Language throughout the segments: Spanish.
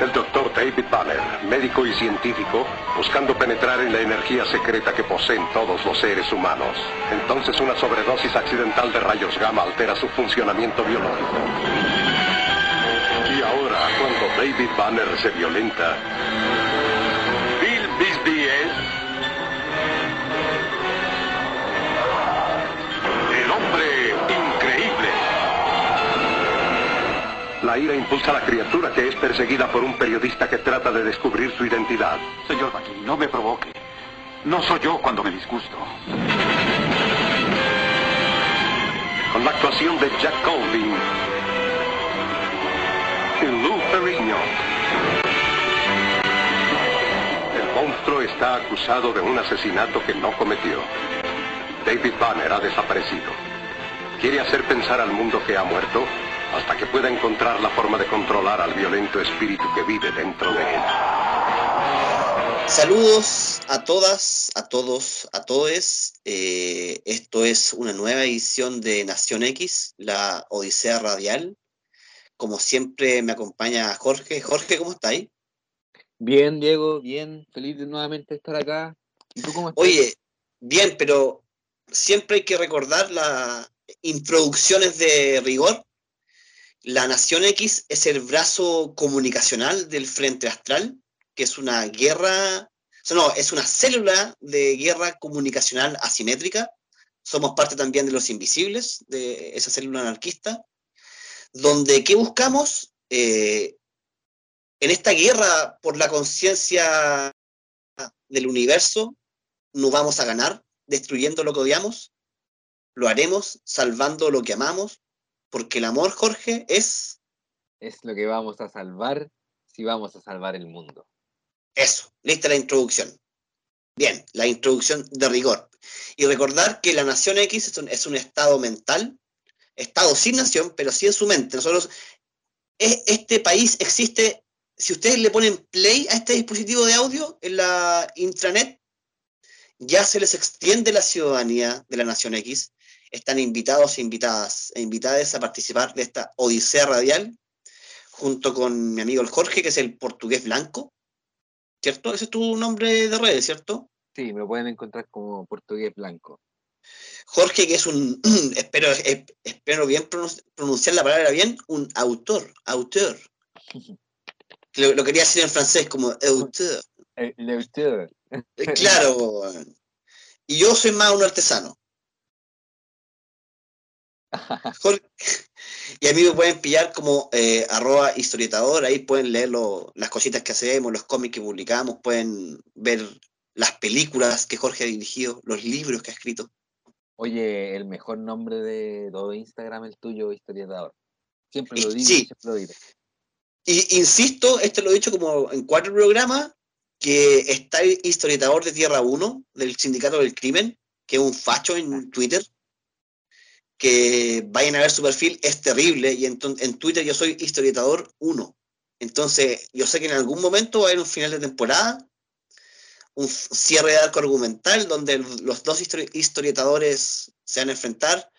El doctor David Banner, médico y científico, buscando penetrar en la energía secreta que poseen todos los seres humanos. Entonces una sobredosis accidental de rayos gamma altera su funcionamiento biológico. Y ahora, cuando David Banner se violenta, La ira impulsa a la criatura que es perseguida por un periodista que trata de descubrir su identidad. Señor Buckley, no me provoque. No soy yo cuando me disgusto. Con la actuación de Jack Colvin y Lou Ferrigno. El monstruo está acusado de un asesinato que no cometió. David Banner ha desaparecido. Quiere hacer pensar al mundo que ha muerto hasta que pueda encontrar la forma de controlar al violento espíritu que vive dentro de él. Saludos a todas, a todos, a todos. Eh, esto es una nueva edición de Nación X, la Odisea Radial. Como siempre me acompaña Jorge. Jorge, ¿cómo estáis? Bien, Diego, bien. Feliz de nuevamente estar acá. ¿Y tú cómo estás? Oye, bien, pero siempre hay que recordar las introducciones de rigor. La Nación X es el brazo comunicacional del Frente Astral, que es una guerra, no, es una célula de guerra comunicacional asimétrica. Somos parte también de los invisibles, de esa célula anarquista, donde ¿qué buscamos? Eh, en esta guerra por la conciencia del universo, no vamos a ganar destruyendo lo que odiamos, lo haremos salvando lo que amamos, porque el amor, Jorge, es... Es lo que vamos a salvar si vamos a salvar el mundo. Eso, lista la introducción. Bien, la introducción de rigor. Y recordar que la nación X es un, es un estado mental, estado sin nación, pero sí en su mente. Nosotros, es, este país existe, si ustedes le ponen play a este dispositivo de audio en la intranet, ya se les extiende la ciudadanía de la nación X. Están invitados e invitadas e invitadas a participar de esta Odisea Radial, junto con mi amigo el Jorge, que es el portugués blanco, ¿cierto? Ese es tu nombre de redes, ¿cierto? Sí, me pueden encontrar como portugués blanco. Jorge, que es un, espero, espero bien pronunciar la palabra bien, un autor, autor. Lo, lo quería decir en francés como auteur. El auteur. Claro, y yo soy más un artesano. Jorge, y a mí me pueden pillar como eh, arroba historietador, ahí pueden leer lo, las cositas que hacemos, los cómics que publicamos, pueden ver las películas que Jorge ha dirigido, los libros que ha escrito. Oye, el mejor nombre de todo Instagram el tuyo, historietador. Siempre lo digo, Sí. siempre lo digo. Y insisto, esto lo he dicho como en cuatro programas, que está el historietador de Tierra 1, del Sindicato del Crimen, que es un facho en Twitter, que vayan a ver su perfil, es terrible, y en, en Twitter yo soy historietador 1. Entonces, yo sé que en algún momento va a haber un final de temporada, un cierre de arco argumental, donde los dos histori historietadores se van a enfrentar,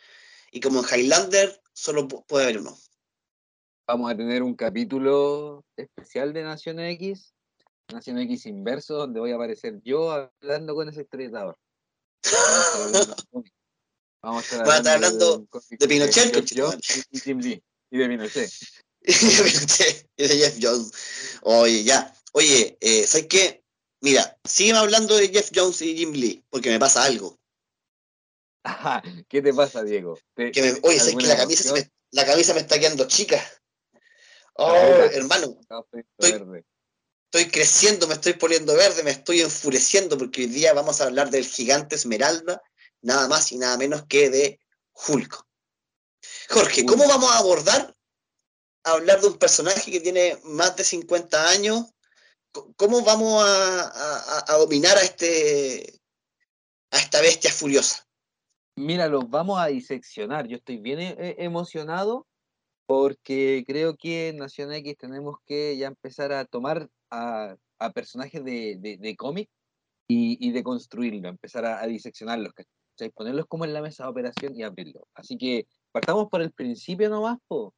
y como en Highlander, solo puede haber uno. Vamos a tener un capítulo especial de Nación X, Nación X inverso, donde voy a aparecer yo hablando con ese historietador. Vamos a estar Va a estar hablando cómic de Pinochet, conchetumare. Jones y Jim Lee, y de Pinochet. y de Jeff Jones. Oye, ya. Oye, eh, ¿sabes qué? Mira, sígueme hablando de Jeff Jones y Jim Lee, porque me pasa algo. Ajá, ¿Qué te pasa, Diego? ¿Te- Que me- oye, ¿sabes que la camisa, se me, la camisa me está quedando chica? Oh, hermano, No, estoy estoy creciendo, me estoy poniendo verde, me estoy enfureciendo porque hoy día vamos a hablar del gigante Esmeralda, nada más y nada menos que de Hulk. Jorge, ¿cómo vamos a abordar hablar de un personaje que tiene más de 50 años? ¿Cómo vamos a, a- a dominar a este a esta bestia furiosa? Mira, los vamos a diseccionar. Yo estoy bien e- e- emocionado porque creo que en Nación X tenemos que ya empezar a tomar a, a personajes de, de, de cómic y, y de construirlo, empezar a, a diseccionarlos, ¿cachai? Ponerlos como en la mesa de operación y abrirlos. Así que partamos por el principio nomás, po.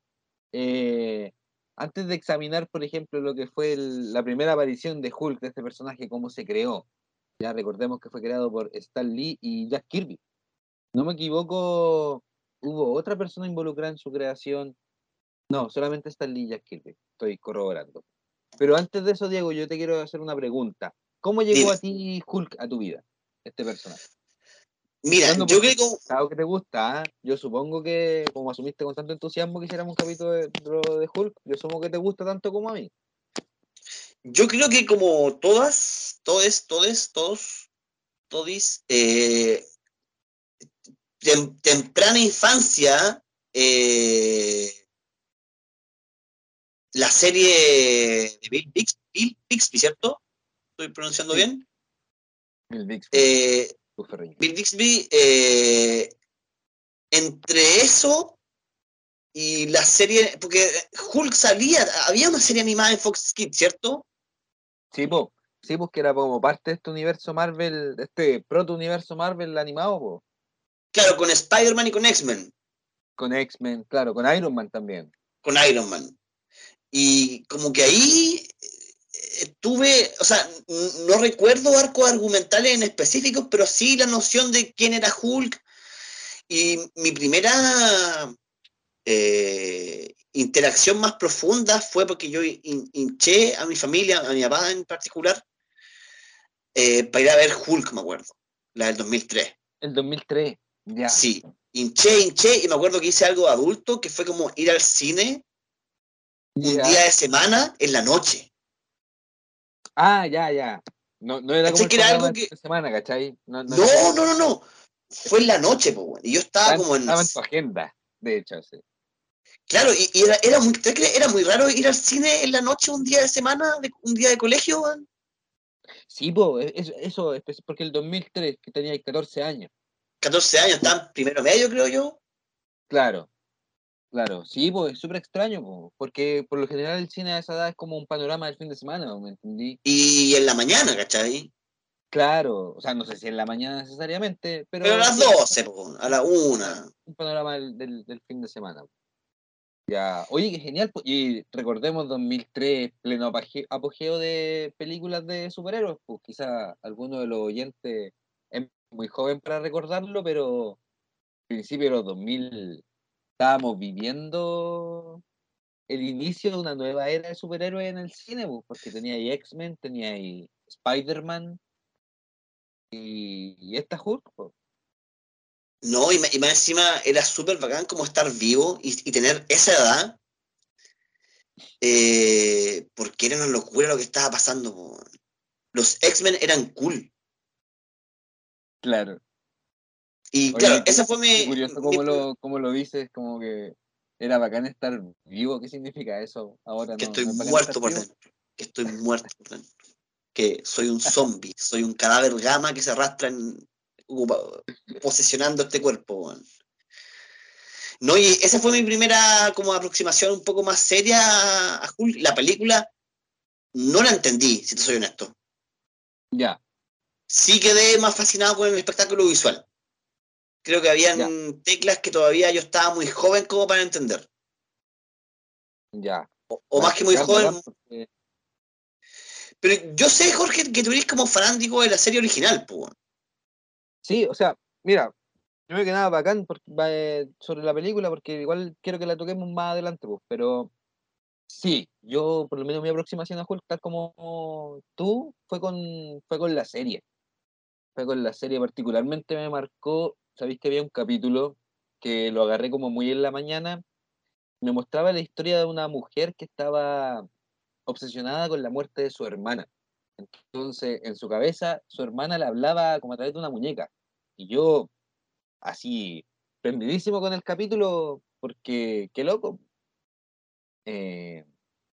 Eh, antes de examinar, por ejemplo, lo que fue el- la primera aparición de Hulk, de este personaje, cómo se creó, ya recordemos que fue creado por Stan Lee y Jack Kirby. No me equivoco, hubo otra persona involucrada en su creación. No, solamente Stan Lee y Jack Kirby. Estoy corroborando. Pero antes de eso, Diego, yo te quiero hacer una pregunta. ¿Cómo llegó Dime. a ti Hulk a tu vida, este personaje? Mira, yo creo que Claro que te gusta, ¿ah? Yo supongo que, como asumiste con tanto entusiasmo que hiciéramos un capítulo de, de Hulk, yo asumo que te gusta tanto como a mí. Yo creo que como todas, todes, todes, todos, todis, eh, tem- temprana infancia, eh, la serie de Bill Bixby, Bill Bixby, ¿cierto? ¿Estoy pronunciando Sí. bien? Bill Bixby, Eh. Bill Bixby, eh, entre eso y la serie, porque Hulk salía, había una serie animada en Fox Kids, ¿cierto? Sí, po. Sí, pues que era como parte de este universo Marvel, de este proto-universo Marvel animado, po. Claro, con Spider-Man y con X-Men. Con X-Men, claro, con Iron Man también. con Iron Man. Y como que ahí tuve, o sea, no recuerdo arcos argumentales en específicos, pero sí la noción de quién era Hulk. Y mi primera eh, interacción más profunda fue porque yo hin- hinché a mi familia, a mi papá en particular, eh, para ir a ver Hulk, me acuerdo, la del 2003. El 2003, ya. Sí, hinché, hinché, y me acuerdo que hice algo adulto, que fue como ir al cine un día de semana en la noche. Ah, ya, ya. No, no era como ¿Cachai el que era algo que- semana, ¿cachai? No, No, no, no, no. Fue en la noche, pues, y yo estaba como en. estaba en tu agenda, de hecho, sí. Claro, y, y era, era, muy, era muy raro ir al cine en la noche un día de semana, de- un día de colegio, weón. Sí, po, e- eso, eso, porque el 2003, que tenía 14 años. 14 años, estaba en primero medio, creo yo. Claro, claro. Sí, pues es súper extraño, po, porque por lo general el cine a esa edad es como un panorama del fin de semana, ¿me entendí? Y en la mañana, ¿cachai? Claro, o sea, no sé si en la mañana necesariamente, pero... Pero a las sí, 12, po, a la 1. Un panorama del, del- del fin de semana. Ya, oye, qué genial. Y recordemos 2003, pleno apogeo de películas de superhéroes. Pues quizá alguno de los oyentes es muy joven para recordarlo, pero a principios de los 2000 estábamos viviendo el inicio de una nueva era de superhéroes en el cine, porque tenía ahí X-Men, tenía ahí Spider-Man y, y esta Hulk. No, y, más encima era súper bacán como estar vivo y, y tener esa edad. eh, porque era una locura lo que estaba pasando. po. Los X-Men eran cool. Claro. Y Oye, claro, qué- esa fue mi. Curioso mi- cómo lo, cómo lo dices, como que era bacán estar vivo. ¿Qué significa eso ahora? que no, estoy no es bacán muerto por dentro. Que estoy muerto por dentro. Que soy un zombie, soy un cadáver gama que se arrastra en, posesionando este cuerpo. No, y esa fue mi primera como aproximación un poco más seria a Hulk. La película no la entendí, si te soy honesto. Ya, Sí quedé más fascinado con el espectáculo visual. Creo que habían Ya. teclas que todavía yo estaba muy joven como para entender. ya. O, o más que muy joven, porque- Pero yo sé, Jorge, que tú eres como fanático de la serie original, pues. Sí, o sea, mira, primero que nada, bacán por- eh, sobre la película, porque igual quiero que la toquemos más adelante, pues, pero sí, yo por lo menos mi aproximación a Hulk, tal como tú, fue con, fue con la serie. Fue con la serie, particularmente me marcó, sabéis que había un capítulo que lo agarré como muy en la mañana, me mostraba la historia de una mujer que estaba obsesionada con la muerte de su hermana. Entonces, en su cabeza, su hermana le hablaba como a través de una muñeca. Y yo, así, prendidísimo con el capítulo, porque qué loco. Eh,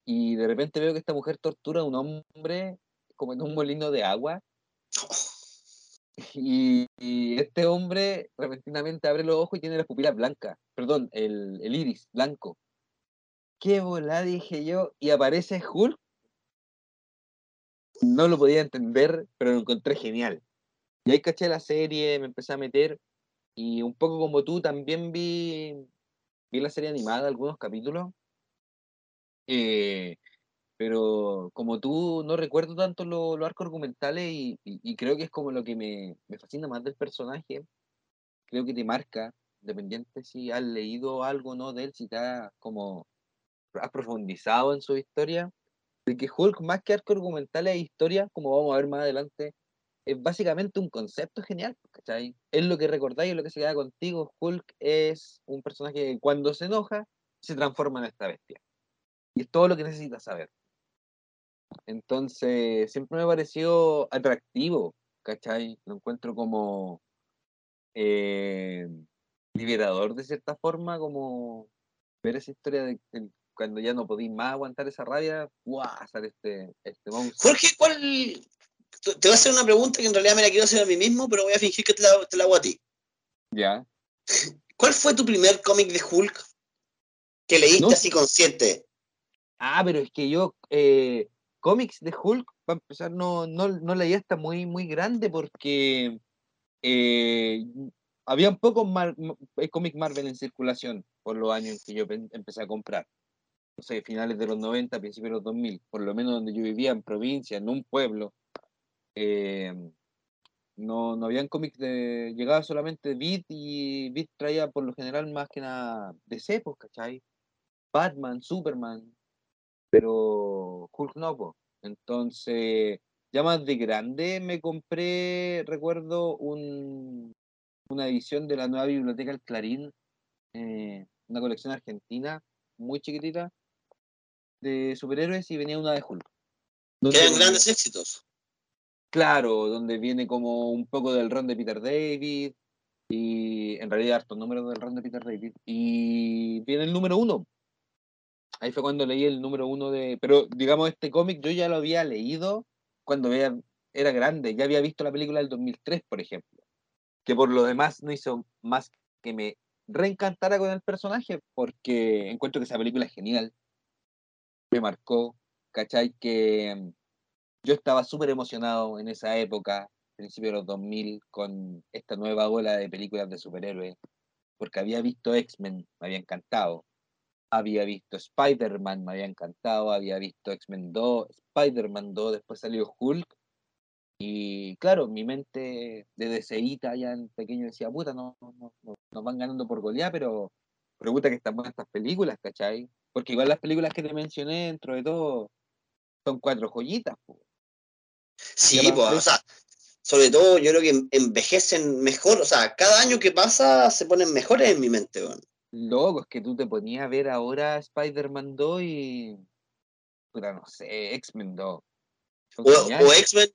y de repente veo que esta mujer tortura a un hombre como en un molino de agua. Y, este hombre repentinamente abre los ojos y tiene las pupilas blancas. Perdón, el, el iris blanco. Qué volá, dije yo. Y aparece Hulk. No lo podía entender, pero lo encontré genial. Y ahí caché la serie, me empecé a meter. Y un poco como tú, también vi, vi la serie animada, algunos capítulos. Eh, pero como tú, no recuerdo tanto los arcos argumentales y, creo que es como lo que me, fascina más del personaje. Creo que te marca, dependiente si has leído algo no de él, si te has como has profundizado en su historia, de que Hulk más que arco argumentales e historia, como vamos a ver más adelante, es básicamente un concepto genial, ¿cachai? Es lo que recordáis, es lo que se queda contigo. Hulk es un personaje que cuando se enoja, se transforma en esta bestia. Y es todo lo que necesitas saber. Entonces, siempre me ha parecido atractivo, ¿cachai? Lo encuentro como eh, liberador de cierta forma, como ver esa historia de, cuando ya no podéis más aguantar esa rabia, ¡guau! sale este, este monstruo. Jorge, ¿cuál, te voy a hacer una pregunta que en realidad me la quiero hacer a mí mismo, pero voy a fingir que te la, hago a ti. Ya. ¿Cuál fue tu primer cómic de Hulk que leíste así consciente? Ah, pero es que yo eh, cómics de Hulk, para empezar, no, no, no leía hasta muy, muy grande porque eh, había pocos eh, cómics Marvel en circulación por los años que yo empecé a comprar. No sé, finales de los 90, principios de los 2000, por lo menos donde yo vivía en provincia, en un pueblo, eh, no, no habían cómics de. Llegaba solamente Beat y Beat traía por lo general más que nada de cepos, ¿cachai? Batman, Superman, pero Hulk no, Entonces, ya más de grande me compré, recuerdo, un, una edición de la nueva biblioteca El Clarín, eh, una colección argentina muy chiquitita de superhéroes y venía una de Hulk. Eran grandes éxitos. Claro, donde viene como un poco del ron de Peter David, y en realidad harto número del ron de Peter David, y viene el número uno. Ahí fue cuando leí el número uno de. Pero digamos, este cómic yo ya lo había leído cuando era grande, ya había visto la película del 2003, por ejemplo, que por lo demás no hizo más que me reencantara con el personaje, porque encuentro que esa película es genial, me marcó, ¿cachai? Que yo estaba súper emocionado en esa época, principio de los 2000, con esta nueva ola de películas de superhéroes, porque había visto X-Men, me había encantado. Había visto Spider-Man, me había encantado. Había visto X-Men 2, Spider-Man 2, después salió Hulk. Y claro, mi mente de deseíta ya en pequeño decía, puta, no, no, nos van ganando por golear, pero, pregunta que están buenas estas películas, ¿cachai? Porque igual las películas que te mencioné, dentro de todo, son cuatro joyitas. Sí, pues, o sea, sobre todo yo creo que envejecen mejor, o sea, cada año que pasa se ponen mejores en mi mente. Loco, es que tú te ponías a ver ahora Spider-Man 2 y. Puta, no sé, X-Men 2. O, X-Men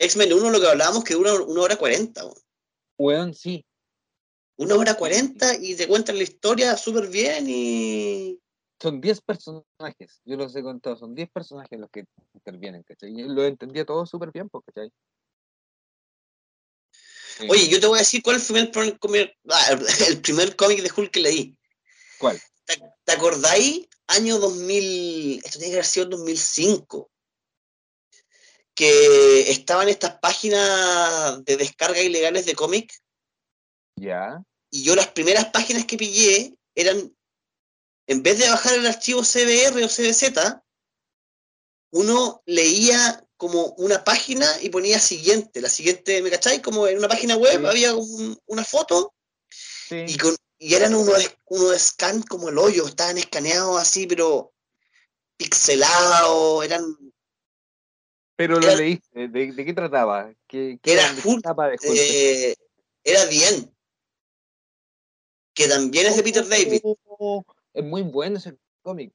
X-Men 1, lo que hablábamos, que dura una hora cuarenta. Weón, sí. Una hora cuarenta y te cuentan la historia súper bien y son 10 personajes, yo los he contado, son 10 personajes los que intervienen, ¿cachai? Y lo entendía todo súper bien, pues, ¿cachai? Oye, yo te voy a decir cuál fue el primer, ah, el primer cómic de Hulk que leí. ¿Cuál? ¿Te, acordáis? Año 2000, esto tiene que haber sido 2005, que estaban estas páginas de descarga ilegales de cómic. Ya. Y yo las primeras páginas que pillé eran en vez de bajar el archivo CBR o CBZ, uno leía como una página y ponía siguiente, la siguiente, ¿me cacháis? Como en una página web había una foto y, con, y, eran unos, uno scan como el hoyo, estaban escaneados así, pero pixelados, eran... Pero lo leíste, ¿de, qué trataba? ¿Qué, era eh, era bien, que también es de Peter David. Oh, es muy bueno ese cómic.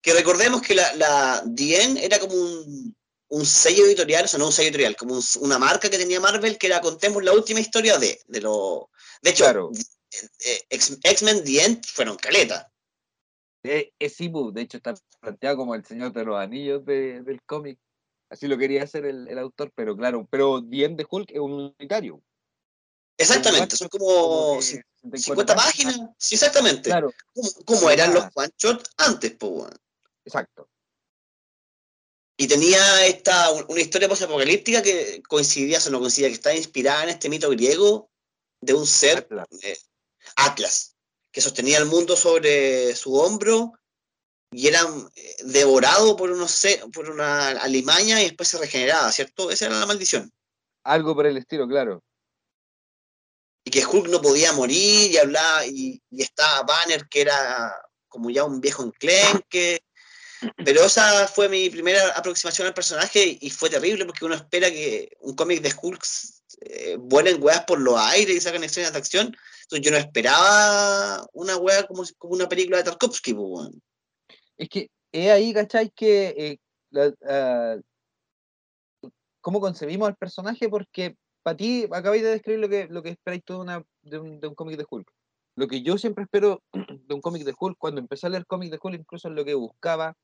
Que recordemos que la, la DN era como un, un, sello editorial, o sea, no un sello editorial, como una marca que tenía Marvel que era contemos la última historia de, de lo. De hecho, eh, X-Men The fueron caleta. Eh, es Ibu, de hecho está planteado como el señor de los anillos del cómic. Así lo quería hacer el, el, autor, pero claro, pero The End de Hulk es un unitario. Exactamente, son como 50 páginas. Sí, exactamente. Claro. Como, eran los one shot antes, pues. Exacto. Y tenía esta, una historia post-apocalíptica que coincidía, o no coincidía, que está inspirada en este mito griego de un ser, Atlas. que sostenía el mundo sobre su hombro y era eh, devorado por, unos, por una alimaña y después se regeneraba, ¿cierto? Esa era la maldición. Algo por el estilo, claro. Y que Hulk no podía morir y hablaba, y, y estaba Banner, que era como ya un viejo enclenque. Pero esa fue mi primera aproximación al personaje y fue terrible porque uno espera que un cómic de Hulk eh, vuelen weas por los aires y sacan escenas de acción. Yo no esperaba una wea como, una película de Tarkovsky. Pues, es que es ahí, ¿cachai? Que eh, ah, cómo concebimos al personaje, porque para ti acabáis de describir lo que, lo que esperáis todo una, de, un, de cómic de Hulk. Lo que yo siempre espero de un cómic de Hulk, cuando empecé a leer cómics de Hulk, incluso lo que buscaba,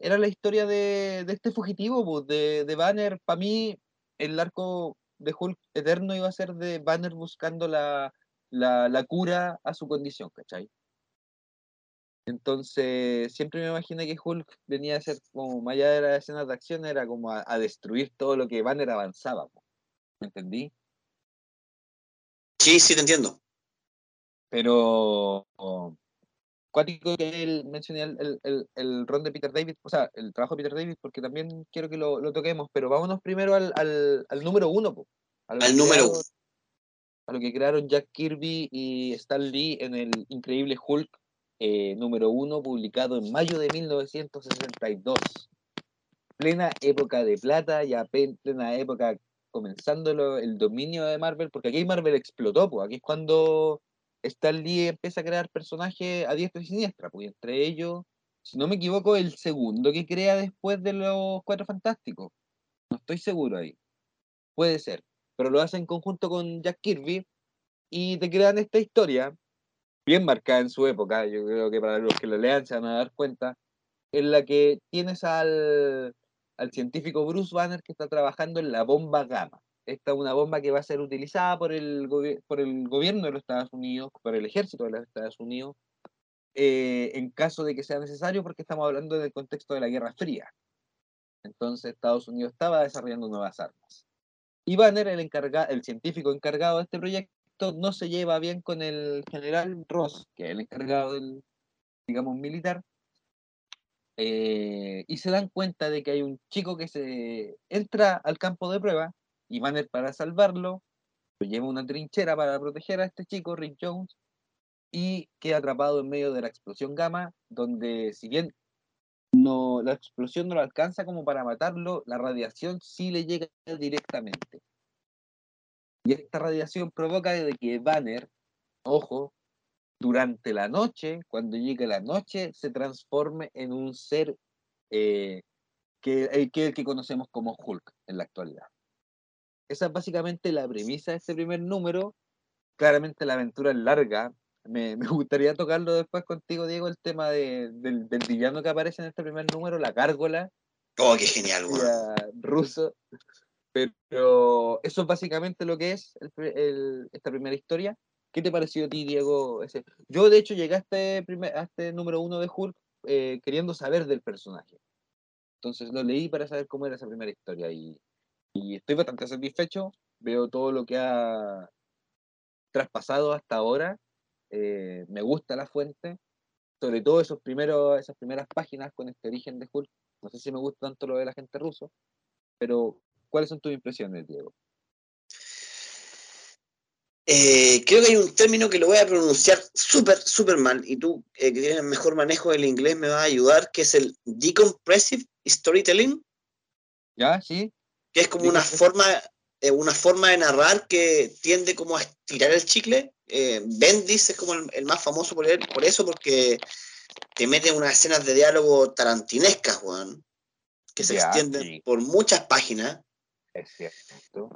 era la historia de, de este fugitivo, pues, de, de Banner. Para mí, el arco de Hulk eterno iba a ser de Banner buscando la, la, la cura a su condición, ¿cachai? Entonces, siempre me imaginé que Hulk venía a ser como, más allá de las escenas de acción, era como a, destruir todo lo que Banner avanzaba. ¿Me entendí? Sí, sí, te entiendo. Pero, cuático que él mencioné el, el, el, ron de Peter David, o sea, el trabajo de Peter David, porque también quiero que lo, lo toquemos, pero vámonos primero al, al, al número uno. al número uno. A lo que crearon Jack Kirby y Stan Lee en el increíble Hulk eh, número uno, publicado en mayo de 1962. Plena época de plata, ya plena época comenzándolo el dominio de Marvel, porque aquí Marvel explotó, pues aquí es cuando Stan Lee empieza a crear personajes a diestra y siniestra, pues entre ellos, si no me equivoco, el segundo que crea después de los Cuatro Fantásticos. No estoy seguro ahí. Puede ser. Pero lo hace en conjunto con Jack Kirby y te crean esta historia bien marcada en su época, yo creo que para los que lo lean se van a dar cuenta, en la que tienes al, al científico Bruce Banner que está trabajando en la bomba gamma. Esta es una bomba que va a ser utilizada por el, por el gobierno de los Estados Unidos, por el ejército de los Estados Unidos, eh, en caso de que sea necesario, porque estamos hablando del contexto de la Guerra Fría. Entonces Estados Unidos estaba desarrollando nuevas armas. Y Banner, el, científico encargado de este proyecto, no se lleva bien con el general Ross, que es el encargado del, digamos, militar, eh, y se dan cuenta de que hay un chico que se entra al campo de prueba y Banner para salvarlo lo lleva una trinchera para proteger a este chico, Rick Jones, y queda atrapado en medio de la explosión gamma, donde si bien no, la explosión no lo alcanza como para matarlo, la radiación sí le llega directamente. Y esta radiación provoca de que Banner, ojo, durante la noche, cuando llegue la noche, se transforme en un ser eh, que, que, que conocemos como Hulk en la actualidad. Esa es básicamente la premisa de este primer número. Claramente la aventura es larga. Me, me gustaría tocarlo después contigo, Diego, el tema de, del, del, villano que aparece en este primer número, la gárgola. Oh, qué genial, Ruso. Pero eso es básicamente lo que es esta primera historia. ¿Qué te pareció a ti, Diego? Ese? Yo, de hecho, llegué a este, primer, a este número uno de Hulk eh, queriendo saber del personaje. Entonces lo leí para saber cómo era esa primera historia y, y estoy bastante satisfecho. Veo todo lo que ha traspasado hasta ahora. Eh, me gusta la fuente, sobre todo esos primeros, esas primeras páginas con este origen de Hulk. No sé si me gusta tanto lo de la gente ruso, pero ¿Cuáles son tus impresiones, Diego? Eh, creo que hay un término que lo voy a pronunciar súper, súper mal, y tú, eh, que tienes mejor manejo del inglés, me vas a ayudar, que es el decompressive storytelling. ¿Ya? Sí. Que es como una forma, eh, una forma de narrar que tiende como a estirar el chicle. Bendis es como el, más famoso por, él, por eso, porque te mete unas escenas de diálogo tarantinescas, Juan, que se extienden por muchas páginas es cierto.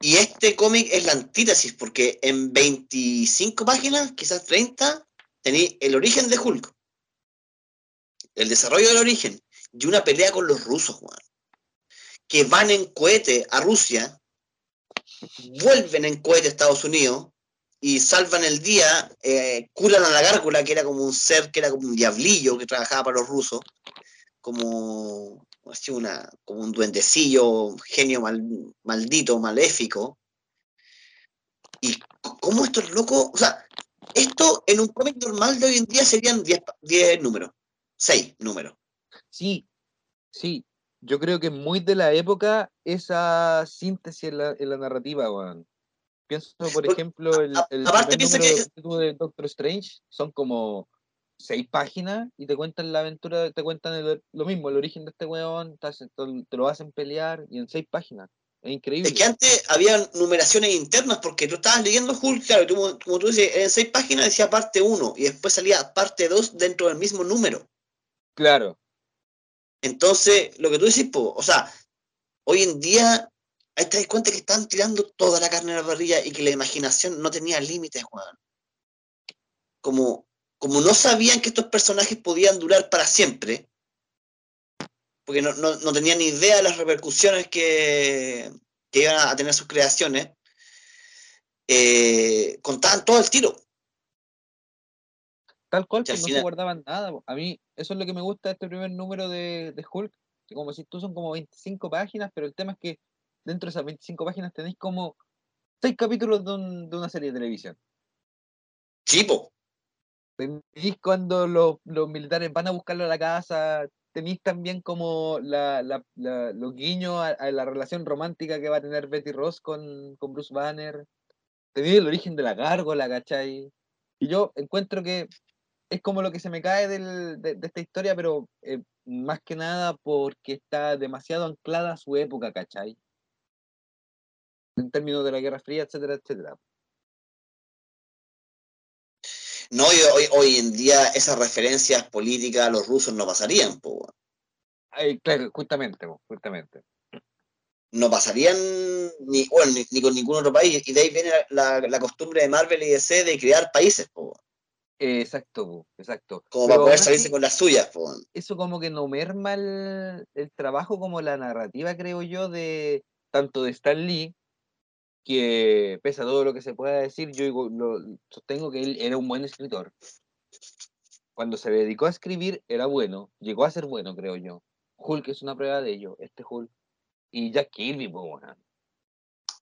Y este cómic es la antítesis, porque en 25 páginas, quizás 30, tenéis el origen de Hulk, el desarrollo del origen, y una pelea con los rusos, Juan. Que van en cohete a Rusia, vuelven en cohete a Estados Unidos y salvan el día, eh, curan a la gárgula, que era como un ser, que era como un diablillo que trabajaba para los rusos, como así una, como un duendecillo, genio maldito, maléfico. Y cómo estos locos, o sea, esto en un cómic normal de hoy en día serían 10 números. seis números. Sí, sí. Yo creo que muy de la época esa síntesis en la, en la narrativa, weón. Pienso, por ejemplo, el, el aparte piensa número de Doctor Strange son como seis páginas y te cuentan la aventura, te cuentan el- lo mismo, el origen de este weón, te, lo hacen pelear y en seis páginas. Es increíble. Es que antes había numeraciones internas porque tú estabas leyendo Hulk, claro, tú, como- tú dices, en seis páginas decía parte 1 y después salía parte 2 dentro del mismo número. Claro, Entonces, lo que tú dices, po, o sea, hoy en día ahí te das cuenta que están tirando toda la carne a la parrilla y que la imaginación no tenía límites, weón. Como, como no sabían que estos personajes podían durar para siempre, porque no, no, no tenían ni idea de las repercusiones que, que iban a tener sus creaciones, eh, contaban todo el tiro. tal cual, pues no se guardaban nada. A mí, eso es lo que me gusta de este primer número de, de Hulk, que como si tú son como 25 páginas, pero el tema es que dentro de esas 25 páginas tenéis como seis capítulos de, un- de una serie de televisión. Chipo. Tenéis cuando los, los militares van a buscarlo a la casa, tenéis también como la, la- la- los guiños a, a la relación romántica que va a tener Betty Ross con, con Bruce Banner, tenéis el origen de la gárgola, ¿cachai? Y yo encuentro que es como lo que se me cae del- de, de esta historia, pero eh, más que nada porque está demasiado anclada a su época, ¿cachai? En términos de la Guerra Fría, etcétera, etcétera. No, hoy, hoy en día esas referencias políticas a los rusos no pasarían, po. Ay, claro, justamente, po, justamente. no pasarían ni, bueno, ni, ni con ningún otro país. Y de ahí viene la, la costumbre de Marvel y DC de crear países, po. Eh, exacto, po, exacto. como Pero para poder salirse así, con las suyas. po, eso como que no merma el, el trabajo como la narrativa, creo yo, de tanto de Stan Lee, que pese a todo lo que se pueda decir, yo lo, sostengo que él era un buen escritor. Cuando se dedicó a escribir era bueno, llegó a ser bueno, creo yo. Hulk es una prueba de ello, este Hulk. Y Jack Kirby, po, weón.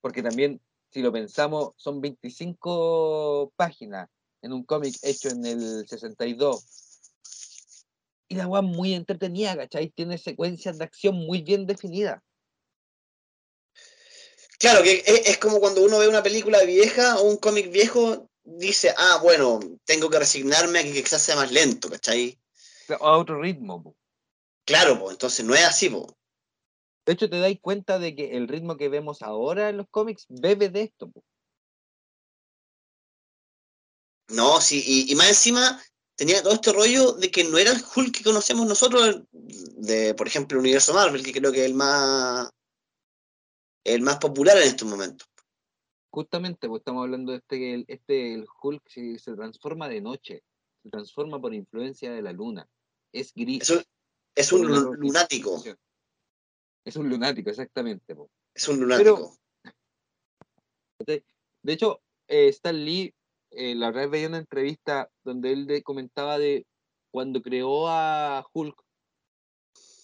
porque también, si lo pensamos, son 25 páginas en un cómic hecho en el 62. Y la weá muy entretenida, ¿cachai? Tiene secuencias de acción muy bien definidas. Claro, que es, es como cuando uno ve una película vieja o un cómic viejo, dice, ah, bueno, tengo que resignarme a que quizás sea más lento, ¿cachai? A otro ritmo. po. Claro, pues entonces no es así, po. De hecho, te dais cuenta de que el ritmo que vemos ahora en los cómics bebe de esto. po. No, sí, y, y más encima tenía todo este rollo de que no era el Hulk que conocemos nosotros, de, por ejemplo, el universo Marvel, que creo que es el más, el más popular en estos momentos. Justamente, pues estamos hablando de este, que el, este, el Hulk se, se transforma de noche, se transforma por influencia de la luna. Es gris. Es un, es lunático. Es un lunático, exactamente. po. es un lunático. De hecho, eh, Stan Lee, eh, la vez veía una entrevista donde él de- comentaba de cuando creó a Hulk.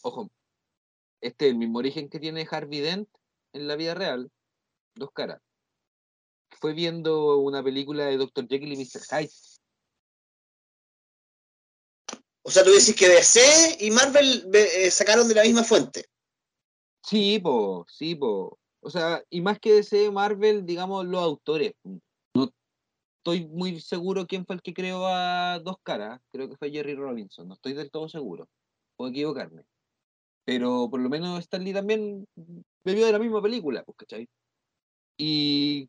Ojo, este es el mismo origen que tiene Harvey Dent en la vida real, dos caras. Fue viendo una película de Dr. Jekyll y Mr. Hyde. O sea, tú decís que DC y Marvel ve- eh, sacaron de la misma fuente. Sí, po, sí, po. O sea, y más que DC Marvel, digamos, los autores. No estoy muy seguro quién fue el que creó a Dos Caras. Creo que fue Jerry Robinson. No estoy del todo seguro. Puedo equivocarme. Pero por lo menos Stan Lee también bebió de la misma película, pues, ¿cachai? Y,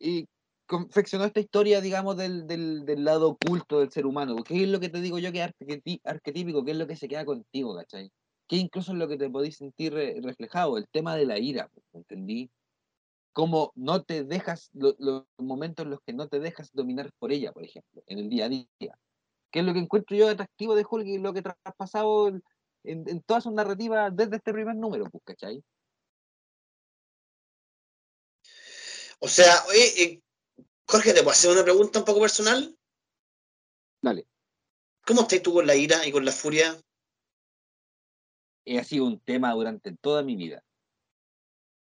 y confeccionó esta historia, digamos, del, del, del lado oculto del ser humano. ¿Qué es lo que te digo yo que es arquetípico? ¿Qué es lo que se queda contigo, ¿cachai? que incluso es lo que te podéis sentir re- reflejado, el tema de la ira, pues, ¿entendí? Cómo no te dejas, lo- los momentos en los que no te dejas dominar por ella, por ejemplo, en el día a día. Que es lo que encuentro yo atractivo de Hulk y lo que traspasado en, en, todas sus narrativas desde este primer número, pues, ¿cachai? O sea, eh, Jorge, ¿te puedo hacer una pregunta un poco personal? Dale. ¿Cómo estás tú con la ira y con la furia? Y ha sido un tema durante toda mi vida.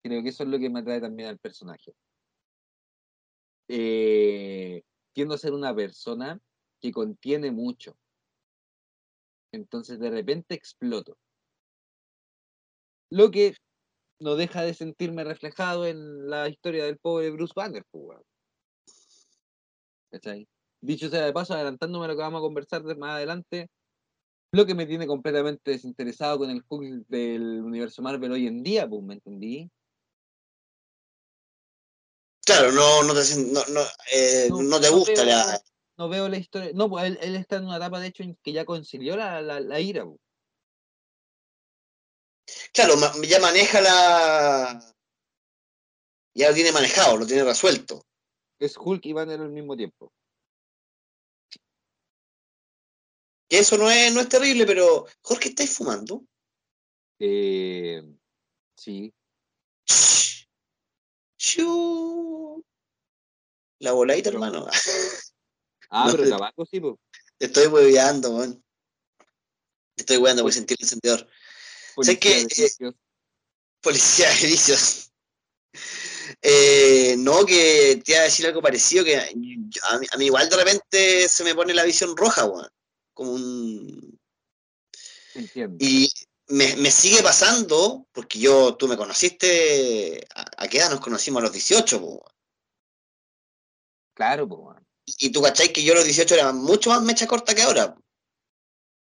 Creo que eso es lo que me atrae también al personaje. Eh, tiendo a ser una persona que contiene mucho. Entonces de repente exploto. Lo que no deja de sentirme reflejado en la historia del pobre Bruce Banner, pues. ¿Cachai? Dicho sea de paso, adelantándome a lo que vamos a conversar de más adelante, lo que me tiene completamente desinteresado con el Hulk del universo Marvel hoy en día, pues, ¿me entendí? Claro, no, no te, no, no, eh, No- no te gusta la. No veo la historia. No, pues él, él está en una etapa, de hecho, en que ya concilió la, la, la ira. pues. Claro, ya maneja la. Ya lo tiene manejado, lo tiene resuelto. Es Hulk y Banner al mismo tiempo. Que eso no es, no es terrible, pero. Jorge, ¿estáis fumando? Eh, sí. La voladita, hermano. Ah, No, pero de- tabaco sí, pues. Te estoy hueveando, weón. Te estoy hueveando, voy a sentir el encendedor. Sé que, Policía de eh. Policía de vicios. Eh, no, que te iba a decir algo parecido, que yo- a mí, a mí igual de repente se me pone la visión roja, weón. Como un... Entiendo. Y me, me sigue pasando, porque yo, tú me conociste, ¿a, a qué edad nos conocimos? A los 18, po, weón. Claro, pues. weón. Y tú cachai que yo a los 18 era mucho más mecha corta que ahora.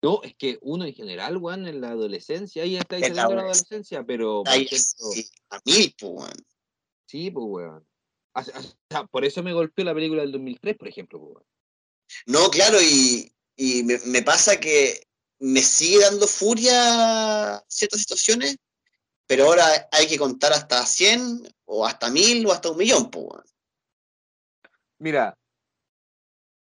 No, es que uno en general, weón, en la adolescencia, ahí está En la adolescencia. pero Ahí, ejemplo, sí, a mil, po, weón. sí, pues, weón. O sea, por eso me golpeó la película del 2003, por ejemplo, pues, weón. No, claro, y, y me, me pasa que me sigue dando furia ciertas situaciones, pero ahora hay que contar hasta 100 o hasta 1000 o hasta un millón, pues, weón. Mira,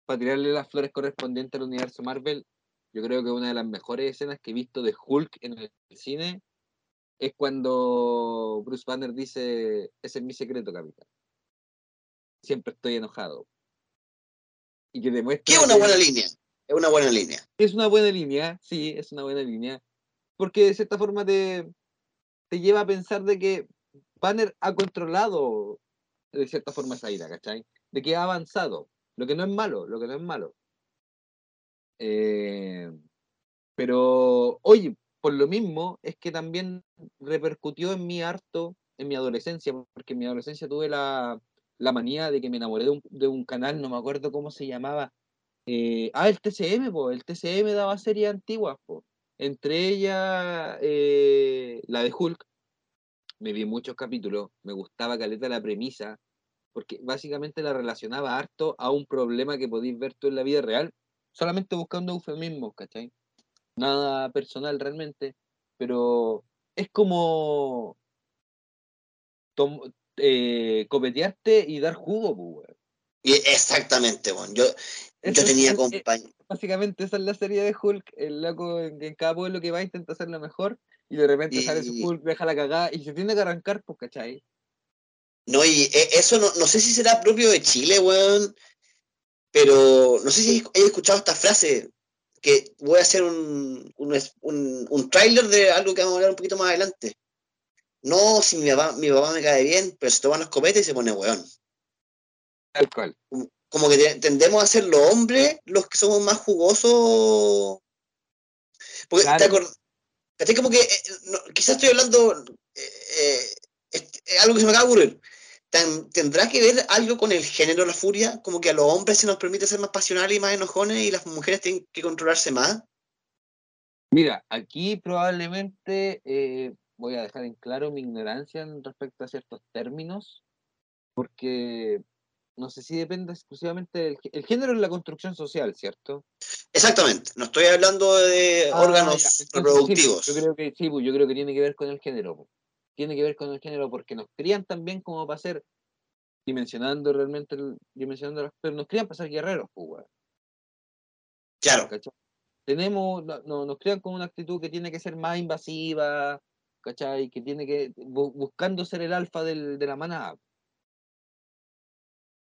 para tirarle las flores correspondientes al universo Marvel, yo creo que una de las mejores escenas que he visto de Hulk en el cine es cuando Bruce Banner dice, ese es mi secreto, capitán. Siempre estoy enojado. Y que demuestra Que es una que- buena línea, es una buena línea. es una buena línea, sí, es una buena línea, porque de cierta forma te, te lleva a pensar de que Banner ha controlado de cierta forma esa ira, ¿cachai? De que ha avanzado, lo que no es malo, lo que no es malo. Eh, pero, oye, por lo mismo es que también repercutió en mi harto, en mi adolescencia, porque en mi adolescencia tuve la, la manía de que me enamoré de un, de un canal, no me acuerdo cómo se llamaba, eh, ah, el TCM, po, el TCM daba series antiguas, po. Entre ellas eh, la de Hulk. Me vi muchos capítulos, me gustaba caleta la premisa, porque básicamente la relacionaba harto a un problema que podéis ver tú en la vida real, solamente buscando eufemismos, ¿cachai? Nada personal realmente, pero es como eh, copetearte y dar jugo, pues, exactamente, weón. Yo, Eso yo tenía es- compañía. básicamente esa es la serie de Hulk, el loco en, en cada pueblo que va intenta hacerlo mejor y de repente sale su Hulk, deja la cagada y se tiene que arrancar, pues, ¿cachai? No, y eh, eso no, no sé si será propio de Chile, weón, pero no sé si he escuchado esta frase, que voy a hacer un, un, un, un tráiler de algo que vamos a hablar un poquito más adelante. No, si mi papá, mi papá me cae bien, pero se toma los copetes y se pone weón. Tal cual. Como que te- tendemos a ser los hombres los que somos más jugosos. Porque Claro. te acor- ¿cachai? Como que eh, no, quizás estoy hablando eh, eh, algo que se me acaba de ocurrir. ¿Tendrá que ver algo con el género de la furia? Como que a los hombres se nos permite ser más pasionales y más enojones y las mujeres tienen que controlarse más. Mira, aquí probablemente eh, voy a dejar en claro mi ignorancia en respecto a ciertos términos, porque no sé si depende exclusivamente del el género en la construcción social, ¿cierto? Exactamente. No estoy hablando de Ah, órganos ya, entonces sí, reproductivos. yo creo que sí, pues, yo creo que tiene que ver con el género. Tiene que ver con el género porque nos crían también como para ser, dimensionando realmente, el- dimensionando pero nos crían para ser guerreros, pues, Claro. ¿cachai? Tenemos, no, no- nos crían con una actitud que tiene que ser más invasiva, ¿cachai? Que tiene que, bu- buscando ser el alfa del- de la manada.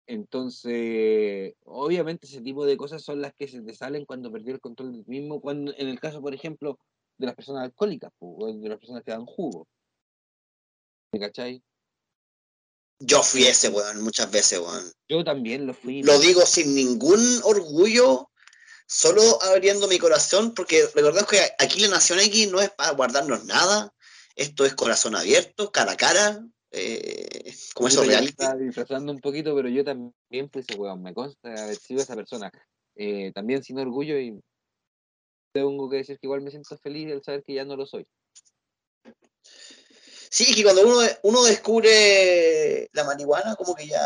Entonces, obviamente ese tipo de cosas son las que se te salen cuando perdió el control del mismo, cuando, en el caso, por ejemplo, de las personas alcohólicas, o de las personas que dan jugo. ¿Me cachai? Yo fui ese, weón, muchas veces, weón. Yo también lo fui. Lo digo sin ningún orgullo, solo abriendo mi corazón, porque recordemos que aquí la Nación X no es para guardarnos nada, esto es corazón abierto, cara a cara, eh, como eso reality. estaba disfrazando un poquito, pero yo también fui ese weón. Me consta haber sido esa persona. Eh, también sin orgullo y tengo que decir que igual me siento feliz al saber que ya no lo soy. Sí, que cuando uno, uno descubre la marihuana, como que ya...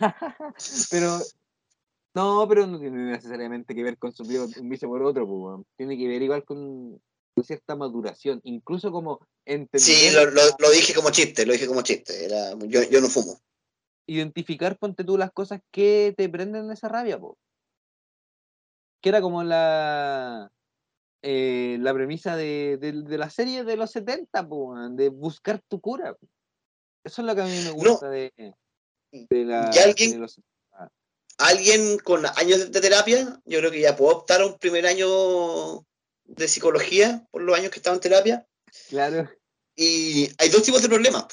Pero no, pero no tiene necesariamente que ver con suplir un vicio por otro, pues, tiene que ver igual con, con cierta maduración, incluso como entender, Sí, lo, lo- lo dije como chiste, lo dije como chiste. Era, yo, yo no fumo. identificar, ponte tú las cosas que te prenden esa rabia, po. que era como la eh, la premisa de, de- de la serie de los 70, po, de buscar tu cura. Eso es lo que a mí me gusta de, de la ¿Y alguien- serie de los Alguien con años de- de terapia, yo creo que ya puedo optar a un primer año de psicología por los años que estaba en terapia. Claro, Y hay dos tipos de problemas.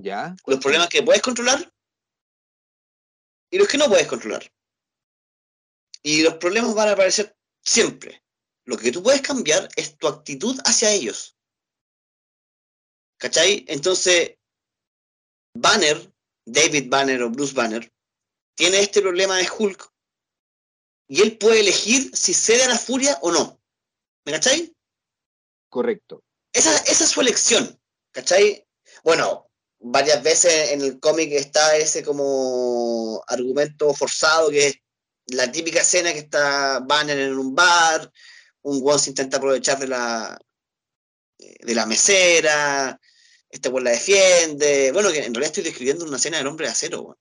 ya. Los problemas que puedes controlar y los que no puedes controlar. Y los problemas van a aparecer siempre. Lo que tú puedes cambiar es tu actitud hacia ellos. ¿Cachai? Entonces, Banner, David Banner o Bruce Banner, tiene este problema de Hulk y él puede elegir si cede a la furia o no. ¿Me cachai? Correcto. esa, esa es su elección, ¿cachai? Bueno, varias veces en el cómic está ese como argumento forzado que es la típica escena que está Banner en un bar, un weón se intenta aprovechar de la de la mesera, este weón la defiende, bueno, que en realidad estoy describiendo una escena del hombre de acero, weón.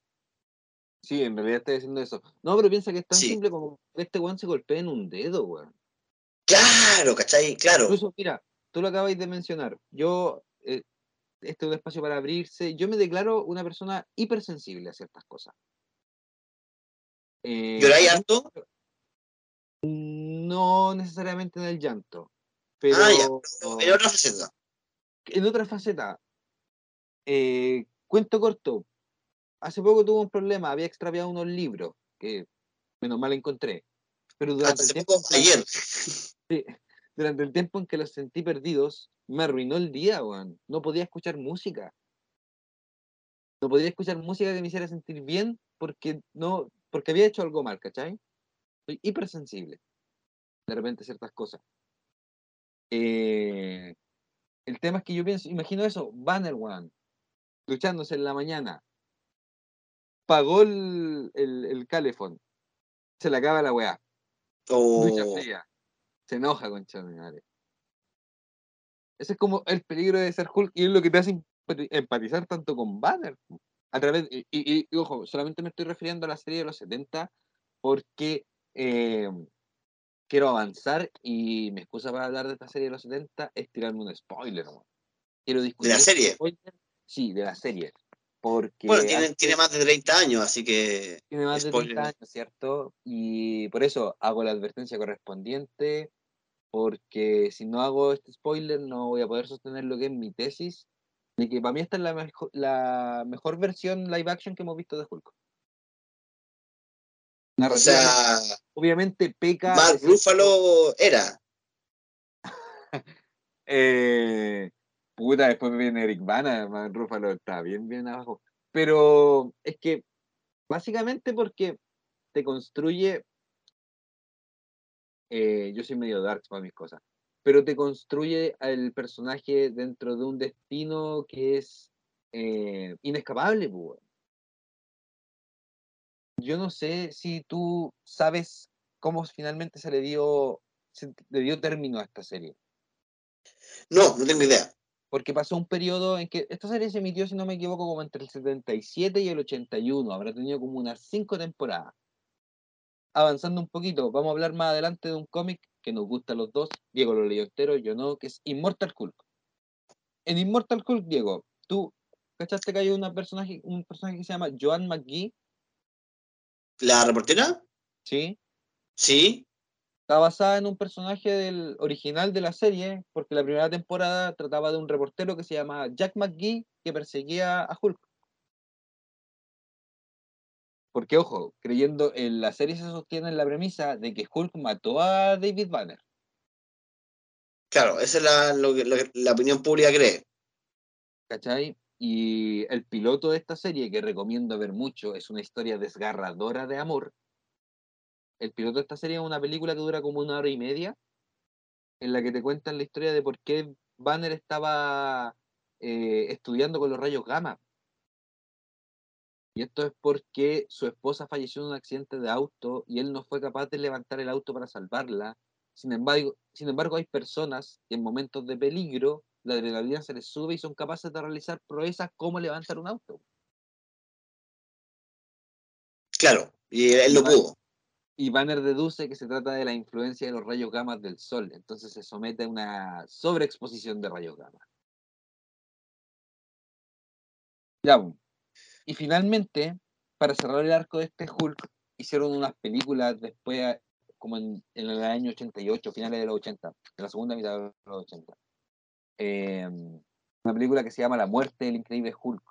Sí, en realidad estoy diciendo eso. No, pero piensa que es tan Sí. simple como que este weón se golpea en un dedo, weón. Claro, ¿cachai? Claro. Incluso, mira, tú lo acabáis de mencionar. Yo, eh, este es un espacio para abrirse. Yo me declaro una persona hipersensible a ciertas cosas. Eh, ¿Lloráis harto? No necesariamente en el llanto, pero Ah, ya, En otra faceta. en otra faceta. Eh, cuento corto. Hace poco tuve un problema, había extraviado unos libros que menos mal encontré. Pero durante el tiempo poco, ayer. durante el tiempo en que los sentí perdidos, me arruinó el día, weón. No podía escuchar música. No podía escuchar música que me hiciera sentir bien porque no, porque había hecho algo mal, ¿cachai? Soy hipersensible. De repente ciertas cosas. Eh, el tema es que yo pienso, imagino eso, Banner One, duchándose en la mañana, pagó el, el, el calefón, se le acaba la weá, ducha O- fría, se enoja con madre. Ese es como el peligro de ser Hulk y es lo que te hace empati- empatizar tanto con Banner. A través, y, y- y, ojo, solamente me estoy refiriendo a la serie de los 70 porque eh, quiero avanzar y mi excusa para hablar de esta serie de los 70 es tirarme un spoiler. weón. Quiero discutir. ese serie? spoiler, Sí, de la serie. Porque Bueno, tiene, tiene más de 30 años, así que tiene más de spoiler. 30 años, ¿cierto? Y por eso hago la advertencia correspondiente, porque si no hago este spoiler no voy a poder sostener lo que es mi tesis, de que para mí esta es la, mejo- la mejor versión live action que hemos visto de Hulk. O sea, obviamente peca... Mark Ruffalo era. Eh, puta, después viene Eric Bana, Mark Ruffalo está bien, bien abajo. Pero es que básicamente porque te construye. eh, yo soy medio dark para mis cosas, pero te construye al personaje dentro de un destino que es eh, inescapable, pues. Yo no sé si tú sabes cómo finalmente se le dio, se le dio término a esta serie. No, no tengo idea. porque pasó un periodo en que esta serie se emitió, si no me equivoco, como entre el 77 y el 81, habrá tenido como unas cinco temporadas. Avanzando un poquito, vamos a hablar más adelante de un cómic que nos gusta a los dos, Diego lo leyó entero, yo no, que es Immortal Hulk. En Immortal Hulk, Diego, tú, ¿cachaste que hay una personaje, un personaje que se llama Joan McGee? ¿La reportera? ¿Sí? Sí. Está basada en un personaje del original de la serie, porque la primera temporada trataba de un reportero que se llama Jack McGee, que perseguía a Hulk. Porque, ojo, creyendo en la serie se sostiene en la premisa de que Hulk mató a David Banner. Claro, esa es la, lo que- lo que la opinión pública cree. ¿Cachai? Y el piloto de esta serie, que recomiendo ver mucho, es una historia desgarradora de amor. El piloto de esta serie es una película que dura como una hora y media, en la que te cuentan la historia de por qué Banner estaba eh, estudiando con los rayos gamma. Y esto es porque su esposa falleció en un accidente de auto y él no fue capaz de levantar el auto para salvarla. Sin embargo, sin embargo, hay personas que en momentos de peligro la adrenalina se les sube y son capaces de realizar proezas como levantar un auto. Claro, y él lo pudo. Y Banner deduce que se trata de la influencia de los rayos gamma del Sol, entonces se somete a una sobreexposición de rayos gamma. Ya, y finalmente, para cerrar el arco de este Hulk, hicieron unas películas después, como en, en el año 88, finales de los 80, en la segunda mitad de los 80. Eh, una película que se llama La muerte del increíble Hulk,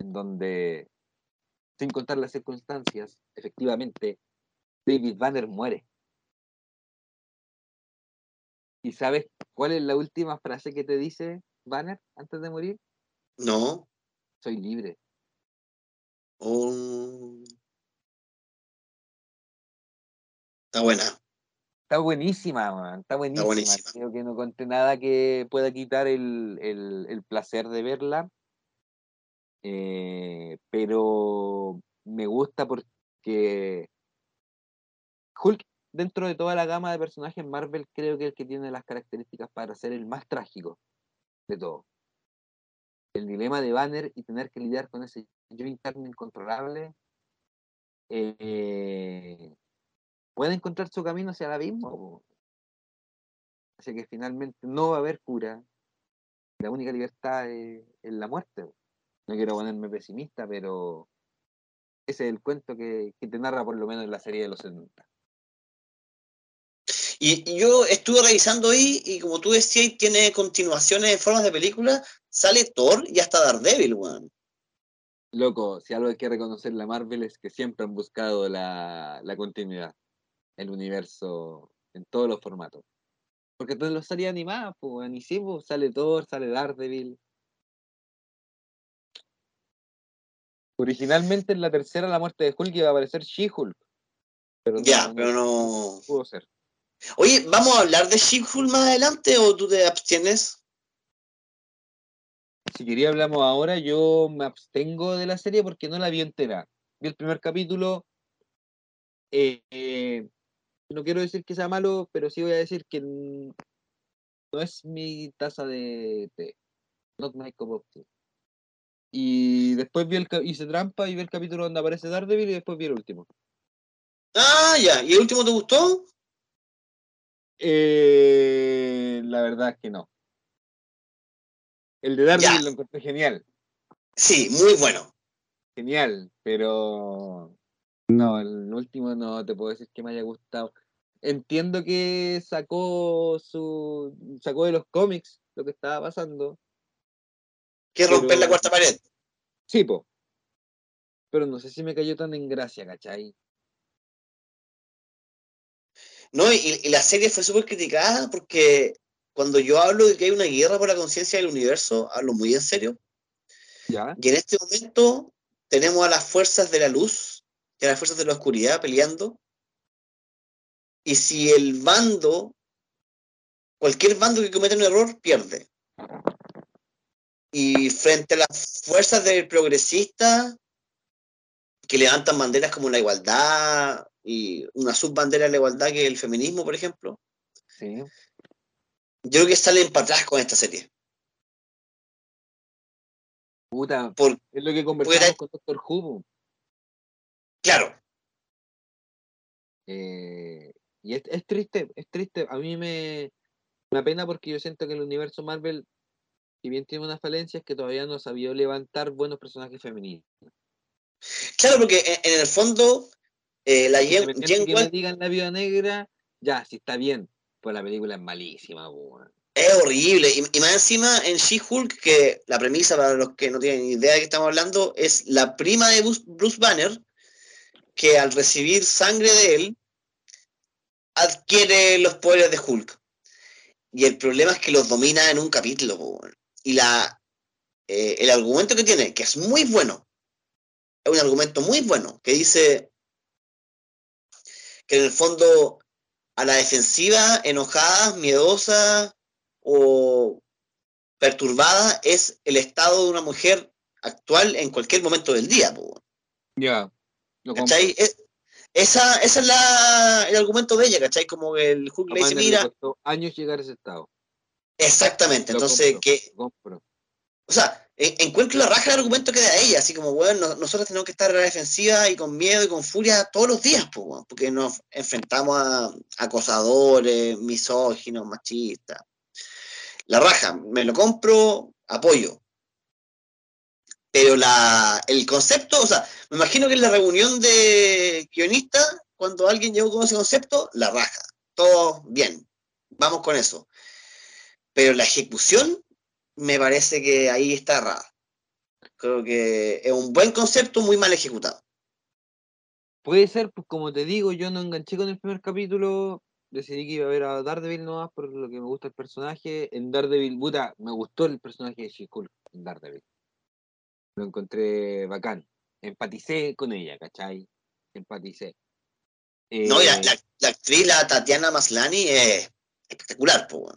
en donde, sin contar las circunstancias, efectivamente, David Banner muere. ¿Y sabes cuál es la última frase que te dice Banner antes de morir? No. Soy libre. Oh. Está buena. Está buenísima, man, Está buenísima. buenísima. Creo que no conté nada que pueda quitar el, el- el placer de verla. Eh, pero me gusta porque Hulk, dentro de toda la gama de personajes Marvel, creo que es el que tiene las características para ser el más trágico de todo. El dilema de Banner y tener que lidiar con ese yo interno incontrolable eh, puede encontrar su camino hacia el abismo. Así que finalmente no va a haber cura. La única libertad es, es la muerte. po. No quiero ponerme pesimista, pero ese es el cuento que, que te narra por lo menos en la serie de los 70. Y, y yo estuve revisando ahí y como tú decías, tiene continuaciones en formas de película. Sale Thor y hasta Daredevil, weón. Loco, si algo hay que reconocer la Marvel es que siempre han buscado la, la continuidad, el universo en todos los formatos. Porque todas las series animadas, pues, y sí, pues, sale Thor, sale Daredevil. Originalmente en la tercera, la muerte de Hulk, iba a aparecer She-Hulk. Pero Ya, no- pero no. pudo ser. Oye, ¿vamos a hablar de She-Hulk más adelante o tú te abstienes? Si quería hablamos ahora, yo me abstengo de la serie porque no la vi entera. Vi el primer capítulo. eh, eh, no quiero decir que sea malo, pero sí voy a decir que no es mi taza de té. Not my cup of tea. Y después vi el hice trampa y vi el capítulo donde aparece Daredevil y después vi el último. Ah, ya. ¿Y el último te gustó? Eh, la verdad es que no. El de Daredevil Ya. lo encontré genial. Sí, muy bueno. genial, pero no, el último no te puedo decir que me haya gustado. Entiendo que sacó su sacó de los cómics lo que estaba pasando. Que romper Pero- la cuarta pared. Sí, po. Pero no sé si me cayó tan en gracia, ¿cachai? No, y, y la serie fue súper criticada porque cuando yo hablo de que hay una guerra por la conciencia del universo, hablo muy en serio. Ya. Y en este momento tenemos a las fuerzas de la luz y a las fuerzas de la oscuridad peleando. Y si el bando, cualquier bando que cometa un error, pierde. Y frente a las fuerzas del progresista, que levantan banderas como la igualdad y una subbandera de la igualdad que es el feminismo, por ejemplo, Sí. yo creo que salen para atrás con esta serie. Puta, Por, es lo que conversamos era- con Doctor po. claro, Eh, y es, es triste, es triste. A mí me, me apena porque yo siento que el universo Marvel, si bien tiene unas falencias, que todavía no ha sabido levantar buenos personajes femeninos. claro, porque en, en el fondo, eh, la Jen, que me Wal- digan la viuda negra, ya, si está bien. Pues la película es malísima. Es horrible. Y, más encima en She-Hulk, que la premisa, para los que no tienen idea de qué estamos hablando, es la prima de Bruce Banner, que al recibir sangre de él, adquiere los poderes de Hulk. Y el problema es que los domina en un capítulo. Y la, eh, el argumento que tiene, que es muy bueno, es un argumento muy bueno, que dice que en el fondo a la defensiva, enojada, miedosa, o perturbada es el estado de una mujer actual en cualquier momento del día. Ya. Esa, esa es la, el argumento de ella, ¿cachai? Como el Hulk le dice, mira... años llegar a ese estado. Exactamente, entonces que... O sea, encuentro la raja del argumento que da ella, así como, bueno, nosotros tenemos que estar a la defensiva y con miedo y con furia todos los días, porque nos enfrentamos a acosadores, misóginos, machistas la raja, me lo compro, apoyo. Pero la, el concepto, o sea, me imagino que en la reunión de guionistas, cuando alguien llegó con ese concepto, la raja. Todo bien, vamos con eso. Pero la ejecución, me parece que ahí está rara. Creo que es un buen concepto muy mal ejecutado. Puede ser, pues como te digo, yo no enganché con el primer capítulo, decidí que iba a ver a Daredevil nomás por lo que me gusta el personaje. En Daredevil, puta, me gustó el personaje de she en Daredevil. Lo encontré bacán. Empaticé con ella, ¿cachai? Empaticé. no, la, eh, la, actriz, la Tatiana Maslani, es espectacular, pues.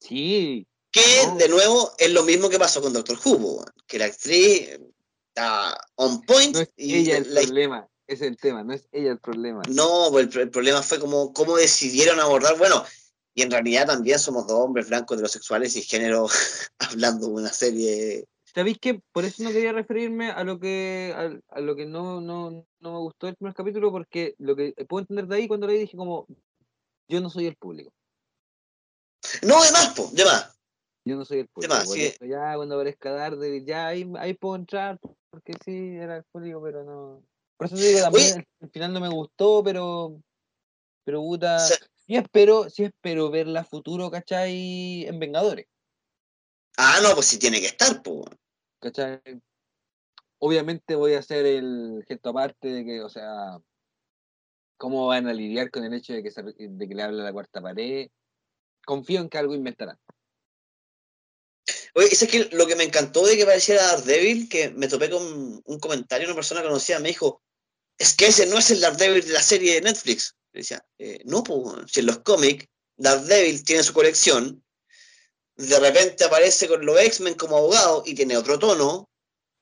Sí. Que, de nuevo, es lo mismo que pasó con Doctor Who, que la actriz está on point. y ella el problema es el tema, no es ella el problema. No, el, problema fue como cómo decidieron abordar, bueno, y en realidad también somos dos hombres blancos heterosexuales y género hablando de una serie. ¿Sabéis que por eso no quería referirme a lo que a, lo que no, no, no, me gustó el primer capítulo? Porque lo que puedo entender de ahí cuando le dije como yo no soy el público. No, de más, po, de más. Yo no soy el público. Ya cuando aparezca Daredevil, ya ahí, ahí puedo entrar, porque sí, era el público, pero no. Por eso te digo, también al final no me gustó, pero. Pero puta. sí espero, sí espero verla futuro, ¿cachai? En Vengadores. Ah, no, pues sí tiene que estar, pues. Obviamente voy a hacer el gesto aparte de que, o sea, cómo van a lidiar con el hecho de que, de que le habla la cuarta pared. Confío en que algo inventarán. Oye, es que lo que me encantó de que pareciera Daredevil, que me topé con un comentario, una persona conocida me dijo, es que ese no es el Daredevil de la serie de Netflix. decía, eh, no, pues, si en los cómics Daredevil tiene su colección, de repente aparece con los X-Men como abogado y tiene otro tono,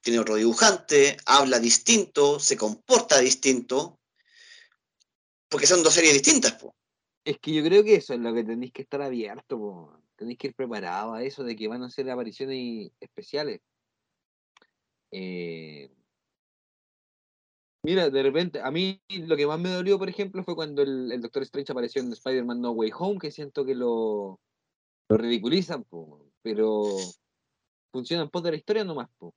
tiene otro dibujante, habla distinto, se comporta distinto, porque son dos series distintas. pues. Es que yo creo que eso es lo que tenéis que estar abierto, tenéis que ir preparado a eso de que van a hacer apariciones especiales. Eh, Mira, de repente, a mí lo que más me dolió, por ejemplo, fue cuando el, Doctor Strange apareció en Spider-Man No Way Home, que siento que lo, lo ridiculizan, pero funciona en pos de la historia nomás. Po.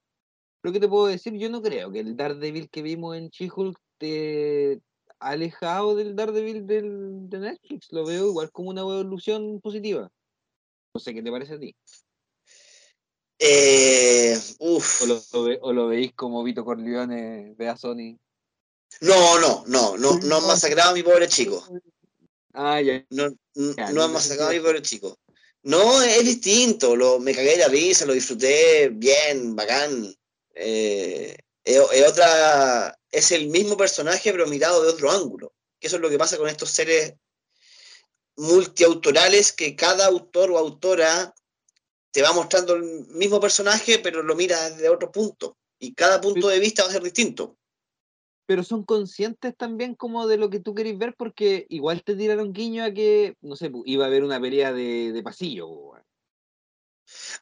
Lo que te puedo decir, yo no creo que el Daredevil que vimos en She-Hulk te alejado del Daredevil del, de Netflix. Lo veo igual como una evolución positiva. No sé qué te parece a ti. Eh, O, lo, lo veis como Vito Corleone ve a Sony. No, no, no, no, no han masacrado a mi pobre chico. Ah, ya. No, no, han masacrado a mi pobre chico. No, es distinto. Lo, me cagué de la risa, lo disfruté bien, bacán. Eh, es, otra, es el mismo personaje, pero mirado de otro ángulo. Que eso es lo que pasa con estos seres multiautorales que cada autor o autora te va mostrando el mismo personaje, pero lo mira desde otro punto. Y cada punto de vista va a ser distinto pero son conscientes también como de lo que tú querés ver porque igual te tiraron guiño a que, no sé, iba a haber una pelea de, pasillo.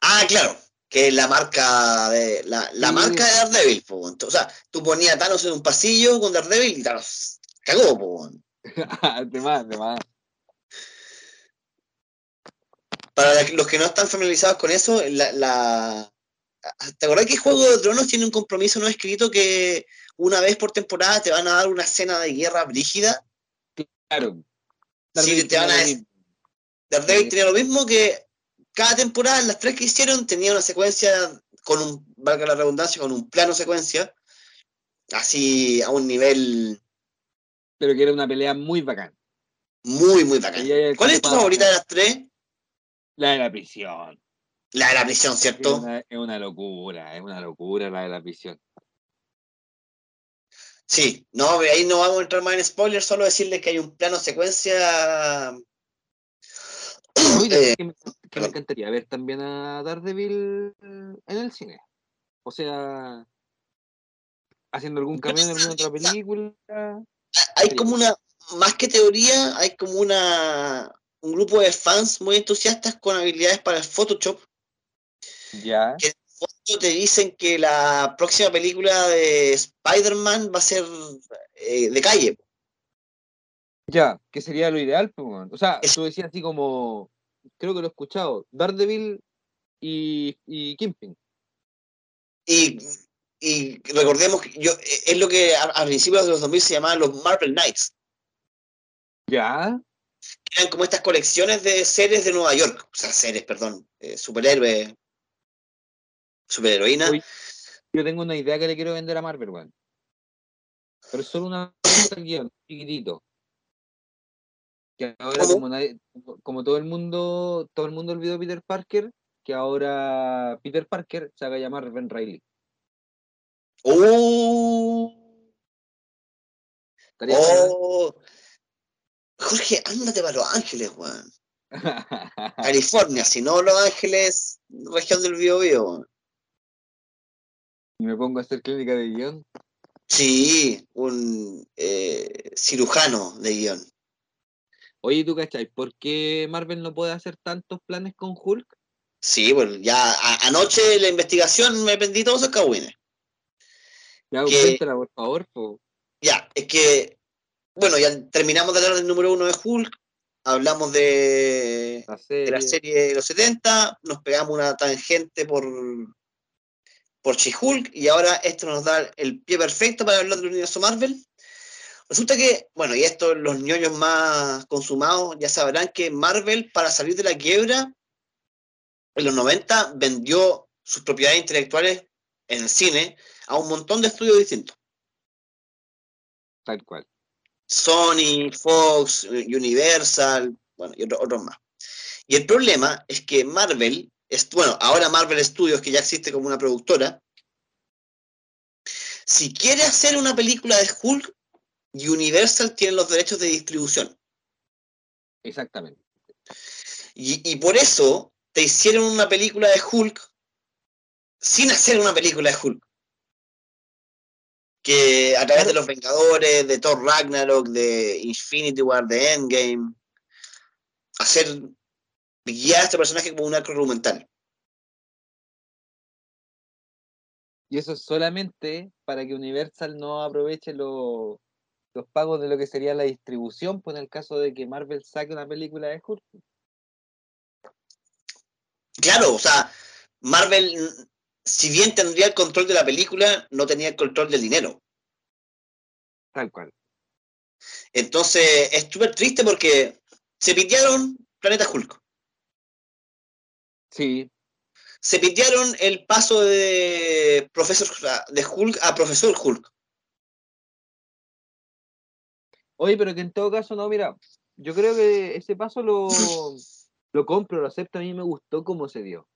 Ah, claro, que la marca de la, marca de Daredevil, o sea, tú ponías a Thanos en un pasillo con Daredevil y Thanos cagó, po. de más, de más. Para los que no están familiarizados con eso, la, la... ¿te acordás que Juego de Tronos tiene un compromiso no escrito que una vez por temporada te van a dar una escena de guerra brígida. Claro. Sí, te van a decir. Daredevil tenía lo mismo que cada temporada, las tres que hicieron, tenía una secuencia con un, valga la redundancia, con un plano secuencia, así a un nivel Pero que era una pelea muy bacán. muy, muy bacán. ¿Cuál es tu favorita de las tres? La de la prisión. La de la prisión, Es ¿cierto? una, es una locura, es una locura la de la prisión. Sí, no, pero ahí no vamos a entrar más en spoilers, solo decirles que hay un plano secuencia. Oye, Eh, que, me, que me perdón. encantaría ver también a Daredevil en el cine. O sea, haciendo algún cameo en alguna otra película. hay como una, más que teoría, hay como una un grupo de fans muy entusiastas con habilidades para el Photoshop Ya. que en el fondo te dicen que la próxima película de Spider-Man va a ser eh, de calle. Ya, que sería lo ideal, pues. O sea, Es- tú decías así como, creo que lo he escuchado, Daredevil y, y Kingpin. Y, y recordemos que yo, eh, es lo que a, a principios de los 2000 se llamaban los Marvel Knights. Ya, eran como estas colecciones de seres de Nueva York, o sea, seres, perdón, eh, superhéroes, superheroínas. Oye, yo tengo una idea que le quiero vender a Marvel, weón. Pero es solo una guion, chiquitito. Que ahora como, nadie- como todo el mundo, todo el mundo olvidó a Peter Parker, que ahora Peter Parker se haga llamar Ben Reilly. ¡Oh! ¡Oh! Jorge, ándate para Los Ángeles, weón. California, si no Los Ángeles, región del Biobío. weón. Y me pongo a hacer clínica de guion. Sí, un eh, cirujano de guion. Oye, ¿tú cachai? ¿Por qué Marvel no puede hacer tantos planes con Hulk? Sí, bueno, ya a- anoche la investigación me prendí todos esos cagüines. Ya, Que- cuéntala, por favor, po. Ya, es que, bueno, ya terminamos de hablar del número uno de Hulk, hablamos de, La de la serie. serie de los 70, nos pegamos una tangente por, por She-Hulk y ahora esto nos da el pie perfecto para hablar del universo Marvel. Resulta que, bueno, y esto los ñoños más consumados ya sabrán que Marvel, para salir de la quiebra, en los 90 vendió sus propiedades intelectuales en el cine a un montón de estudios distintos. Tal cual. Sony, Fox, Universal, bueno, y otro- otros más. Y el problema es que Marvel, bueno, ahora Marvel Studios, que ya existe como una productora, si quiere hacer una película de Hulk, Universal tiene los derechos de distribución. Exactamente. Y, y por eso te hicieron una película de Hulk sin hacer una película de Hulk. Que a través de los Vengadores, de Thor Ragnarok, de Infinity War, de Endgame, hacer guiar a este personaje como un arco argumental. Y eso es solamente para que Universal no aproveche lo- los pagos de lo que sería la distribución, pues en el caso de que Marvel saque una película de Hulk. Claro, o sea, Marvel, si bien tendría el control de la película, no tenía el control del dinero. Tal cual. Entonces, es súper triste porque se pitearon Planeta Hulk. Sí, se pitearon el paso de profesor de Hulk a profesor Hulk. Oye, pero que en todo caso, no, mira, yo creo que ese paso lo, lo compro, lo acepto, a mí me gustó cómo se dio.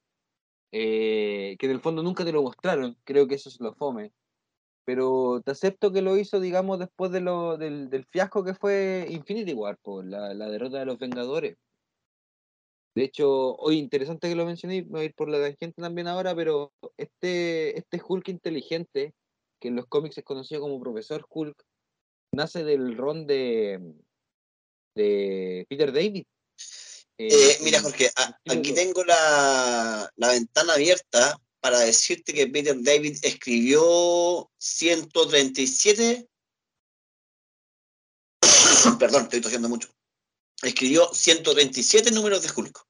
Eh, que en el fondo nunca te lo mostraron, creo que eso es lo fome. Pero te acepto que lo hizo, digamos, después de lo, del, del fiasco que fue Infinity War, po, la, la derrota de los Vengadores. De hecho, hoy interesante que lo mencioné, me voy a ir por la tangente también ahora, pero este, este Hulk inteligente, que en los cómics es conocido como Profesor Hulk, nace del ron de, de Peter David. Eh, en- mira, Jorge, a- aquí tengo la, la ventana abierta para decirte que Peter David escribió 137. Perdón, estoy tosiendo mucho. Escribió 137 números de Hulk.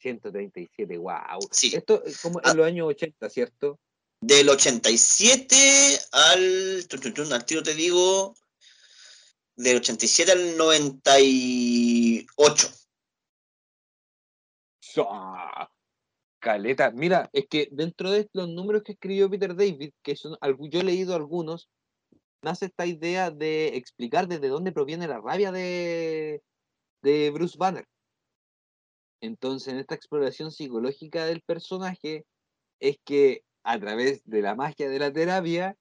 137, wow. Sí. Esto es como Ah. en los años 80, ¿cierto? Del 87 al. Al tiro te digo. Del 87 al 98. ¡Ah! Caleta. Mira, es que dentro de los números que escribió Peter David, que son yo he leído algunos, nace esta idea de explicar desde dónde proviene la rabia de, de Bruce Banner. Entonces, en esta exploración psicológica del personaje, es que a través de la magia de la terapia,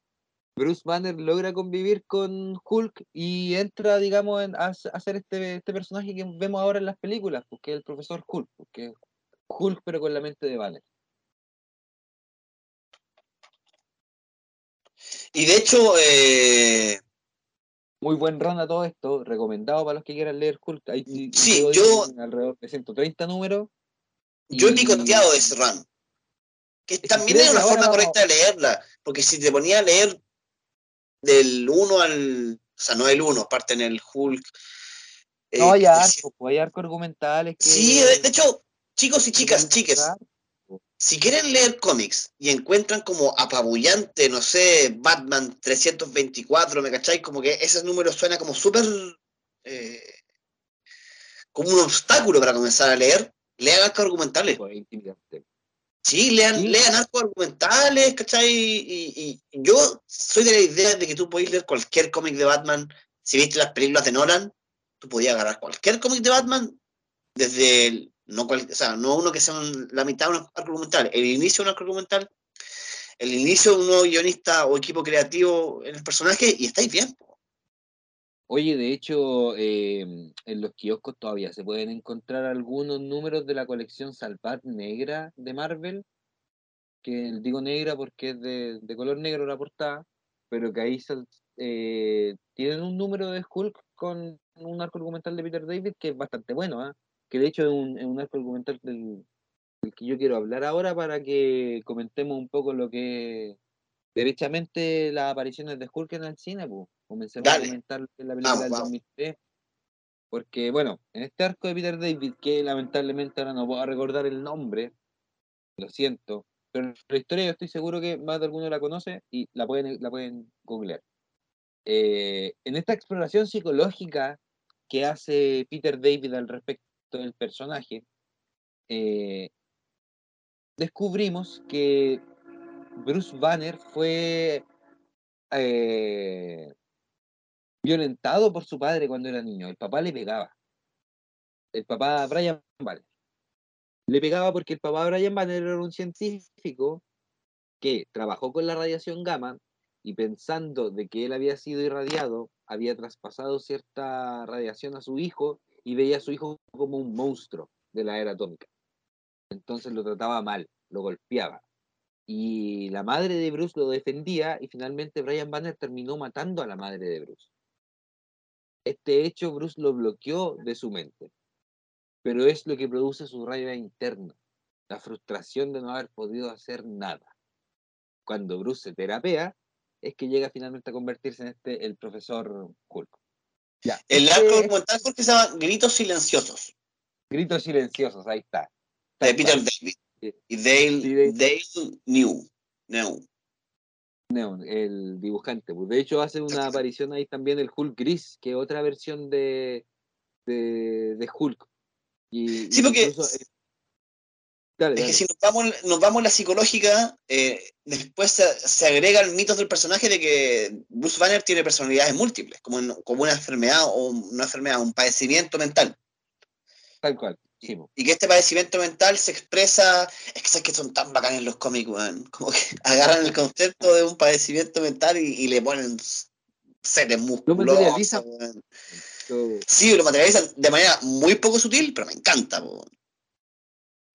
Bruce Banner logra convivir con Hulk y entra, digamos, a, hacer este, este personaje que vemos ahora en las películas, porque es el profesor Hulk, porque Hulk pero con la mente de Banner. Y de hecho, eh, muy buen run a todo esto, recomendado para los que quieran leer Hulk. sí, yo. Alrededor de 130 números. Yo he picoteado ese run. Que también es una forma correcta de leerla, porque si te ponía a leer del 1 al. O sea, no del 1, aparte en el Hulk. Eh, no, hay arco, pues, hay arco argumentales. Que... Sí, de hecho, chicos y chicas, chiques, si quieren leer cómics y encuentran como apabullante, no sé, Batman 324, ¿me cacháis? Como que ese número suena como súper. Eh, como un obstáculo para comenzar a leer, lean arcos argumentales. Pues, sí, lean, lean arcos argumentales, ¿cachai? Y, yo soy de la idea de que tú podés leer cualquier cómic de Batman. Si viste las películas de Nolan, tú podías agarrar cualquier cómic de Batman desde el, no, o sea, no uno que sea la mitad de un arco argumental, el inicio de un arco argumental, el inicio de un nuevo guionista o equipo creativo en el personaje y estáis bien. Oye, de hecho, em, en los kioscos todavía se pueden encontrar algunos números de la colección Salvat Negra de Marvel, que digo negra porque es de, color negro la portada, pero que ahí eh, tienen un número de Hulk con un arco argumental de Peter David que es bastante bueno, ¿ah? Que de hecho es un, es un arco argumental del, que yo quiero hablar ahora para que comentemos un poco lo que derechamente las apariciones de Hulk en el cine, pues. Comencemos a comentar la película del 2003. Porque, bueno, en este arco de Peter David, que lamentablemente ahora no puedo recordar el nombre, lo siento, pero la historia yo estoy seguro que más de alguno la conoce y la pueden, la pueden googlear. Eh, en esta exploración psicológica que hace Peter David al respecto del personaje, eh, descubrimos que Bruce Banner fue eh, violentado por su padre cuando era niño. El papá le pegaba. El papá Brian Banner. Le pegaba porque el papá Brian Banner era un científico que trabajó con la radiación gamma y pensando de que él había sido irradiado, había traspasado cierta radiación a su hijo y veía a su hijo como un monstruo de la era atómica. Entonces lo trataba mal, lo golpeaba. Y la madre de Bruce lo defendía y finalmente Brian Banner terminó matando a la madre de Bruce. Este hecho Bruce lo bloqueó de su mente, pero es lo que produce su rabia interna, la frustración de no haber podido hacer nada. Cuando Bruce se terapea, es que llega finalmente a convertirse en este el profesor Hulk el arco documental porque se llama Gritos Silenciosos. Gritos Silenciosos, ahí está. De Peter David. Y Dale, Dale New. New. el dibujante. Pues. De hecho, hace una aparición ahí también el Hulk Gris, que es otra versión de, de, Hulk. Y, sí, porque es que si nos vamos, nos vamos a la psicológica, eh, después se, agregan mitos del personaje de que Bruce Banner tiene personalidades múltiples, como, como una enfermedad o una enfermedad, un padecimiento mental. Tal cual. Y que este padecimiento mental se expresa, es que sabes que son tan bacanes los cómics, como que agarran el concepto de un padecimiento mental y, le ponen seres musculosos. Lo Sí, lo materializan de manera muy poco sutil, pero me encanta.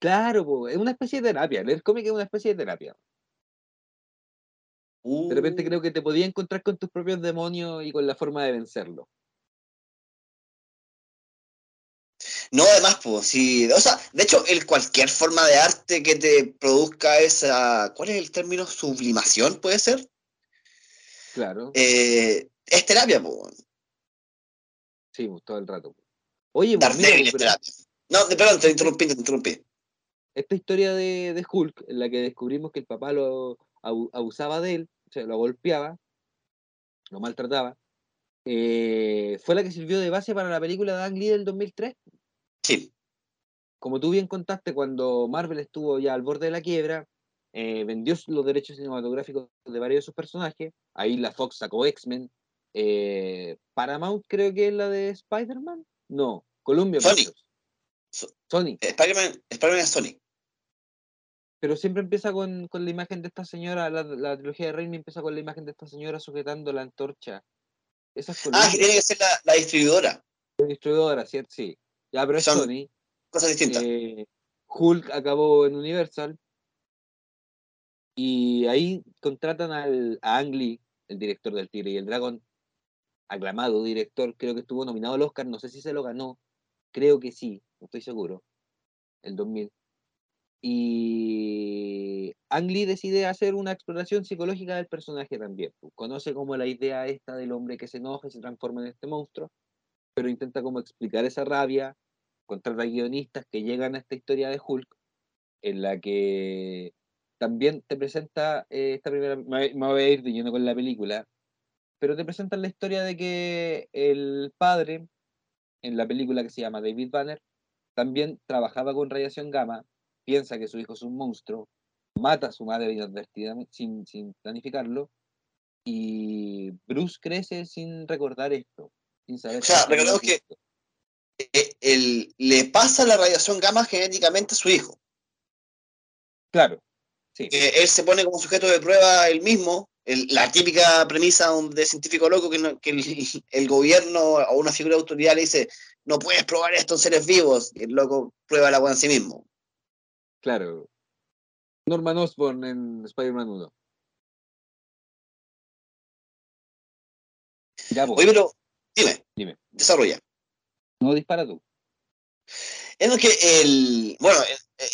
Claro, es una especie de terapia. Leer cómic es una especie de terapia. De repente creo uh. que te podías encontrar con tus propios demonios y con la forma de vencerlo. No, además, pues, sí. O sea, de hecho, el cualquier forma de arte que te produzca esa. ¿Cuál es el término? Sublimación, puede ser. Claro. Eh, es terapia, pues. Sí, pues, todo el rato. Oye, pues, es terapia. No, perdón, te interrumpí, te interrumpí esta historia de, Hulk, en la que descubrimos que el papá lo abusaba de él, o sea, lo golpeaba, lo maltrataba, eh, fue la que sirvió de base para la película de Ang Lee del 2003. Sí. como tú bien contaste, cuando Marvel estuvo ya al borde de la quiebra, eh, vendió los derechos cinematográficos de varios de sus personajes. Ahí la Fox sacó X-Men. Eh, Paramount creo que es la de Spider-Man. No, Columbia. Sony. Sony. Spider-Man Spider es Sony. Pero siempre empieza con, con, la imagen de esta señora, la, la trilogía de Raimi empieza con la imagen de esta señora sujetando la antorcha. Esa es ah, que tiene que ser la, la distribuidora. La distribuidora, ¿cierto? Sí. Ya, pero es Son Sony. Cosas distintas. Eh, Hulk acabó en Universal. Y ahí contratan al, a Ang Lee, el director del Tigre y el Dragón, aclamado director, creo que estuvo nominado al Oscar, no sé si se lo ganó, creo que sí, no estoy seguro, el 2000. Y Ang Lee decide hacer una exploración psicológica del personaje también. Conoce como la idea esta del hombre que se enoja y se transforma en este monstruo, pero intenta como explicar esa rabia, contrata guionistas que llegan a esta historia de Hulk, en la que también te presenta eh, esta primera, me, voy a ir lleno con la película, pero te presentan la historia de que el padre, en la película que se llama David Banner, también trabajaba con radiación gamma, piensa que su hijo es un monstruo, mata a su madre inadvertidamente, sin, sin planificarlo, y Bruce crece sin recordar esto, sin saber. O sea, recordemos que él, le pasa la radiación gamma genéticamente a su hijo. Claro, Sí. él se pone como sujeto de prueba él mismo, el, la típica premisa de científico loco que, no, que el, el, gobierno o una figura de autoridad le dice, no puedes probar esto en seres vivos, y el loco prueba la agua en sí mismo. Claro. Norman Osborn en Spider-Man 1. Ya, Oye, pero dime, dime. Desarrolla. No dispara tú. Es lo que el. Bueno,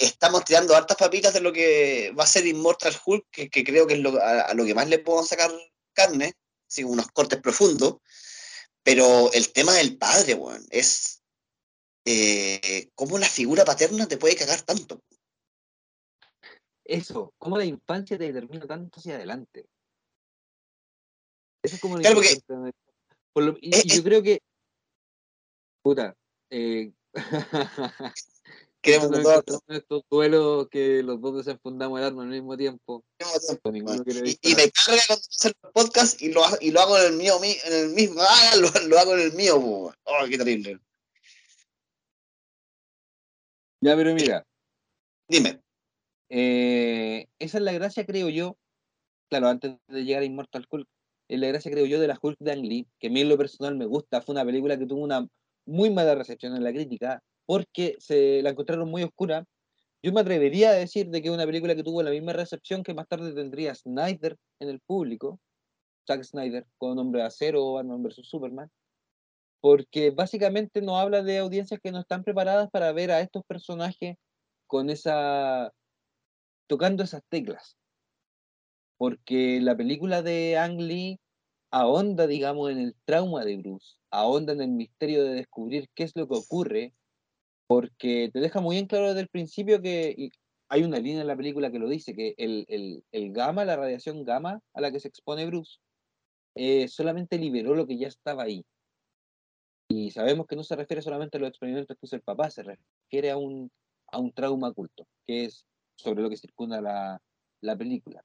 estamos tirando hartas papitas de lo que va a ser Immortal Hulk, que, que creo que es lo, a, a, lo que más le puedo sacar carne, así unos cortes profundos. Pero el tema del padre, weón, es. Eh, ¿Cómo la figura paterna te puede cagar tanto? Eso, cómo la infancia te determina tanto hacia adelante. Eso es como claro, porque, Por lo, y, eh, y, yo eh, creo que. Puta. Eh, Queremos no estos duelos que los dos desenfundamos el arma al mismo tiempo. Mismo tiempo y, y, me carga cuando hacer el podcast y lo, y lo hago en el mío, en el mismo, ah, lo, lo hago en el mío, oh, qué terrible. Ya, pero mira. Dime. Eh, esa es la gracia, creo yo. Claro, antes de llegar a Immortal Hulk, es la gracia, creo yo, de la Hulk de Ang Lee, que a mí en lo personal me gusta. Fue una película que tuvo una muy mala recepción en la crítica porque se la encontraron muy oscura. Yo me atrevería a decir de que es una película que tuvo la misma recepción que más tarde tendría Snyder en el público, Zack Snyder, con Hombre de Acero o Batman vs. Superman, porque básicamente nos habla de audiencias que no están preparadas para ver a estos personajes con esa tocando esas teclas. Porque la película de Ang Lee ahonda, digamos, en el trauma de Bruce, ahonda en el misterio de descubrir qué es lo que ocurre, porque te deja muy en claro desde el principio que hay una línea en la película que lo dice, que el, el, el gamma, la radiación gamma a la que se expone Bruce, eh, solamente liberó lo que ya estaba ahí. Y sabemos que no se refiere solamente a los experimentos que hizo el papá, se refiere a un, a un trauma oculto, que es sobre lo que circunda la, la película.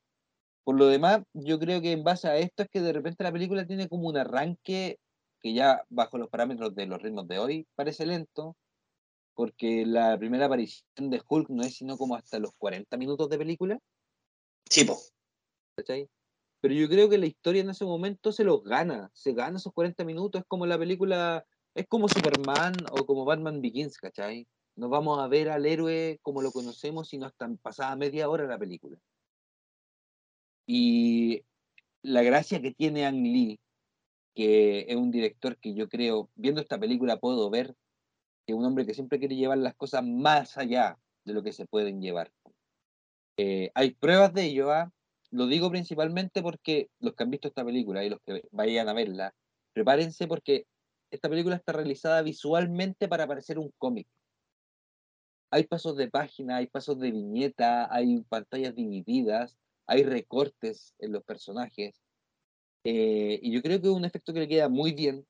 Por lo demás, yo creo que en base a esto es que de repente la película tiene como un arranque que ya bajo los parámetros de los ritmos de hoy parece lento, porque la primera aparición de Hulk no es sino como hasta los 40 minutos de película. Sí, po. ¿Cachai? Pero yo creo que la historia en ese momento se los gana, se gana esos 40 minutos, es como la película, es como Superman o como Batman Begins, ¿cachai? Nos vamos a ver al héroe como lo conocemos y no hasta pasada media hora la película. Y la gracia que tiene Ang Lee, que es un director que yo creo, viendo esta película puedo ver que es un hombre que siempre quiere llevar las cosas más allá de lo que se pueden llevar. Eh, hay pruebas de ello, ¿ah? lo digo principalmente porque los que han visto esta película y los que vayan a verla, prepárense porque esta película está realizada visualmente para parecer un cómic. Hay pasos de página, hay pasos de viñeta, hay pantallas divididas, hay recortes en los personajes. Eh, y yo creo que es un efecto que le queda muy bien.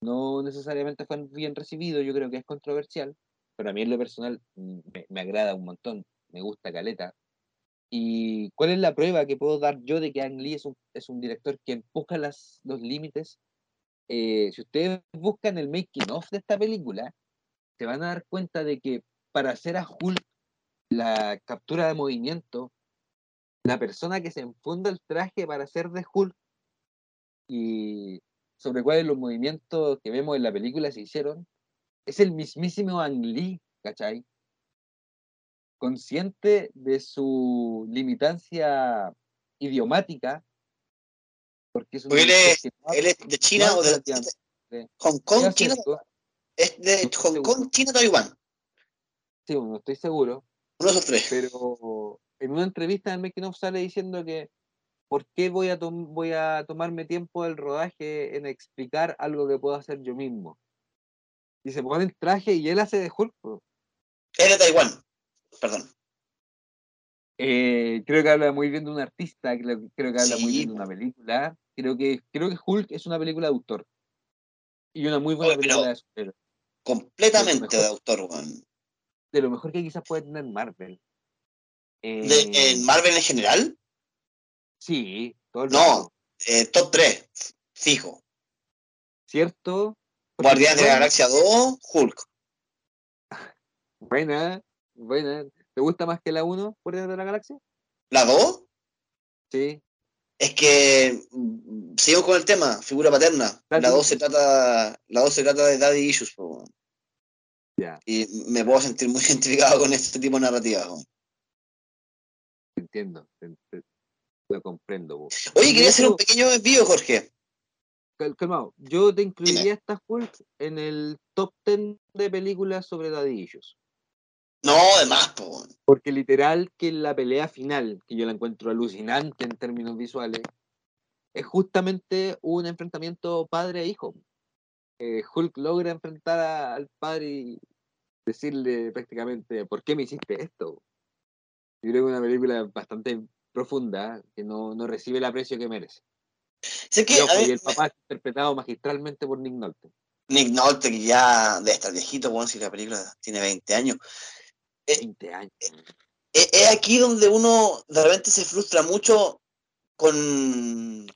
No necesariamente fue bien recibido, yo creo que es controversial, pero a mí en lo personal me, agrada un montón, me gusta Caleta. ¿Y cuál es la prueba que puedo dar yo de que Ang Lee es un, director que empuja los límites? Eh, si ustedes buscan el making of de esta película, se van a dar cuenta de que para hacer a Hulk la captura de movimiento, la persona que se enfunda el traje para hacer de Hulk y sobre cuáles los movimientos que vemos en la película se hicieron, es el mismísimo Ang Lee, ¿cachai? Consciente de su limitancia idiomática, porque es un él es, él de China o de, de Hong Kong, China, es de No Hong. Kong, China, Taiwán. sí, no estoy seguro, Uno de tres. pero en una entrevista en Making of sale diciendo que ¿por qué voy a, voy a tomarme tiempo del rodaje en explicar algo que puedo hacer yo mismo? Y se pone el traje y él hace de Hulk. Es de Taiwán. Perdón. Eh, creo que habla muy bien de un artista, creo, creo que habla muy bien de una película. Creo que, creo que Hulk es una película de autor. Y una muy buena Oye, película de superhéroes. Completamente mejor. de autor, weón. De lo mejor que quizás puede tener Marvel. De, Eh, ¿En Marvel en general? sí, todo el No. Eh, top 3, fijo. ¿Cierto? Guardianes de la Galaxia 2, Hulk. Buena, buena. ¿Te gusta más que la 1, Guardianes de la Galaxia? ¿La 2? Sí. Es que mm, seguimos con el tema, figura paterna. La 2 se trata, la 2 se trata de daddy issues, po. Ya, y me puedo sentir muy identificado con este tipo de narrativa. te entiendo. lo comprendo. po. Oye, quería hacer un pequeño envío, Jorge. cal- calmado, yo te incluiría esta Hulk en el top 10 de películas sobre Daddy Issues. No, además, po. Porque literal que la pelea final, que yo la encuentro alucinante en términos visuales, es justamente un enfrentamiento padre e hijo. Eh, Hulk logra enfrentar a- al padre y decirle prácticamente, ¿por qué me hiciste esto? Yo creo que es una película bastante profunda, que no, no recibe el aprecio que merece. Sé que Y, el me- papá es interpretado magistralmente por Nick Nolte. Nick Nolte, que ya debe estar viejito, weón, si la película tiene 20 años. 20 años. Es es aquí donde uno de repente se frustra mucho con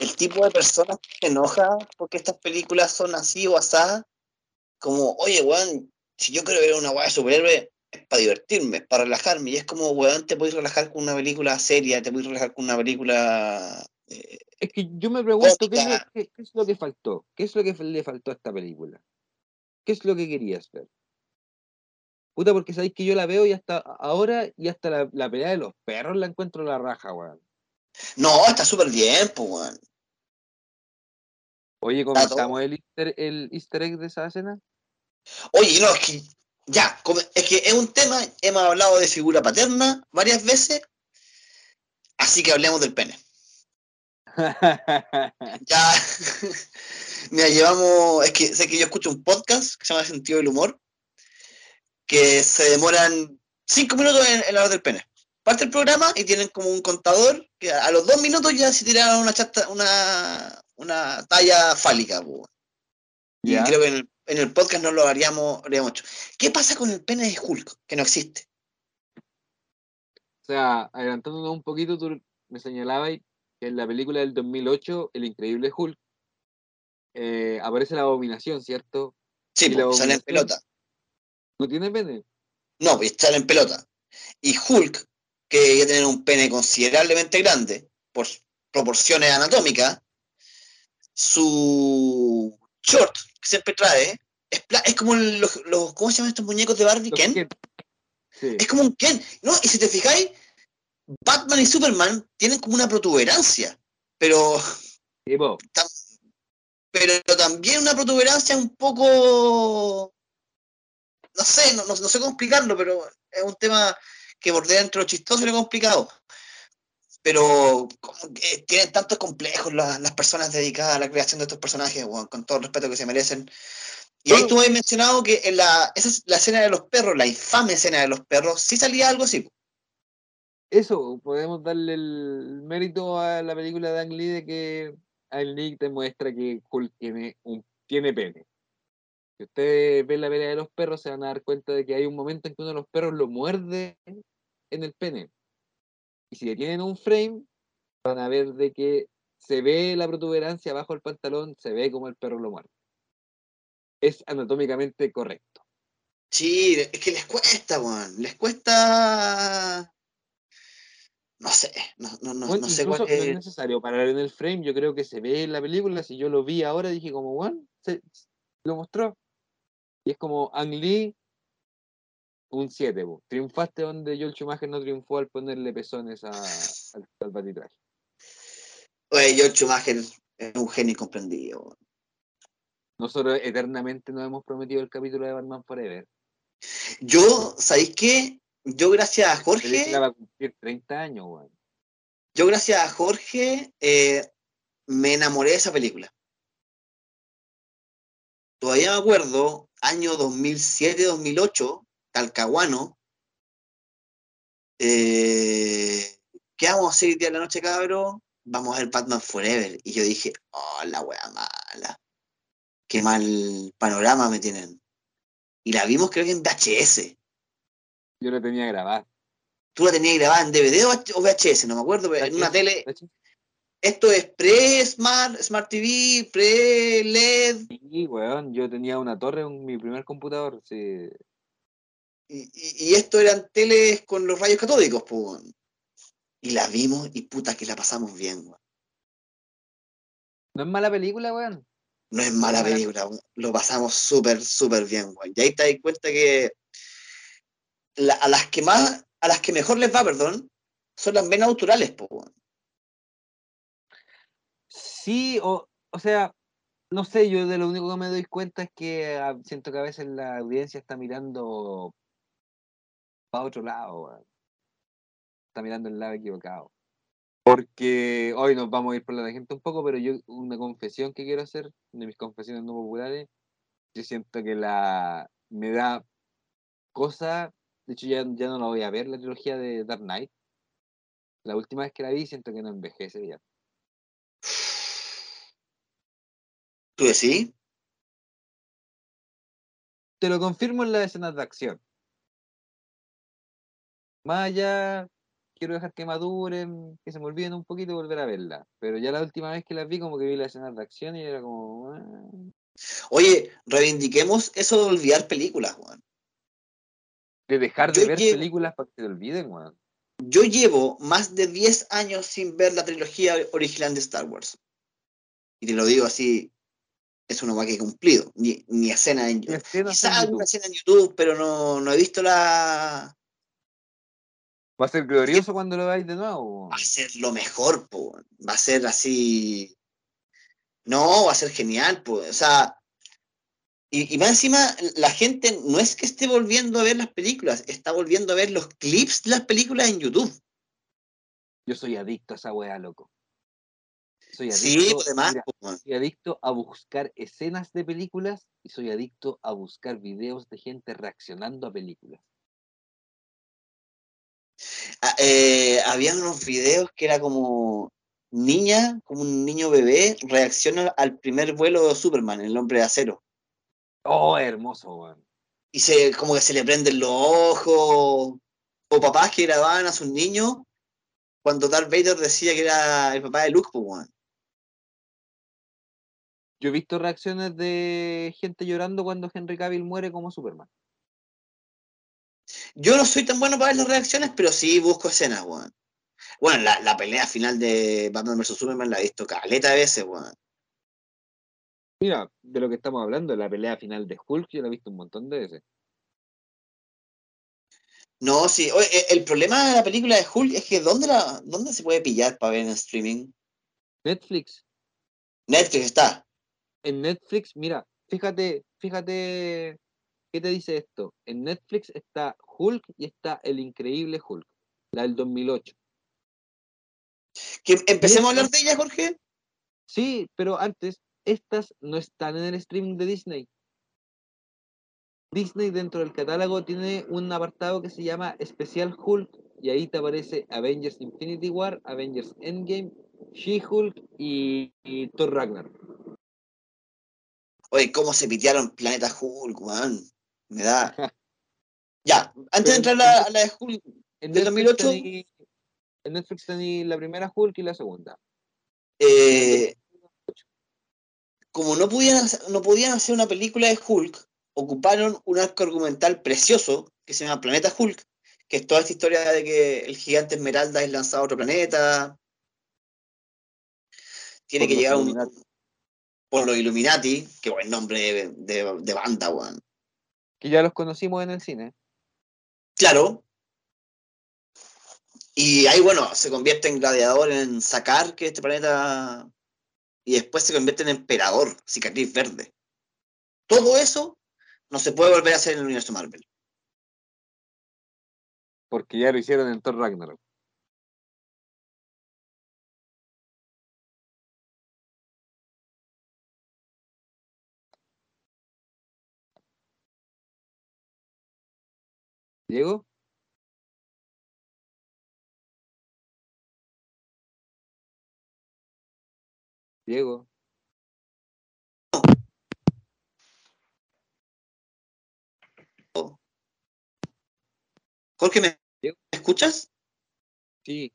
el tipo de personas que se enoja porque estas películas son así o asá. Como, oye, weón, si yo quiero ver una weá de superhéroe, es para divertirme, es para relajarme. Y es como, weón, te puedes relajar con una película seria, te puedes relajar con una película. eh, Es que yo me pregunto, ¿qué es, lo, Cómica. qué- qué es lo que faltó? ¿Qué es lo que le faltó a esta película? ¿Qué es lo que querías ver? Puta, porque sabéis que yo la veo y hasta ahora y hasta la, la pelea de los perros la encuentro la raja, weón. No, está súper bien, pues, weón. Oye. ¿comentamos el easter, el easter egg de esa escena? Oye, no, es que ya, es que es un tema, hemos hablado de figura paterna varias veces, así que hablemos del pene. Ya, mira, llevamos, es que sé que yo escucho un podcast que se llama Sentido del Humor, que se demoran cinco minutos en, en hablar del pene. Parte el programa y tienen como un contador que a los dos minutos ya se tiraron una chata, una, una talla fálica. po. Y creo que en el, en el podcast no lo haríamos, haríamos mucho. ¿Qué pasa con el pene de Hulk? Que no existe. O sea, adelantándonos un poquito, tú me señalabas que en la película del 2008, El Increíble Hulk, eh, aparece la abominación, ¿cierto? Sí, ¿Y la sale en pelota. ¿No tiene pene? No, pues sale en pelota. Y Hulk, que ya tiene un pene considerablemente grande, por proporciones anatómicas, su short que siempre trae es, es como los, los- ¿cómo se llaman estos muñecos de Barbie? Los Ken. Ken. Sí. Es como un Ken, ¿no? Y si te fijáis, Batman y Superman tienen como una protuberancia, pero, pero también una protuberancia un poco, no sé, no, no- no sé cómo explicarlo, pero es un tema que bordea entre lo chistoso y lo complicado. Pero como que tienen tantos complejos las, las personas dedicadas a la creación de estos personajes, con todo el respeto que se merecen. Y ahí tú habías mencionado que en la, esa es la escena de los perros, la infame escena de los perros, sí salía algo así. Eso, podemos darle el mérito a la película de Ang Lee de que Ang Lee te muestra que Hulk tiene un tiene pene. Si ustedes ven la pelea de los perros, se van a dar cuenta de que hay un momento en que uno de los perros lo muerde en el pene. Y si tienen un frame, van a ver de que se ve la protuberancia bajo el pantalón, se ve como el perro lo muerde. Es anatómicamente correcto. Sí, es que les cuesta, weón. Les cuesta. No sé, no, no, no, Bueno, no sé cuál no es es. necesario parar en el frame, yo creo que se ve en la película, si yo lo vi ahora dije como, bueno, se, lo mostró. Y es como Ang Lee, un 7, triunfaste donde Joel Schumacher no triunfó al ponerle pezones a, al, al batitraje. Oye, George Schumacher es un genio incomprendido. weón. Nosotros eternamente nos hemos prometido el capítulo de Batman Forever. Yo, ¿sabéis qué? Yo, gracias a Jorge, va a cumplir 30 años, yo, gracias a Jorge, eh, me enamoré de esa película. Todavía me acuerdo, año 2007-2008, Talcahuano. Eh, ¿Qué vamos a hacer el día de la noche, cabrón? Vamos a ver Batman Forever. Y yo dije, oh, la wea mala. Qué mal panorama me tienen. Y la vimos creo que en VHS. Yo lo tenía grabado. Tú la tenías grabada en DVD o VHS, no me acuerdo, pero en una tele. Esto es pre-Smart, Smart TV, pre-LED. Sí, weón, yo tenía una torre en mi primer computador, sí. Y, y- y esto eran teles con los rayos catódicos, pues. Y la vimos y puta que la pasamos bien, weón. No es mala película, weón. No es mala película, weón. lo pasamos súper, súper bien, weón. Y ahí te das cuenta que la- a las que más, a las que mejor les va, perdón, son las menos naturales, pues. weón. Sí, o, o sea, no sé, yo de lo único que me doy cuenta es que ah, siento que a veces la audiencia está mirando para otro lado. Está mirando el lado equivocado. Porque hoy nos vamos a ir por la tangente un poco, pero yo, una confesión que quiero hacer, de mis confesiones no populares, yo siento que la me da cosa, de hecho ya, ya no la voy a ver, la trilogía de Dark Knight. La última vez que la vi siento que no envejece ya. ¿Tú decís? te lo confirmo en las escenas de acción. Más allá, quiero dejar que maduren, que se me olviden un poquito y volver a verla. Pero ya la última vez que las vi, como que vi las escenas de acción y era como. "Ah". Oye, reivindiquemos eso de olvidar películas, weón. De dejar de Yo ver llevo- películas para que se olviden, weón. Yo llevo más de 10 años sin ver la trilogía original de Star Wars. Y te lo digo así, es una guay que he cumplido. Ni, ni escena en Y escenas Quizá en alguna YouTube. escena en YouTube, pero no, no he visto la. Va a ser glorioso cuando lo veáis de nuevo. Va a ser lo mejor, po. Va a ser así. No, va a ser genial, pues. O sea. Y, y más encima, la gente no es que esté volviendo a ver las películas, está volviendo a ver los clips de las películas en YouTube. Yo soy adicto a esa weá, loco. Soy adicto, Sí, pues, además, mira, weón. soy adicto a buscar escenas de películas y soy adicto a buscar videos de gente reaccionando a películas. Ah, eh, había unos videos que era como niña, como un niño bebé, reacciona al primer vuelo de Superman, el hombre de acero. Oh, hermoso, weón. Y se, como que se le prenden los ojos. O papás que grababan a sus niños cuando Darth Vader decía que era el papá de Luke, pues, weón. Yo he visto reacciones de gente llorando cuando Henry Cavill muere como Superman. Yo no soy tan bueno para ver las reacciones, pero sí busco escenas, weón. Bueno, la, la pelea final de Batman vs Superman la he visto caleta de veces, weón. Mira, de lo que estamos hablando, la pelea final de Hulk, yo la he visto un montón de veces. No, sí. Oye, e- el problema de la película de Hulk es que ¿dónde, la, dónde se puede pillar para ver en streaming? Netflix. Netflix está. En Netflix, mira, fíjate, fíjate, ¿qué te dice esto? En Netflix está Hulk y está El Increíble Hulk, la del 2008. Que empecemos a hablar de ella, Jorge. Sí, pero antes, estas no están en el streaming de Disney. Disney dentro del catálogo tiene un apartado que se llama Especial Hulk y ahí te aparece Avengers Infinity War, Avengers Endgame, She-Hulk y, y Thor Ragnarok. Oye, cómo se pitearon Planeta Hulk, weón. Me da. ya, antes de entrar a la, de Hulk En del Netflix 2008. tení- en Netflix tení la primera Hulk y la segunda. eh, como no podían, hacer, no podían hacer una película de Hulk, ocuparon un arco argumental precioso que se llama Planeta Hulk, que es toda esta historia de que el gigante Esmeralda es lanzado a otro planeta. Tiene que llegar un, Illuminati. Por los Illuminati, que buen nombre de, de- de banda, weón. Que ya los conocimos en el cine. Claro. Y ahí, bueno, se convierte en gladiador en Sakar, que es este planeta, y después se convierte en emperador, cicatriz verde. Todo eso no se puede volver a hacer en el universo Marvel. Porque ya lo hicieron en Thor Ragnarok. ¿Diego? Diego. Jorge, ¿me me escuchas? Sí.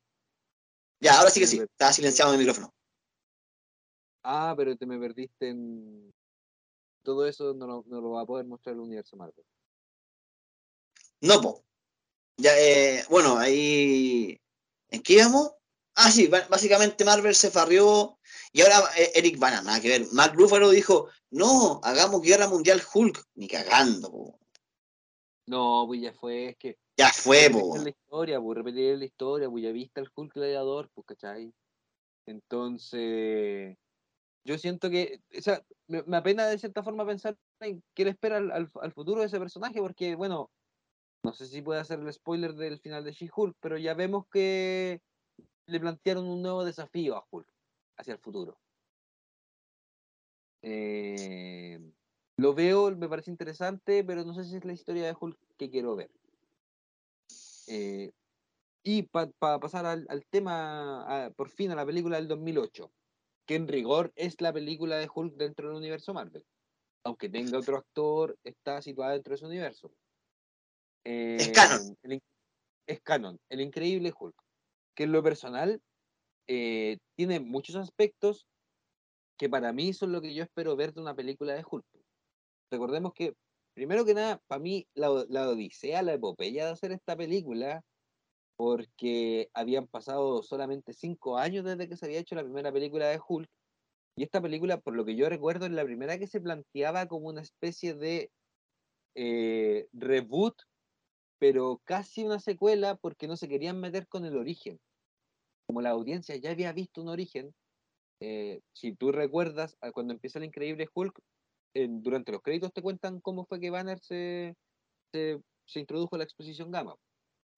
Ya, ahora sí que sí. Estaba silenciado el micrófono. Ah, pero te me perdiste en... Todo eso no lo, no lo va a poder mostrar el universo Marvel. No, po. Ya, eh, bueno, ahí. ¿En qué íbamos? Ah, sí, básicamente Marvel se farrió. Y ahora eh, Eric Bana, nada que ver. Mark Ruffalo dijo: No, hagamos guerra mundial Hulk. Ni cagando, po. No, pues ya fue, es que Ya fue, po. repetir la historia, pues repetir la historia, pues ya viste al Hulk gladiador, pues, ¿cachai? Entonces, yo siento que, o sea, me, me apena de cierta forma pensar en qué le espera al, al- al futuro de ese personaje, porque, bueno, no sé si puede hacer el spoiler del final de She-Hulk, pero ya vemos que le plantearon un nuevo desafío a Hulk hacia el futuro. Eh, lo veo, me parece interesante, pero no sé si es la historia de Hulk que quiero ver. Eh, y para pasar al, tema, por fin, a la película del 2008, que en rigor es la película de Hulk dentro del universo Marvel. Aunque tenga otro actor, está situada dentro de ese universo. Es Eh, canon. el in- es canon, el increíble Hulk. Que en lo personal eh, tiene muchos aspectos que para mí son lo que yo espero ver de una película de Hulk. Recordemos que, primero que nada, para mí la, la odisea, la epopeya de hacer esta película, porque habían pasado solamente cinco años desde que se había hecho la primera película de Hulk, y esta película, por lo que yo recuerdo, es la primera que se planteaba como una especie de eh, reboot, pero casi una secuela, porque no se querían meter con el origen. Como la audiencia ya había visto un origen, eh, si tú recuerdas, cuando empieza el increíble Hulk, durante los créditos te cuentan cómo fue que Banner se, se, se introdujo a la exposición Gamma.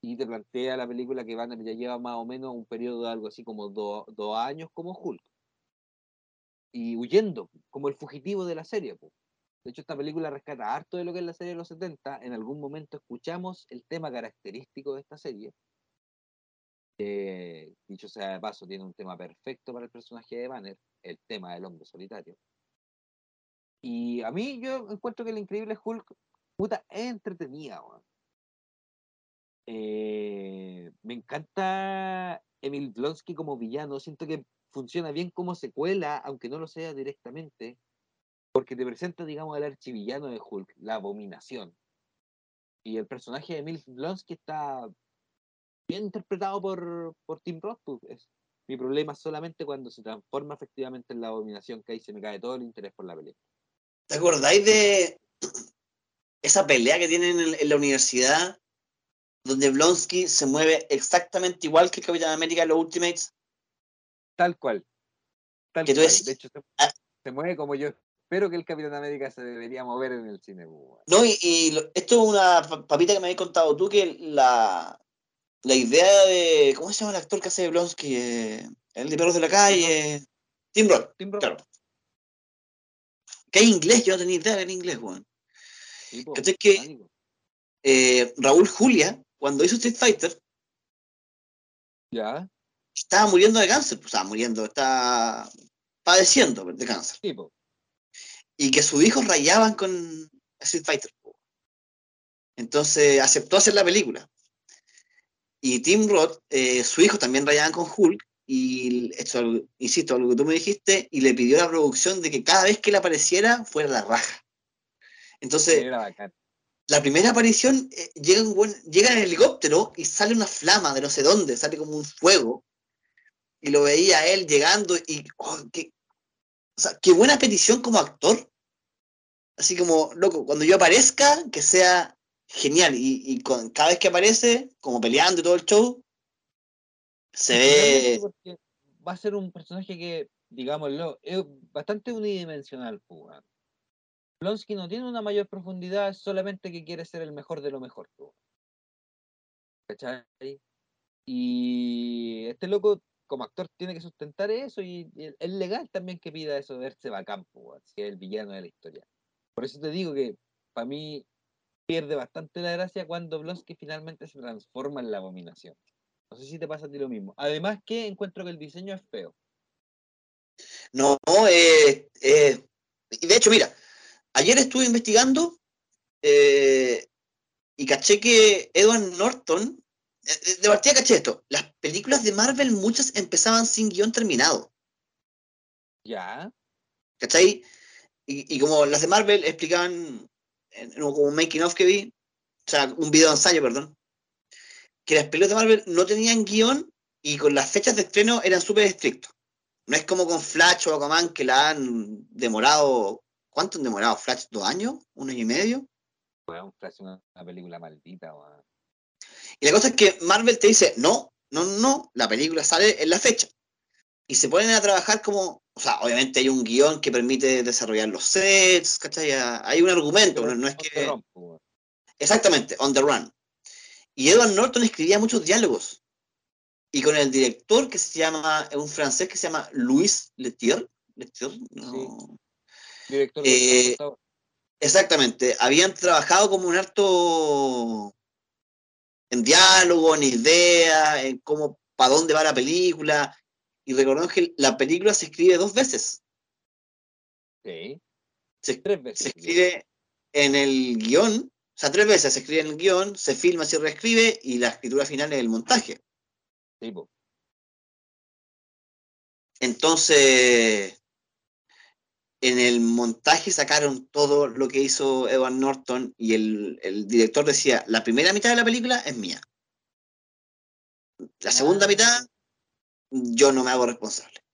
Y te plantea la película que Banner ya lleva más o menos un periodo de algo así como do- dos años como Hulk. Y huyendo, como el fugitivo de la serie. po. De hecho, esta película rescata harto de lo que es la serie de los 70. En algún momento escuchamos el tema característico de esta serie. Eh, dicho sea de paso, tiene un tema perfecto para el personaje de Banner, el tema del hombre solitario. Y a mí yo encuentro que el increíble Hulk, puta, es entretenida. Eh, me encanta Emil Blonsky como villano, siento que funciona bien como secuela, aunque no lo sea directamente, porque te presenta, digamos, el archivillano de Hulk, la abominación. Y el personaje de Emil Blonsky está bien interpretado por, por Tim Roth. pues, es- mi problema es solamente cuando se transforma efectivamente en la abominación, que ahí se me cae todo el interés por la película. ¿Te acordáis de esa pelea que tienen en, en la universidad? Donde Blonsky se mueve exactamente igual que el Capitán América en los Ultimates. Tal cual. Tal Que tú cual. decís- De hecho, se, Ah. se mueve como yo espero que el Capitán América se debería mover en el cine. pues. No, y, y lo- esto es una pa- papita que me habías contado tú, que la, la idea de. ¿Cómo se llama el actor que hace de Blonsky? Eh, el de Perros de la Calle. Tim Roth, Tim Roth, claro. Que es inglés, yo no tenía idea que era inglés, weón. ¿Cachai que-. Eh, Raúl Julia, cuando hizo Street Fighter, Ya, estaba muriendo de cáncer. Pues, estaba muriendo, está padeciendo de cáncer. sí, po. Y que sus hijos rayaban con Street Fighter. Entonces aceptó hacer la película. Y Tim Roth, eh, su hijo también rayaban con Hulk, y esto, insisto, lo que tú me dijiste, y le pidió a la producción de que cada vez que él apareciera fuera la raja. Entonces, la primera aparición eh, llega, buen, llega en el helicóptero y sale una flama de no sé dónde, sale como un fuego. Y lo veía él llegando y, oh, qué, o sea, qué buena petición como actor. Así como, loco, cuando yo aparezca, que sea genial. Y, y con, cada vez que aparece, como peleando y todo el show, se ve. Va a ser un personaje que, digámoslo, es bastante unidimensional, pues, Blonsky no tiene una mayor profundidad, solamente que quiere ser el mejor de lo mejor. ¿Cachai? Y este loco, como actor, tiene que sustentar eso y, es legal también que pida eso verse bacán, si es el villano de la historia. Por eso te digo que para mí pierde bastante la gracia cuando Blonsky finalmente se transforma en la abominación. No sé si te pasa a ti lo mismo. Además que encuentro que el diseño es feo. No, eh, eh, de hecho, mira, Ayer estuve investigando eh, y caché que Edward Norton, eh, de partida caché esto, las películas de Marvel muchas empezaban sin guion terminado. Ya. ¿Cachai? Y, y como las de Marvel explicaban, en, como un making of que vi, o sea, un video de ensayo, perdón, que las películas de Marvel no tenían guion y con las fechas de estreno eran súper estrictos. No es como con Flash o Aquaman que la han demorado ¿Cuánto han demorado Flash? ¿Dos años? ¿Un año y medio? Bueno, Flash es una, película maldita. Y la cosa es que Marvel te dice, no, no, no, la película sale en la fecha. Y se ponen a trabajar como, o sea, obviamente hay un guion que permite desarrollar los sets, ¿cachai? Hay un argumento, no, es que... Exactamente, on the run. Y Edward Norton escribía muchos diálogos. Y con el director que se llama, un francés que se llama Louis Letier, Letier no, Director eh, exactamente. Habían trabajado como un harto en diálogo, en ideas, en cómo, para dónde va la película. Y recordemos que la película se escribe dos veces. Sí. Se, se escribe en el guion, o sea, tres veces se escribe en el guion, se filma, se reescribe y la escritura final es el montaje. Sí, Entonces, en el montaje sacaron todo lo que hizo Edward Norton y el, director decía, la primera mitad de la película es mía. La segunda ah. mitad, yo no me hago responsable.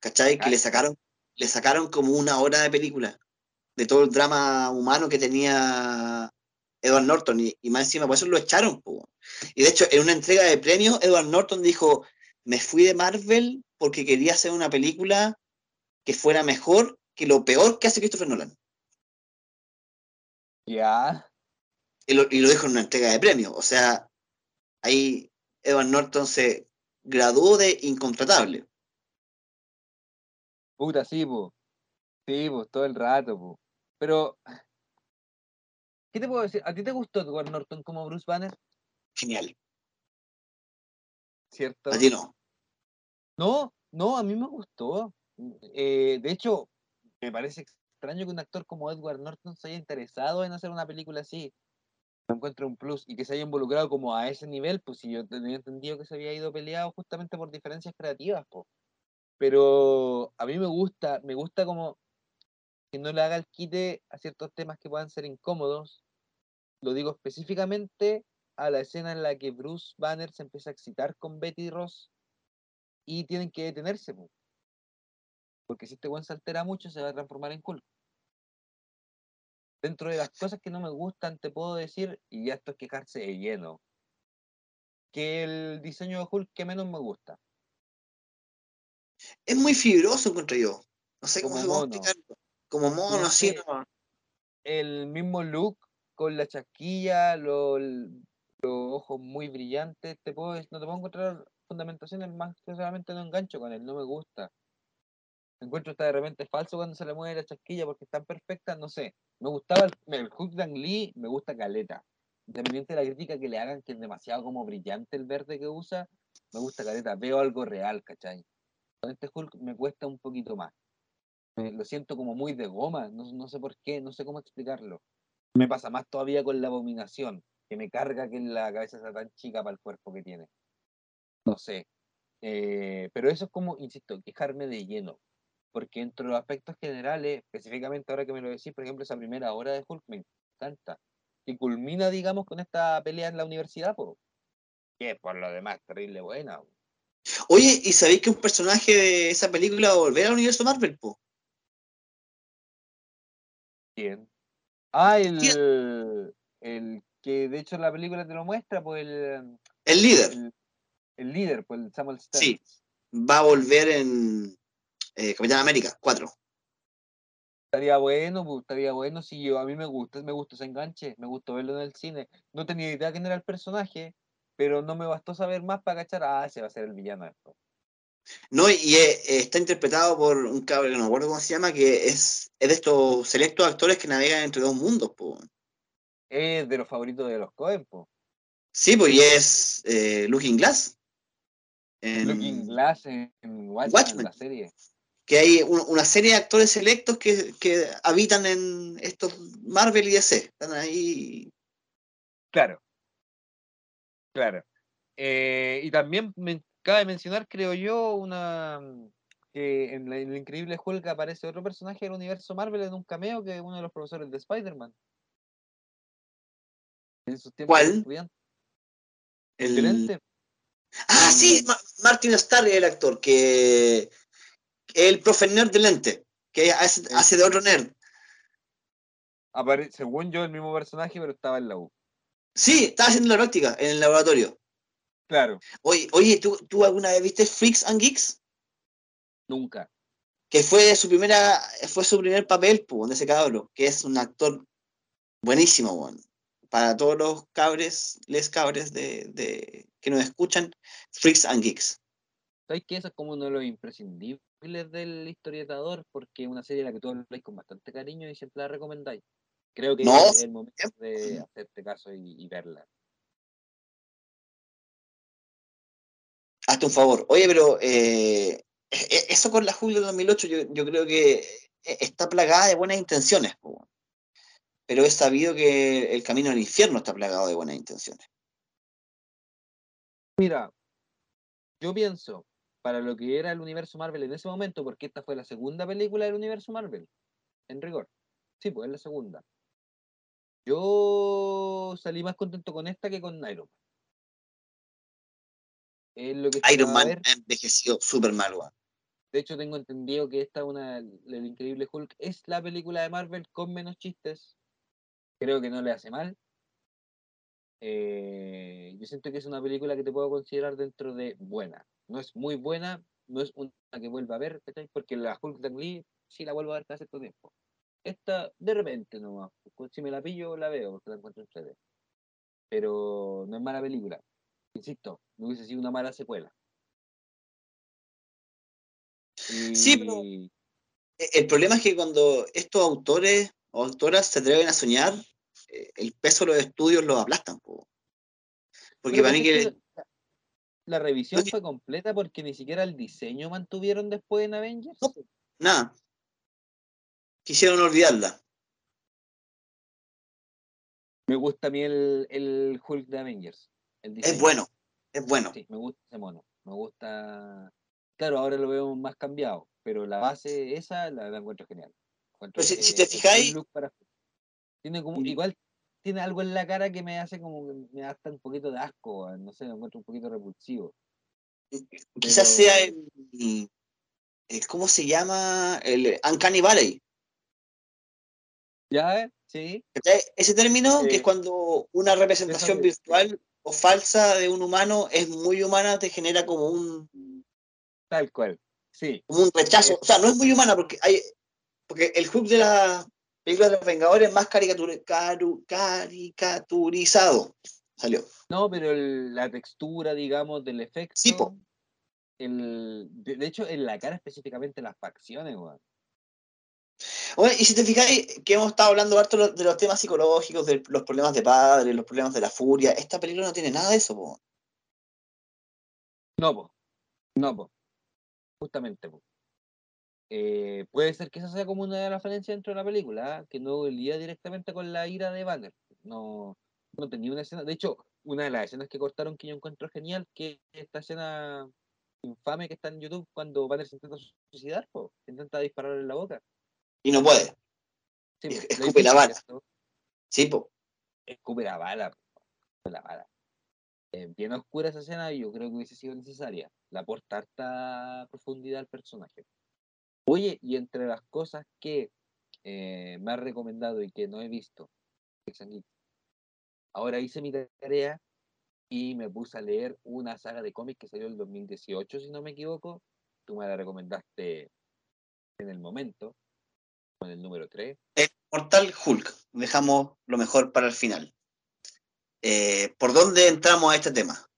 ¿Cachai? Que le sacaron, le sacaron como una hora de película de todo el drama humano que tenía Edward Norton y, más encima por eso lo echaron. Y de hecho, en una entrega de premios, Edward Norton dijo, me fui de Marvel porque quería hacer una película que fuera mejor que lo peor que hace Christopher Nolan. Ya. Y, lo, y lo dijo en una entrega de premio. O sea, ahí Edward Norton se graduó de incontratable. Puta, sí, pues. Sí, pues, todo el rato, pues. Pero, ¿qué te puedo decir? ¿A ti te gustó Edward Norton como Bruce Banner? Genial. ¿Cierto? A ti no. No, no, a mí me gustó. Eh, de hecho, me parece extraño que un actor como Edward Norton se haya interesado en hacer una película así. No encuentro un plus y que se haya involucrado como a ese nivel, pues si yo tenía entendido que se había ido peleado justamente por diferencias creativas, pues. Pero a mí me gusta, me gusta como que no le haga el quite a ciertos temas que puedan ser incómodos. Lo digo específicamente a la escena en la que Bruce Banner se empieza a excitar con Betty Ross y tienen que detenerse. Porque si este buen se altera mucho, se va a transformar en Hulk. Dentro de las cosas que no me gustan, te puedo decir, y ya esto es quejarse de lleno, que el diseño de Hulk que menos me gusta. Es muy fibroso, encuentro yo. No sé cómo se va a explicar. Como mono, así. El mismo look, con la chasquilla, los, ojos muy brillantes, te puedo, no te puedo encontrar fundamentaciones, más que solamente no engancho con él, no me gusta encuentro está de repente falso cuando se le mueve la chasquilla porque están perfectas, no sé. Me gustaba el, el Hulk de Lee, me gusta Caleta. Independiente de la crítica que le hagan, que es demasiado como brillante el verde que usa, me gusta Caleta. Veo algo real, ¿cachai? Con este Hulk me cuesta un poquito más. Lo siento como muy de goma, no, no sé por qué, no sé cómo explicarlo. Me pasa más todavía con la abominación, que me carga que la cabeza sea tan chica para el cuerpo que tiene. No sé. Eh, pero eso es como, insisto, quejarme de lleno. Porque entre los aspectos generales, específicamente ahora que me lo decís, por ejemplo, esa primera hora de Hulk me encanta. Que culmina, digamos, con esta pelea en la universidad, po. que por lo demás terrible buena. po. Oye, ¿y sabéis que un personaje de esa película va a volver al universo Marvel, po? ¿Quién? Ah, el, el que de hecho la película te lo muestra, pues el, El líder. el, el líder, pues el Samuel Stern. Sí. Va a volver en eh, Capitán América 4. Estaría bueno, pues, estaría bueno si yo, a mí me gusta, me gusta ese enganche, me gustó verlo en el cine. No tenía idea quién era el personaje, pero no me bastó saber más para cachar, ah, ese va a ser el villano esto. No, y eh, está interpretado por un cabrón que no me acuerdo cómo se llama, que es, es de estos selectos actores que navegan entre dos mundos, po. Es de los favoritos de los Coen, pues. Sí, pues y es eh, Looking Glass. En- Looking Glass en, en Watchmen, Watchmen. la serie. Que hay un- una serie de actores selectos que, que habitan en estos Marvel y DC. Están ahí. Claro. Claro. Eh, y también me cabe mencionar, creo yo, una que en la, en la increíble Hulk aparece otro personaje del universo Marvel en un cameo que es uno de los profesores de Spider-Man. En sus tiempos de ¿Cuál? estudiante. El... El lente. Ah, sí, Ma- Martin Starr el actor, que el profe nerd de lente, que hace, hace de otro nerd. Apare- según yo, el mismo personaje, pero estaba en la U. Sí, estaba haciendo la práctica en el laboratorio. Claro, Oye, oye ¿tú, ¿tú alguna vez viste Freaks and Geeks? nunca. Que fue su primera, fue su primer papel, pues, de ese cabro, que es un actor buenísimo, weón. Para todos los cabres, les cabres de, de- que nos escuchan, Freaks and Geeks. ¿Sabes que eso es como uno de los imprescindibles del historietador? Porque es una serie a la que tú habláis con bastante cariño y siempre la recomendáis. Creo que No, es el momento de hacerte caso y, y verla. Hazte un favor. Oye, pero eh, e- e- eso con la Julio 2008 yo, yo creo que eh, está plagada de buenas intenciones. po. Pero es sabido que el camino al infierno está plagado de buenas intenciones. Mira, yo pienso, para lo que era el universo Marvel en ese momento, porque esta fue la segunda película del universo Marvel, en rigor. Sí, pues es la segunda. Yo salí más contento con esta que con Iron Man. Es lo que Iron Man ha envejecido súper mal. De hecho, tengo entendido que esta, una, el Increíble Hulk, es la película de Marvel con menos chistes. Creo que no le hace mal. Eh, yo siento que es una película que te puedo considerar dentro de buena. No es muy buena, no es una que vuelva a ver, ¿cachai? porque la Hulk de Ang Lee sí la vuelvo a ver cada cierto tiempo. Esta, de repente nomás, pues, si me la pillo, la veo, porque la encuentro en 3D. Pero no es mala película. Insisto, no hubiese sido una mala secuela. Sí, pero- El problema es que cuando estos autores o autoras se atreven a soñar, eh, el peso de los estudios los aplastan. po. Porque Pero para mí ¿cachai que... la, revisión fue completa porque ni siquiera el diseño mantuvieron después en Avengers. No. Nada. Quisieron olvidarla. Me gusta a mí el, el Hulk de Avengers. El Es bueno. Es bueno. Sí, me gusta ese mono. Me gusta. Claro, ahora lo veo más cambiado, pero la base esa la, la encuentro genial. Encuentro si- te fijáis- para- Tiene como, igual tiene algo en la cara que me hace como que me da hasta un poquito de asco, no sé, me encuentro un poquito repulsivo. Quizás Pero- sea el, el- ¿Cómo se llama? El Uncanny Valley. ¿Ya? Sí. Ese término, que es cuando una representación virtual o falsa de un humano es muy humana, te genera como un, tal cual. Sí, como un rechazo. Eh, O sea, no es muy humana porque hay. Porque el Hulk de la película de los Vengadores es más caricatura- caru- caricaturizado. Salió. No, pero el- la textura, digamos, del efecto. Sí, po. El, de, de hecho, en la cara específicamente las facciones, weón. Oye, y si te fijáis que hemos estado hablando harto de los- de los temas psicológicos, de los problemas de padre, los problemas de la furia, esta película no tiene nada de eso, po. No, po. No, po. Justamente, po. Eh, puede ser que esa sea como una de las falencias dentro de la película, ¿ah? que no lidia directamente con la ira de Banner. No, no tenía una escena. De hecho, una de las escenas que cortaron que yo encuentro genial, que esta escena infame que está en YouTube cuando Banner se intenta suicidar, po, se intenta disparar en la boca. Y no puede. Sí, Es- escupe la bala. Sí, po. Escupe la bala. po, La bala. Eh, bien oscura esa escena y yo creo que hubiese sido necesaria. Le aporta harta profundidad al personaje. Oye, y entre las cosas que eh, me ha recomendado y que no he visto, ahora hice mi tarea y me puse a leer una saga de cómics que salió en el 2018, si no me equivoco. Tú me la recomendaste en el momento, con el número 3. Mortal Hulk. Dejamos lo mejor para el final. Eh, ¿Por dónde entramos a este tema?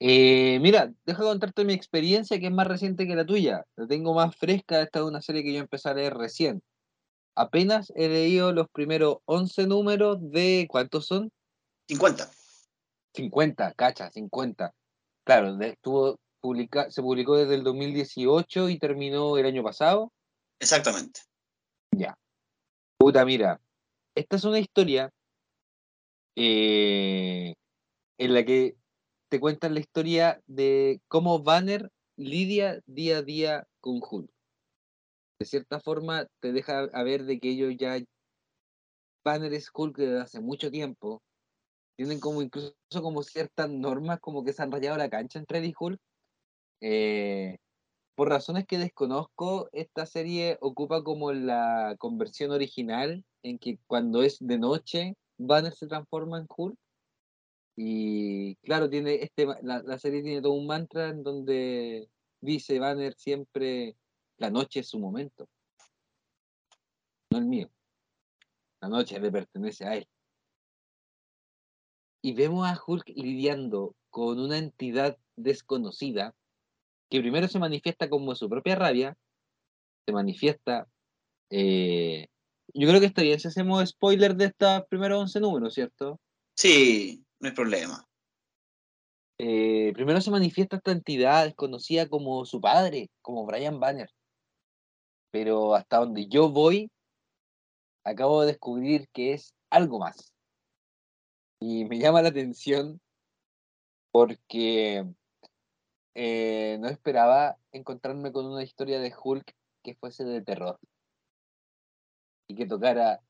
Eh, mira, deja contarte mi experiencia que es más reciente que la tuya. La tengo más fresca. Esta es una serie que yo empecé a leer recién. Apenas he leído los primeros 11 números de. ¿Cuántos son? 50. 50, cacha, 50. Claro, de- estuvo publica, se publicó desde el 2018 y terminó el año pasado. Exactamente. Puta, mira, esta es una historia eh, en la que te cuentan la historia de cómo Banner lidia día a día con Hulk. De cierta forma, te deja a ver de que ellos ya. Banner es Hulk desde hace mucho tiempo. Tienen como incluso como ciertas normas, como que se han rayado la cancha entre él y Hulk. Eh, por razones que desconozco, esta serie ocupa como la conversión original, en que cuando es de noche, Banner se transforma en Hulk. Y claro, tiene este, la, la serie tiene todo un mantra en donde dice Banner siempre, la noche es su momento, no el mío. La noche le pertenece a él. Y vemos a Hulk lidiando con una entidad desconocida que primero se manifiesta como su propia rabia, se manifiesta. eh, yo creo que está bien si hacemos spoiler de estos primeros 11 números, ¿cierto? Sí, no hay problema. Eh, primero se manifiesta esta entidad desconocida como su padre, como Brian Banner. Pero hasta donde yo voy, acabo de descubrir que es algo más. Y me llama la atención porque eh, no esperaba encontrarme con una historia de Hulk que fuese de terror y que tocara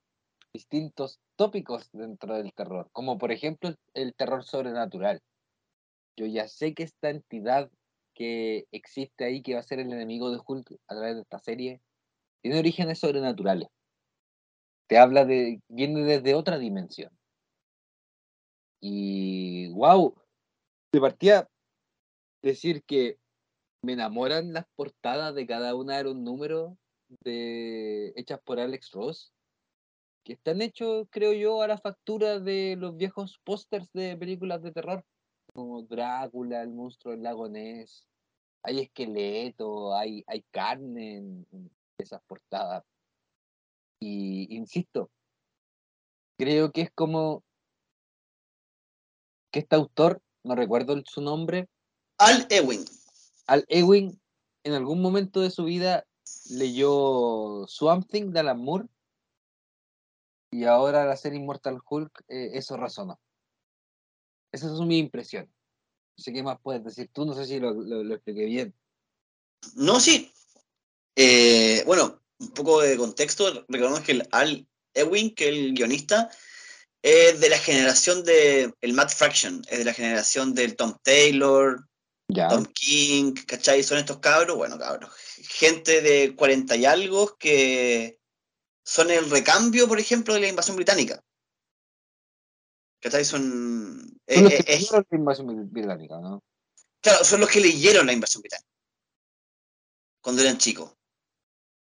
distintos tópicos dentro del terror, como por ejemplo el, terror sobrenatural. Yo ya sé que esta entidad que existe ahí, que va a ser el enemigo de Hulk a través de esta serie, tiene orígenes sobrenaturales. Te habla de, viene desde otra dimensión. Y wow, de partida decir que me enamoran las portadas de cada una de los números de, hechas por Alex Ross, que están hechos, creo yo, a la factura de los viejos pósters de películas de terror, como Drácula, el monstruo del lago Ness. Hay esqueleto, hay, hay carne en, en esas portadas. Y insisto, creo que es como que este autor, no recuerdo su nombre, Al Ewing. Al Ewing en algún momento de su vida leyó Swamp Thing de Alan Moore y ahora al hacer Immortal Hulk eh, eso razonó. Esas son mis impresiones. No sé qué más puedes decir tú, no sé si lo, lo- lo expliqué bien. No, sí. Eh, bueno, un poco de contexto. Recordemos que el Al Ewing, que es el guionista, es de la generación de el Matt Fraction, es de la generación del Tom Taylor, Ya. Tom King, ¿cachai? Son estos cabros, bueno, cabros, gente de 40 y algo que son el recambio, por ejemplo, de la invasión británica. ¿Cachai? Son... eh, Son los eh, que es- leyeron la invasión británica, ¿no? Claro, son los que leyeron la invasión británica cuando eran chicos.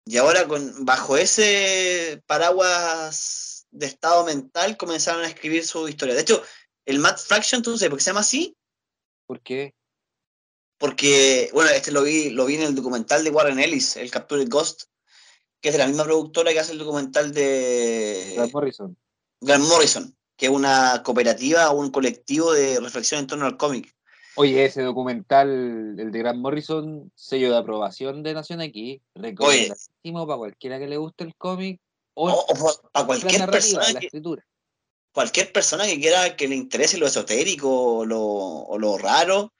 Y ahora con, bajo ese paraguas de estado mental comenzaron a escribir su historia. De hecho, el Matt Fraction, ¿tú sabes por qué se llama así? ¿Por qué? Porque, bueno, este lo vi, lo vi en el documental de Warren Ellis, el Captured Ghost, que es de la misma productora que hace el documental de Grant Morrison. Grant Morrison, que es una cooperativa o un colectivo de reflexión en torno al cómic. Oye, ese documental, el de Grant Morrison, sello de aprobación de Nación X, recomendadísimo para cualquiera que le guste el cómic o, para cualquier persona la escritura. Cualquier persona que quiera que le interese lo esotérico o lo, raro.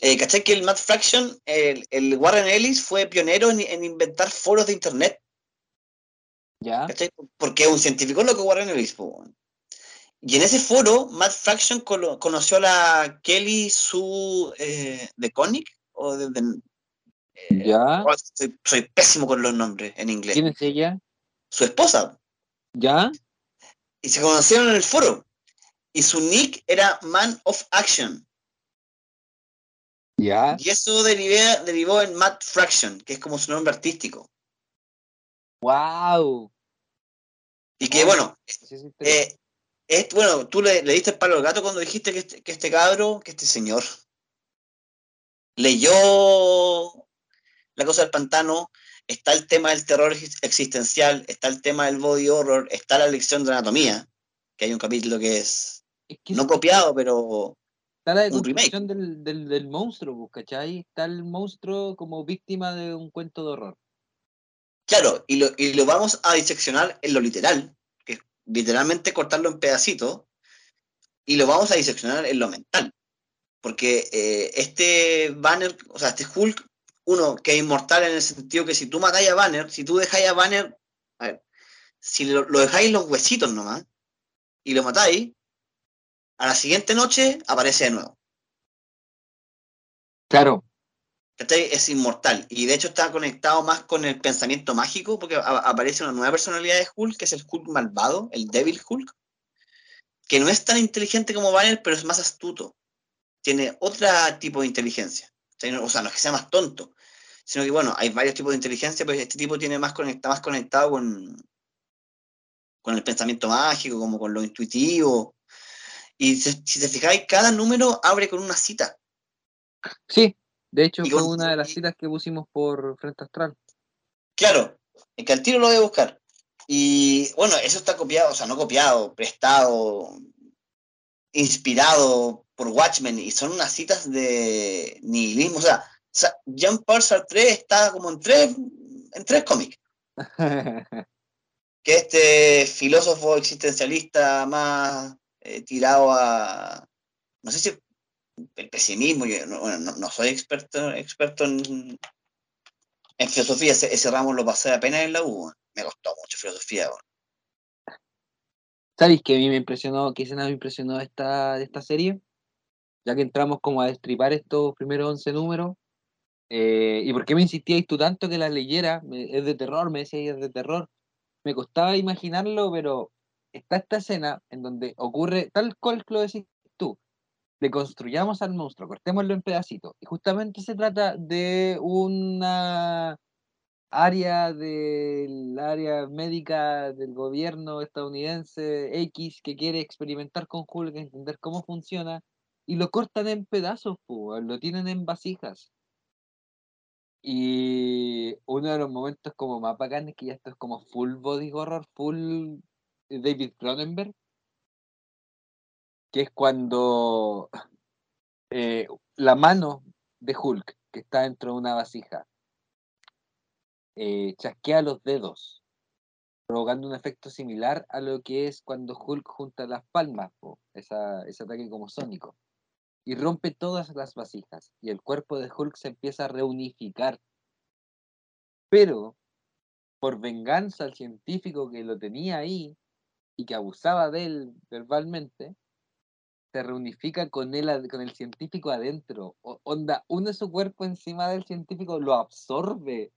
Eh, ¿Cachai que el Matt Fraction, el, Warren Ellis fue pionero en, inventar foros de internet? ¿Ya? ¿Cachai? Porque es un científico loco Warren Ellis. Y en ese foro, Matt Fraction conoció a la Kelly Sue eh, de Koenig, o de, eh, ¿Ya? Oh, soy, pésimo con los nombres en inglés. ¿Quién es ella? Su esposa. ¿Ya? Y se conocieron en el foro. Y su nick era Man of Action. Y eso derivó en Matt Fraction, que es como su nombre artístico. ¡Wow! Y que, bueno, eh, bueno, tú le, diste el palo al gato cuando dijiste que este, que este cabro, que este señor, leyó La cosa del pantano, está el tema del terror existencial, está el tema del body horror, está la lección de anatomía, que hay un capítulo que es, no copiado, pero está la deconstrucción del, del, del, monstruo, pues, ¿cachai? Está el monstruo como víctima de un cuento de horror. Claro, y lo, y lo vamos a diseccionar en lo literal, literalmente cortarlo en pedacitos y lo vamos a diseccionar en lo mental. Porque eh, este Banner, o sea, este Hulk, uno que es inmortal en el sentido que si tú matáis a Banner, si tú dejáis a Banner, a ver, si lo, dejáis los huesitos nomás y lo matáis, a la siguiente noche aparece de nuevo. Claro, es inmortal. Y de hecho está conectado más con el pensamiento mágico, porque aparece una nueva personalidad de Hulk, que es el Hulk malvado, el Devil Hulk, que no es tan inteligente como Banner, pero es más astuto. Tiene otro tipo de inteligencia. O sea, no es que sea más tonto, sino que, bueno, hay varios tipos de inteligencia, pero este tipo tiene más conectado, más conectado con, con el pensamiento mágico, como con lo intuitivo. Y si, si te fijáis, cada número abre con una cita. Sí, de hecho, fue una de las citas que pusimos por Frente Astral. Claro, es que al tiro lo voy a buscar. Y bueno, eso está copiado, o sea, no copiado, prestado, inspirado por Watchmen, y son unas citas de nihilismo. O sea, Jean Paul Sartre está como en tres, en tres cómics. que este filósofo existencialista más eh, tirado a, no sé si el pesimismo, yo no, soy experto, experto en, filosofía, ese, ramo lo pasé apenas en la U, me costó mucho filosofía. ¿Sabéis que a mí me impresionó, qué escena me impresionó esta, de esta serie? Ya que entramos como a destripar estos primeros 11 números, eh, ¿y por qué me insistíais tú tanto que la leyera? es de terror, me decíais es de terror. Me costaba imaginarlo, pero está esta escena en donde ocurre tal cual lo decís tú deconstruyamos al monstruo, cortémoslo en pedacitos. Y justamente se trata de una área del área médica del gobierno estadounidense X que quiere experimentar con Hulk, entender cómo funciona, y lo cortan en pedazos, lo tienen en vasijas. Y uno de los momentos como más bacanes que ya esto es como full body horror, full David Cronenberg, que es cuando eh, la mano de Hulk, que está dentro de una vasija, eh, chasquea los dedos, provocando un efecto similar a lo que es cuando Hulk junta las palmas, ese ataque como sónico, y rompe todas las vasijas, y el cuerpo de Hulk se empieza a reunificar. Pero, por venganza al científico que lo tenía ahí y que abusaba de él verbalmente, se reunifica con él, con el científico adentro. onda, une su cuerpo encima del científico, lo absorbe.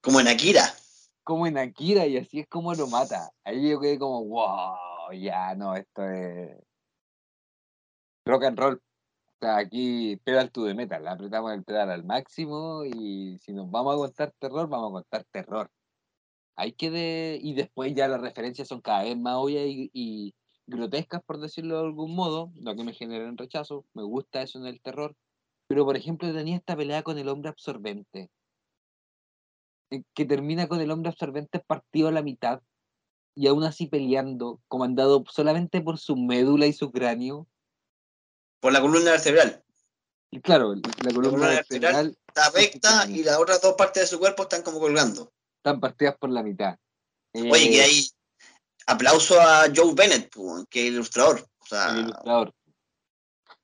Como en Akira. Como en Akira, y así es como lo mata. Ahí yo quedé como, wow, ya no, esto es rock and roll. O sea, aquí pedal to the metal, apretamos el pedal al máximo y si nos vamos a contar terror, vamos a contar terror. Hay que de... Y después ya las referencias son cada vez más obvias y grotescas, por decirlo de algún modo, lo que me genera un rechazo, me gusta eso en el terror, pero por ejemplo tenía esta pelea con el hombre absorbente, que termina con el hombre absorbente partido a la mitad y aún así peleando, comandado solamente por su médula y su cráneo. Por la columna vertebral. Y claro, la columna vertebral vertebral está recta y las otras dos partes de su cuerpo están como colgando. Están partidas por la mitad. Oye, que Eh, hay aplauso a Joe Bennett, que es ilustrador. O sea, el ilustrador.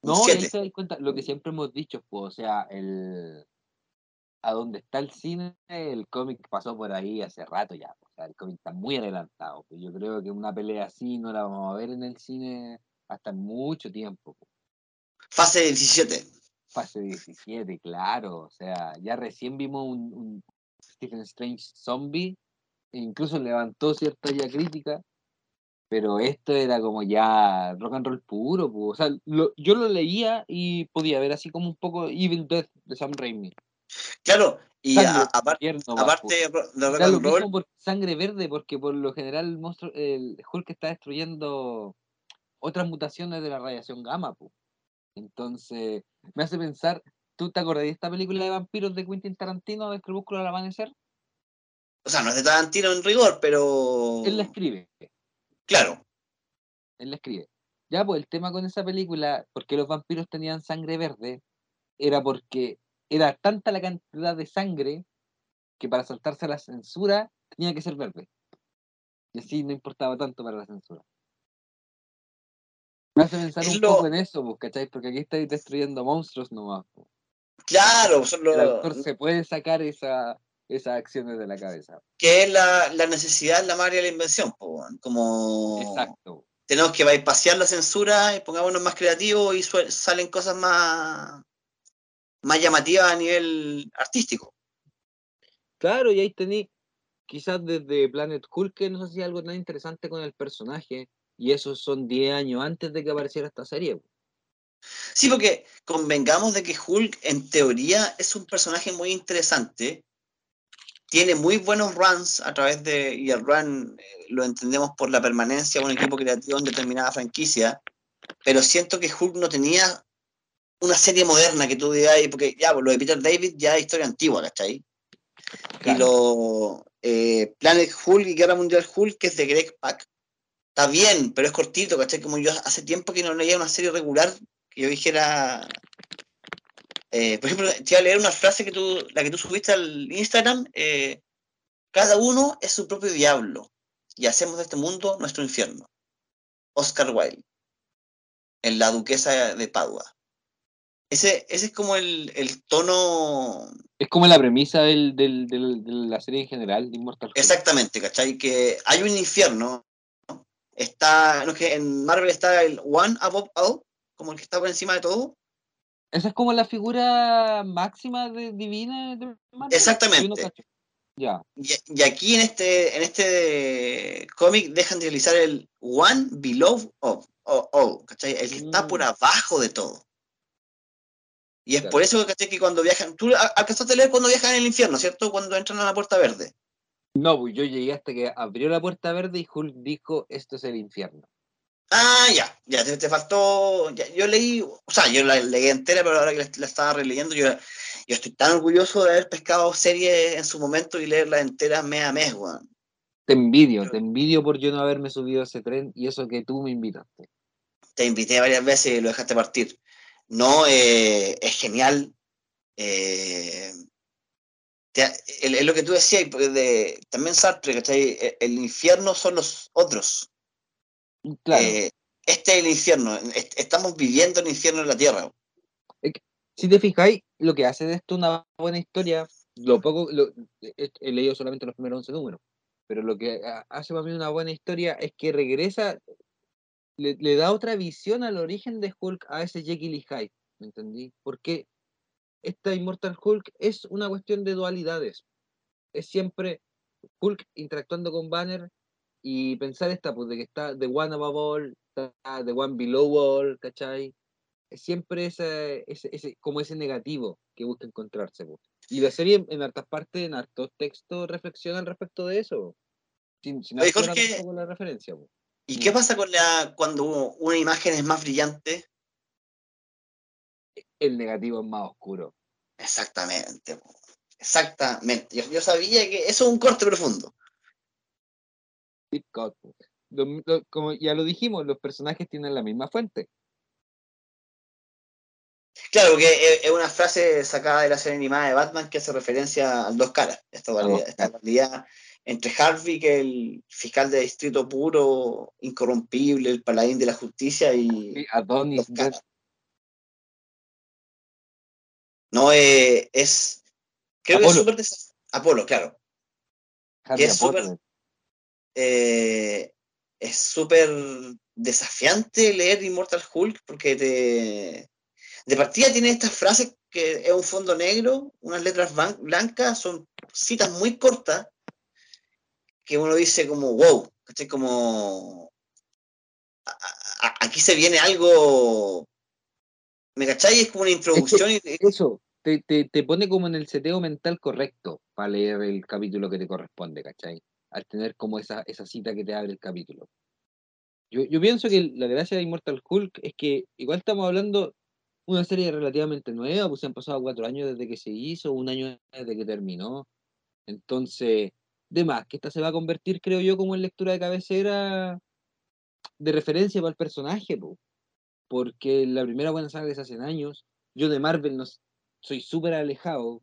No, ahí te das cuenta lo que siempre hemos dicho, pues, o sea, el a donde está el cine, el cómic pasó por ahí hace rato ya. O sea, el cómic está muy adelantado. pues, Yo creo que una pelea así no la vamos a ver en el cine hasta mucho tiempo. pues. fase 17. Fase 17, claro. O sea, ya recién vimos un, un Stephen Strange zombie, e incluso levantó cierta ya crítica, pero esto era como ya rock and roll puro. pues. O sea, lo- yo lo leía y podía ver así como un poco Evil Death de Sam Raimi. Claro, y aparte de ro- de rock and roll, por sangre verde, porque por lo general el monstruo, el Hulk está destruyendo otras mutaciones de la radiación gamma, pues. Entonces, me hace pensar, ¿tú te acordás de esta película de vampiros de Quentin Tarantino de Crepúsculo al amanecer? o sea, no es de Tarantino en rigor, pero Él la escribe, claro, él la escribe. Ya, pues el tema con esa película, porque los vampiros tenían sangre verde, era porque era tanta la cantidad de sangre que para saltarse la censura tenía que ser verde. Y así no importaba tanto para la censura. Me hace pensar Es un lo- poco en eso, pues, ¿cachai? Porque aquí estáis destruyendo monstruos nomás. pues. Claro, son El autor se puede sacar esa, esas acciones de la cabeza. que es la, la necesidad, la madre de la invención, po, como Exacto. tenemos que bypassar la censura y pongámonos más creativos y salen cosas más, más llamativas a nivel artístico. Claro, y ahí tení quizás desde Planet Hulk que nos hacía algo tan interesante con el personaje. Y esos son 10 años antes de que apareciera esta serie. pues. Sí, porque convengamos de que Hulk en teoría es un personaje muy interesante. Tiene muy buenos runs a través de, y el run eh, lo entendemos por la permanencia de un equipo creativo en determinada franquicia, pero siento que Hulk no tenía una serie moderna que tú digas, porque ya, pues, lo de Peter David ya es historia antigua, ¿cachai? Y lo eh, Planet Hulk y Guerra Mundial Hulk, que es de Greg Pak, está bien, pero es cortito, ¿cachai? Como yo hace tiempo que no leía una serie regular que yo dijera. eh, por ejemplo, te iba a leer una frase que tú, la que tú subiste al Instagram. eh, cada uno es su propio diablo y hacemos de este mundo nuestro infierno. Oscar Wilde, en La Duquesa de Padua. Ese, ese es como el, el tono Es como la premisa del, del- del- de la serie en general de Immortal. Exactamente, ¿cachai? Que hay un infierno. ¿no? Está, no que en Marvel está el One Above All, como el que está por encima de todo. Esa es como la figura máxima de, divina de Marvel. Exactamente. Ya. Y, y aquí en este, en este cómic dejan de utilizar el One Below of, All, ¿cachai? El que está por Mm. abajo de todo. Y es Claro. por eso, ¿cachai? Que cuando viajan, tú alcanzaste a leer cuando viajan en el infierno, ¿cierto? Cuando entran a la puerta verde. No, pues yo llegué hasta que abrió la puerta verde y Hulk dijo, esto es el infierno. Ah, ya, ya, te, te faltó. ya, yo leí, o sea, yo la leí entera, pero ahora que la, la estaba releyendo, yo, yo estoy tan orgulloso de haber pescado series en su momento y leerlas enteras mes a mes, weón. Te envidio, te envidio por yo no haberme subido a ese tren y eso que tú me invitaste. Te invité varias veces y lo dejaste partir. No, eh, es genial. eh, es lo que tú decías, pues, de, también Sartre, ¿cachai? El, el infierno son los otros. Claro, Eh, este es el infierno. est- Estamos viviendo el infierno en la tierra. si te fijáis, lo que hace de esto una buena historia, lo poco, lo- he, leído solamente los primeros 11 números, pero lo que ha- hace para mí una buena historia es que regresa, le, le da otra visión al origen de Hulk a ese Jekyll y Hyde, ¿me entendí? Porque esta Immortal Hulk es una cuestión de dualidades, es siempre Hulk interactuando con Banner y pensar esta, pues de que está The One Above All, está The One Below All, ¿cachai? Siempre ese, ese, ese- como ese negativo que busca encontrarse. po. Y la serie en, en hartas partes, en hartos textos, reflexiona al respecto de eso. Sin, sin Oye, Jorge, la referencia. po. ¿Y Mm. qué pasa con la cuando una imagen es más brillante? El negativo es más oscuro. Exactamente. Exactamente. Yo, yo sabía que eso es un corte profundo. Lo- lo- como ya lo dijimos, los personajes tienen la misma fuente. Claro, que es una frase sacada de la serie animada de Batman que hace referencia a dos caras. Esta dualidad, esta dualidad entre Harvey, que es el fiscal de distrito puro, incorrompible, el paladín de la justicia, y Adonis. No, eh, es. Creo que es súper Apolo, claro. es súper. Eh, es súper desafiante leer Immortal Hulk porque te. De partida tiene estas frases que es un fondo negro, unas letras blancas, son citas muy cortas que uno dice como, wow. Como, aquí se viene algo, ¿me cachai? Es como una introducción. eso, te, te, pone como en el seteo mental correcto para leer el capítulo que te corresponde, ¿cachai? Al tener como esa, esa cita que te abre el capítulo. Yo, yo pienso que la gracia de Immortal Hulk es que igual estamos hablando una serie relativamente nueva, pues se han pasado cuatro años desde que se hizo, un año desde que terminó. Entonces, de más, que esta se va a convertir, creo yo, como en lectura de cabecera de referencia para el personaje, porque la primera buena saga es hace años, yo de Marvel no, soy súper alejado,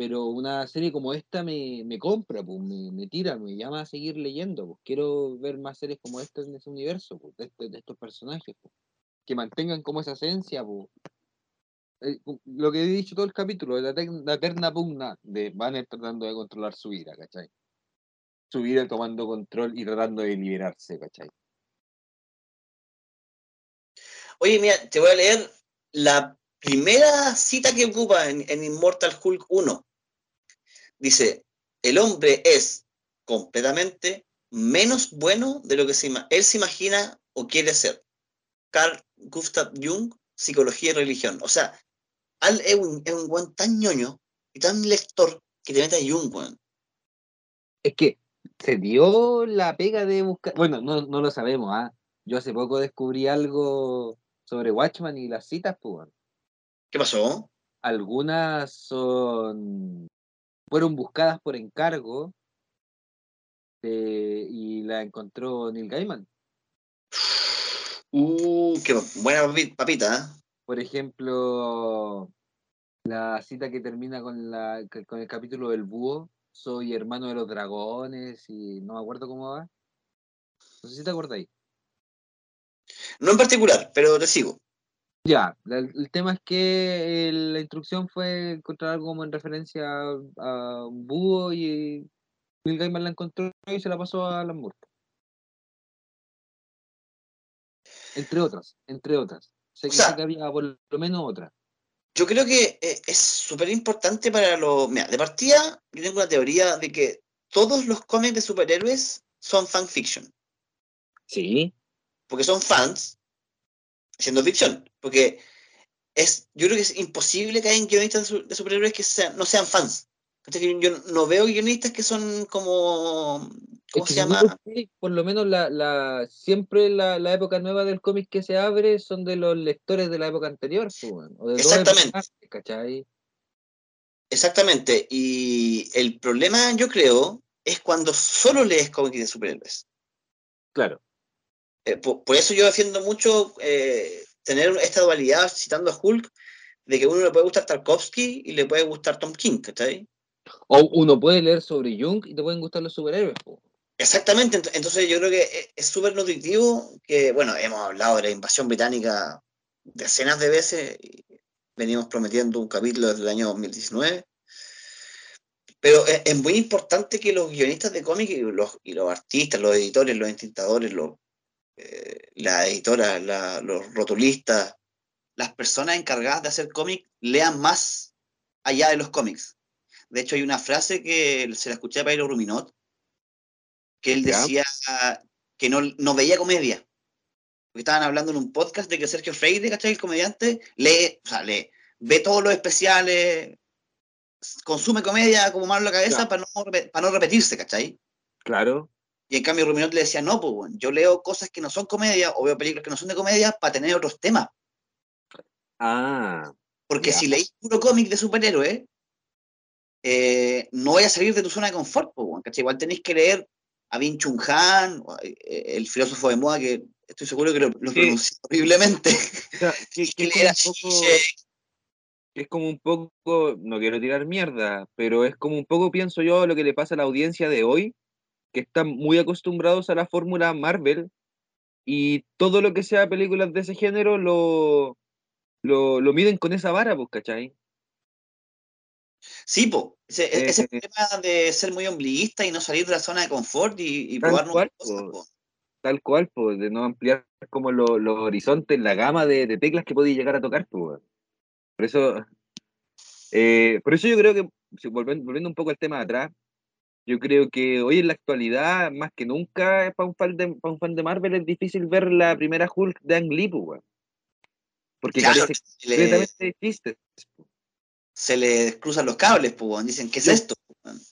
pero una serie como esta me, me compra, pues, me, me, tira, me llama a seguir leyendo, pues. quiero ver más series como esta en ese universo, pues, de, este, estos personajes, pues, que mantengan como esa esencia, pues. Eh, lo que he dicho todo el capítulo, la, la eterna pugna de Banner tratando de controlar su vida, ¿cachai? su vida tomando control y tratando de liberarse, ¿cachai? Oye, mira, te voy a leer la primera cita que ocupa en, Immortal Hulk 1. Dice, el hombre es completamente menos bueno de lo que él se imagina o quiere ser. Carl Gustav Jung, Psicología y Religión. O sea, Al es un, es un tan ñoño y tan lector que te mete a Jung, weón. Es que se dio la pega de buscar. Bueno, no, no lo sabemos, ¿ah? Yo hace poco descubrí algo sobre Watchman y las citas, pues. ¿Qué pasó? Algunas son. Fueron buscadas por encargo y la encontró Neil Gaiman. Uh, qué buena papita, ¿eh? Por ejemplo, la cita que termina con, la, con el capítulo del búho, soy hermano de los dragones y no me acuerdo cómo va. No sé si te acordáis. No en particular, pero te sigo. Ya, el, tema es que la instrucción fue encontrar algo como en referencia a, un búho y Bill Gaiman la encontró y se la pasó a Alan Moore. Entre otras, entre otras. Sé que, sé que había por lo menos otra yo creo que eh, es súper importante para los... Mira, de partida, yo tengo una teoría de que todos los cómics de superhéroes son fanfiction. Sí. Porque son fans haciendo ficción. Porque es, yo creo que es imposible que hayan guionistas de superhéroes que sean, no sean fans. Yo no veo guionistas que son como ¿Cómo se llama? Por lo menos la, la siempre la, la, época nueva del cómic que se abre son de los lectores de la época anterior. Exactamente. Exactamente. Y el problema, yo creo, es cuando solo lees cómics de superhéroes. Claro. Eh, por, eso yo defiendo mucho eh, tener esta dualidad, citando a Hulk, de que uno le puede gustar Tarkovsky y le puede gustar Tom King, ¿cachai? O uno puede leer sobre Jung y te pueden gustar los superhéroes. Exactamente, entonces yo creo que e, es súper nutritivo que, bueno, hemos hablado de la invasión británica decenas de veces, y venimos prometiendo un capítulo desde el año 2019, pero e, es, muy importante que los guionistas de cómics y los, y los artistas, los editores, los intentadores, los, eh, las editoras, los rotulistas, las personas encargadas de hacer cómics lean más allá de los cómics. De hecho, hay una frase que se la escuché a Pairo Ruminot, que él decía que no, no, veía comedia. Porque estaban hablando en un podcast de que Sergio Freire, ¿cachai? El comediante, lee, o sea, lee, ve todos los especiales, consume comedia como malo la cabeza para, no, para no repetirse, ¿cachai? Claro. Y en cambio Ruminot le decía, no, pues bueno, yo leo cosas que no son comedia o veo películas que no son de comedia para tener otros temas. Ah. Porque si leís puro cómic de superhéroes, eh, no voy a salir de tu zona de confort, pues, ¿cachai? Igual tenéis que leer a Bin Chung Han, eh, el filósofo de moda que estoy seguro que lo, lo horriblemente. que es como un poco, no quiero tirar mierda, pero es como un poco, pienso yo, lo que le pasa a la audiencia de hoy, que están muy acostumbrados a la fórmula Marvel y todo lo que sea películas de ese género lo, lo, lo miden con esa vara, pues, ¿cachai? Sí, po. Ese, e, Eh, ese tema de ser muy ombliguista y no salir de la zona de confort y, y probar nuevas cosas, po. Tal cual, pues, de no ampliar como lo- los horizontes, la gama de, de teclas que podéis llegar a tocar, pues. Por eso, eh, por eso yo creo que, volviendo, volviendo un poco al tema de atrás, yo creo que hoy en la actualidad, más que nunca, para un fan de, para un fan de Marvel es difícil ver la primera Hulk de Ang Lee, pues. Porque Claro, carece se le, completamente de chistes. se le cruzan los cables, weón. Dicen, ¿qué es Yo- esto?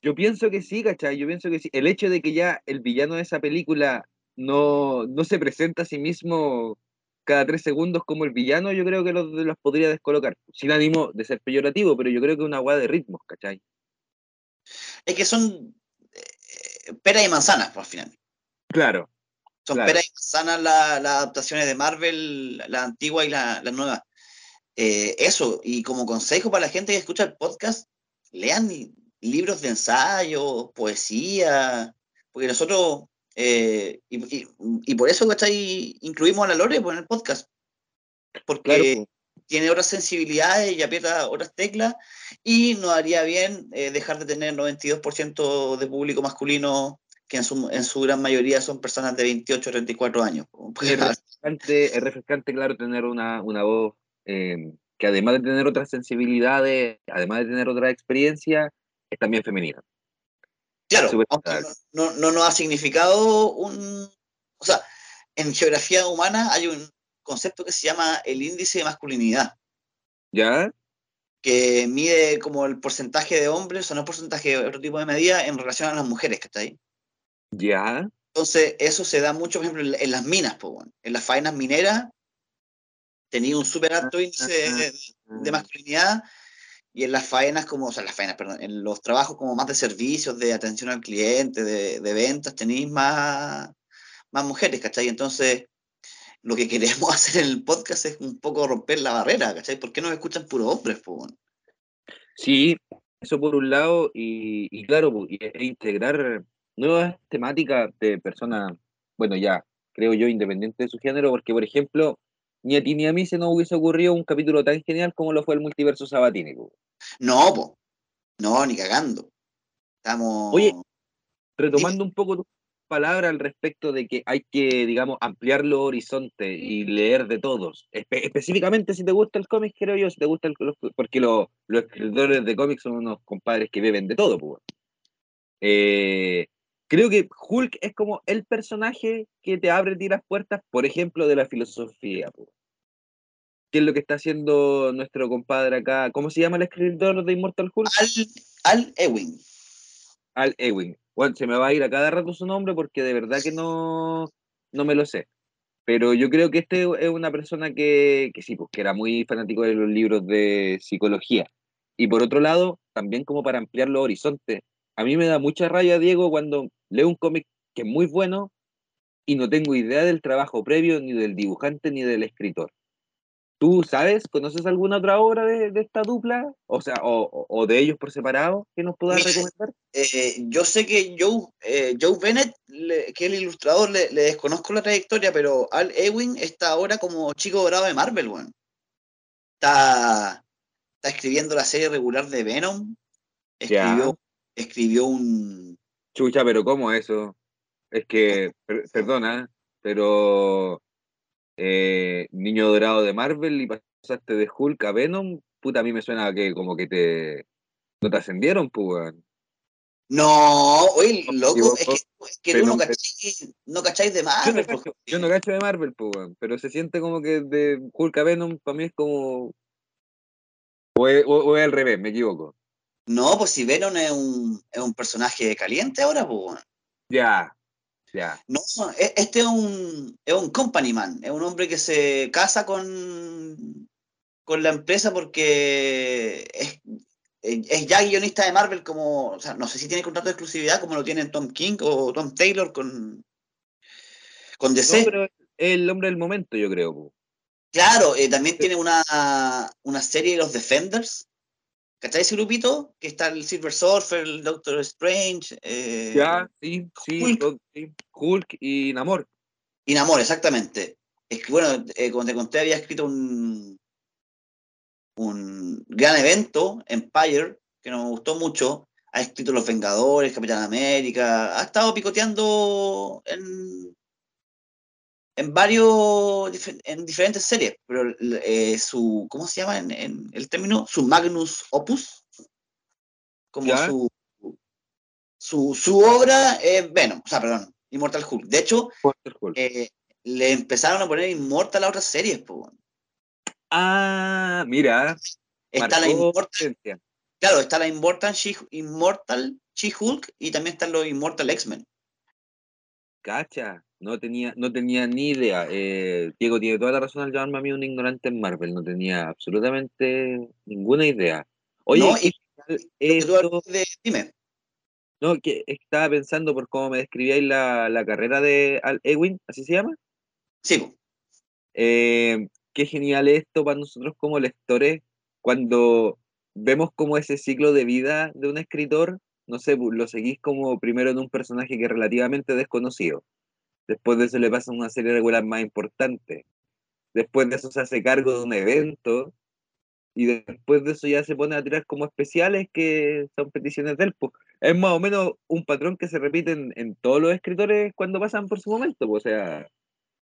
Yo pienso que sí, ¿cachai? Yo pienso que sí. El hecho de que ya el villano de esa película no, no se presenta a sí mismo cada tres segundos como el villano, yo creo que los, los podría descolocar. Sin ánimo de ser peyorativo, pero yo creo que es una guada de ritmos, ¿cachai? Es que son eh, peras y manzanas, por al final. Claro, Son Claro. peras y manzanas la- las adaptaciones de Marvel, la antigua y la, la nueva. Eh, eso, y como consejo para la gente que escucha el podcast, lean li- libros de ensayo, poesía, porque nosotros, eh, y, y- y por eso, ¿cachai? Incluimos a la Lore pues, en el podcast, porque claro. Tiene otras sensibilidades y aprieta otras teclas, y nos haría bien eh, dejar de tener 92% de público masculino, que en su, en su gran mayoría son personas de 28 o 34 años. Es refrescante, es refrescante, claro, tener una, una voz eh, que además de tener otras sensibilidades, además de tener otra experiencia, es también femenina. Claro, aunque agradable. no, no nos ha significado un... O sea, en geografía humana hay un concepto que se llama el índice de masculinidad, ¿Ya? que mide como el porcentaje de hombres, o no porcentaje, otro tipo de medida, en relación a las mujeres, que está ahí. ¿Ya? Entonces, eso se da mucho, por ejemplo, en, en las minas, pues, bueno. en las faenas mineras, tenía un súper alto índice de, de masculinidad, y en las faenas como, o sea, las faenas, perdón, en los trabajos como más de servicios, de atención al cliente, de, de ventas, tenéis más, más mujeres, ¿cachai? Entonces, lo que queremos hacer en el podcast es un poco romper la barrera, ¿cachai? ¿Por qué nos escuchan puros hombres, po? Sí, eso por un lado, y, y claro, y- e integrar nuevas temáticas de personas, bueno, ya, creo yo, independiente de su género, porque, por ejemplo, ni a ti ni a mí se nos hubiese ocurrido un capítulo tan genial como lo fue el multiverso Sabatini. pu. No, po. No, ni cagando. Estamos. Oye, Retomando un poco tus palabras al respecto de que hay que, digamos, ampliar los horizontes y leer de todos. Espe- específicamente si te gusta el cómic, creo yo, si te gusta el, los- porque lo- los escritores de cómics son unos compadres que beben de todo, pues. Eh, creo que Hulk es como el personaje que te abre las puertas, por ejemplo, de la filosofía, pues. ¿Qué es lo que está haciendo nuestro compadre acá? ¿Cómo se llama el escritor de Immortal Hulk? Al, Al Ewing. Al Ewing. Bueno, se me va a ir a cada rato su nombre porque de verdad que no, no me lo sé. Pero yo creo que este es una persona que, que sí, pues que era muy fanático de los libros de psicología. Y por otro lado, también como para ampliar los horizontes. A mí me da mucha rabia, Diego, cuando leo un cómic que es muy bueno y no tengo idea del trabajo previo, ni del dibujante, ni del escritor. ¿Tú sabes, conoces alguna otra obra de, de esta dupla? O sea, o, o- de ellos por separado que nos puedas recomendar? Eh, yo sé que Joe, eh, Joe Bennett, le- que es el ilustrador, le, le desconozco la trayectoria, pero Al Ewing está ahora como chico dorado de Marvel, weón. Está, está escribiendo la serie regular de Venom. Escribió, escribió un. Chucha, pero ¿cómo eso? Es que, per- perdona, pero eh, Niño Dorado de Marvel y pasaste de Hulk a Venom, puta, a mí me suena que como que te... No te ascendieron, pues. No, oye, loco, es que, es que tú no cacháis, no cacháis de Yo no, Marvel. cacho, porque- yo no cacho de Marvel, pues, pero se siente como que de Hulk a Venom para mí es como... O es, o- o es al revés, me equivoco. No, pues si Venom es un, es un personaje caliente ahora, pues. Ya, No, e- este es un, es un company man, es un hombre que se casa con, con la empresa porque es, es ya guionista de Marvel como, o sea, no sé si tiene contrato de exclusividad como lo tienen Tom King o Tom Taylor con, con No, DC. pero es el hombre del momento, yo creo. Claro, eh, también tiene una, una serie de los Defenders. ¿Cachai ese grupito? Que está el Silver Surfer, el Doctor Strange. eh, Ya, sí, sí, Hulk. todo- sí. Hulk y Namor. Y Namor, exactamente. Es que, bueno, eh, como te conté, había escrito un, un gran evento, Empire, que nos gustó mucho. Ha escrito Los Vengadores, Capitán América. Ha estado picoteando en, en varios, en diferentes series. Pero eh, su, ¿cómo se llama en, en el término? Su Magnus Opus. Como Ya. su, su, su obra es Venom, o sea, perdón, Immortal Hulk. De hecho, Hulk. eh, le empezaron a poner Immortal a otras series. weón. Ah, mira. Está la Immortal, claro, está la Immortal She, Immortal She-Hulk y también están los Immortal X-Men. Cacha, no tenía, no tenía ni idea. Eh, Diego tiene toda la razón al llamarme a mí un ignorante en Marvel. No tenía absolutamente ninguna idea. Oye, No, ¿qué y- esto? de- dime, No, que estaba pensando por cómo me describíais la, la carrera de Al Ewing, ¿así se llama? sí. Eh, qué genial esto para nosotros como lectores cuando vemos como ese ciclo de vida de un escritor, no sé, lo seguís como primero en un personaje que es relativamente desconocido. Después de eso le pasan una serie regular más importante. Después de eso se hace cargo de un evento. Y después de eso ya se pone a tirar como especiales que son peticiones del pues. Es más o menos un patrón que se repite en, en todos los escritores cuando pasan por su momento. pues, O sea,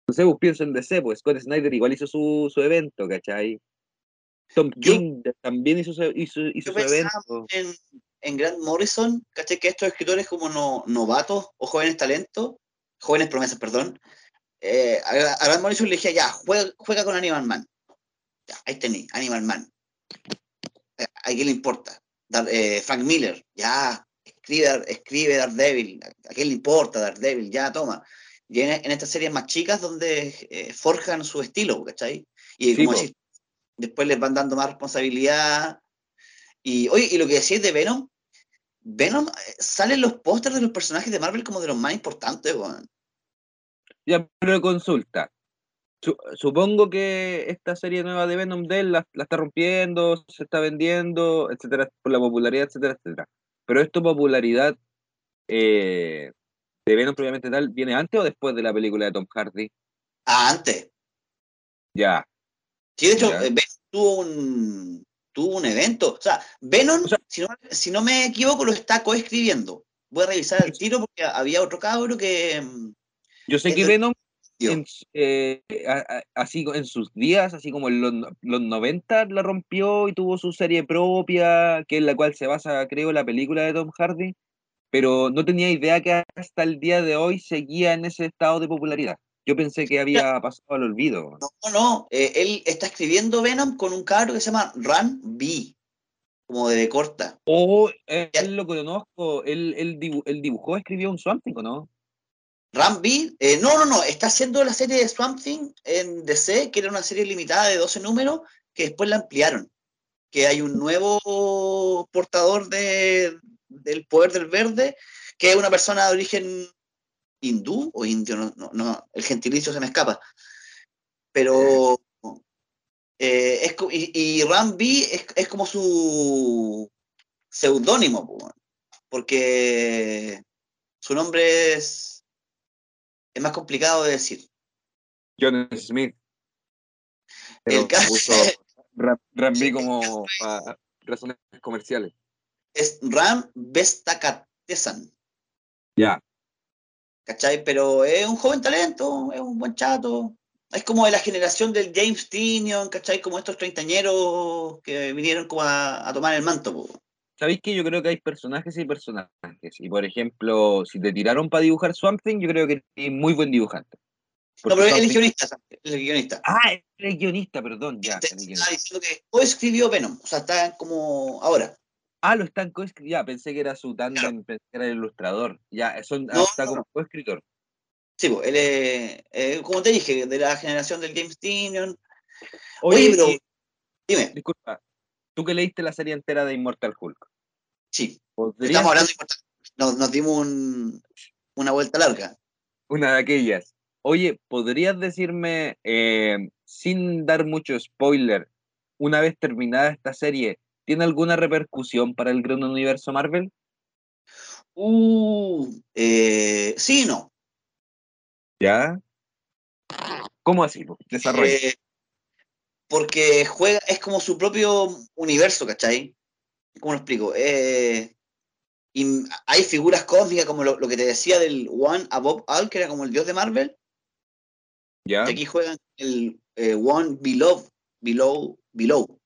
no sé, pues pienso en DC, pues Scott Snyder igual hizo su, su evento, ¿cachai? Tom Yo- King también hizo, su- hizo, hizo su evento. en, en Grant Morrison, ¿cachai? Que estos escritores como no- novatos o jóvenes talentos, jóvenes promesas, perdón, eh, a, Grant Morrison le dije, ya, juega, juega con Animal Man. Ya, ahí tenéis, Animal Man. Eh, ¿A quién le importa? Dar- eh, Frank Miller, ya, escribe, escribe Daredevil, ¿a quién le importa Daredevil? Ya, toma. Y en, en estas series más chicas donde eh, forjan su estilo, ¿cachai? Y Sí, como decís, después les van dando más responsabilidad. Y oye, y lo que decís de Venom, Venom eh, salen los pósters de los personajes de Marvel como de los más importantes, weón. Ya, pero consulta. Su- supongo que esta serie nueva de Venom de él la, la está rompiendo, se está vendiendo, etcétera, por la popularidad, etcétera, etcétera. Pero esta popularidad eh, de Venom propiamente tal, ¿viene antes o después de la película de Tom Hardy? Ah, antes. Ya. Sí, de hecho, Ya. eh, Venom tuvo un, tuvo un evento. O sea, Venom, O sea- si, no, si no me equivoco, lo está coescribiendo. Voy a revisar el tiro porque había otro cabro que. mm, Yo sé que Venom, en, eh, así en sus días, así como en los, los 90, la rompió y tuvo su serie propia, que es la cual se basa, creo, la película de Tom Hardy, pero no tenía idea que hasta el día de hoy seguía en ese estado de popularidad. Yo pensé que había pasado al olvido. No, no, eh, él está escribiendo Venom con un cabro que se llama Run B, como de corta. Oh, él, Ya. lo conozco, él, él, dibu- él dibujó, escribió un Swamp Thing, ¿o ¿no? Run B, eh, no, no, no, está haciendo la serie de Swamp Thing en DC, que era una serie limitada de 12 números, que después la ampliaron. Que hay un nuevo portador de, del poder del verde, que es una persona de origen hindú o indio, no, no, no, el gentilicio se me escapa. Pero eh, es, y, y Ram B es, es como su seudónimo, porque su nombre es, es más complicado de decir. John Smith. El caso- puso Ram- Rambi como para razones comerciales. Es Ram Vestakatesan, Ya. ¿Cachai? Pero es un joven talento, es un buen chato. Es como de la generación del James Tinion, ¿cachai? Como estos treintañeros que vinieron como a, a tomar el manto. po. ¿Sabéis que yo creo que hay personajes y personajes? Y por ejemplo, si te tiraron para dibujar Swamp Thing, yo creo que eres muy buen dibujante. No, pero él es guionista, él es guionista. Ah, eres guionista, perdón, ya. Te- eres estaba guionista. diciendo que o escribió Venom, o sea, está como ahora. Ah, lo están coescribiendo. Ya, pensé que era su tándem, pensé que era el ilustrador. Ya, son, No, está no, como no. coescritor. Sí, pues, él es, eh, como te dije, de la generación del James Tinion. Oye, Oye, pero y- dime, disculpa, tú que leíste la serie entera de Immortal Hulk, sí, ¿podrías estamos hablando, ser nos, nos dimos un- una vuelta larga. una de aquellas? Oye, ¿podrías decirme eh, sin dar mucho spoiler, una vez terminada esta serie, ¿tiene alguna repercusión para el gran universo Marvel? Uh, eh, sí y no. ¿Ya? ¿Cómo así? Desarrollo. Eh, porque juega, es como su propio universo, ¿cachai? ¿Cómo lo explico? Eh, y hay figuras cósmicas como lo, que te decía del One Above All, que era como el dios de Marvel. ¿Ya? Y aquí juegan el eh, One Below, Below, Below,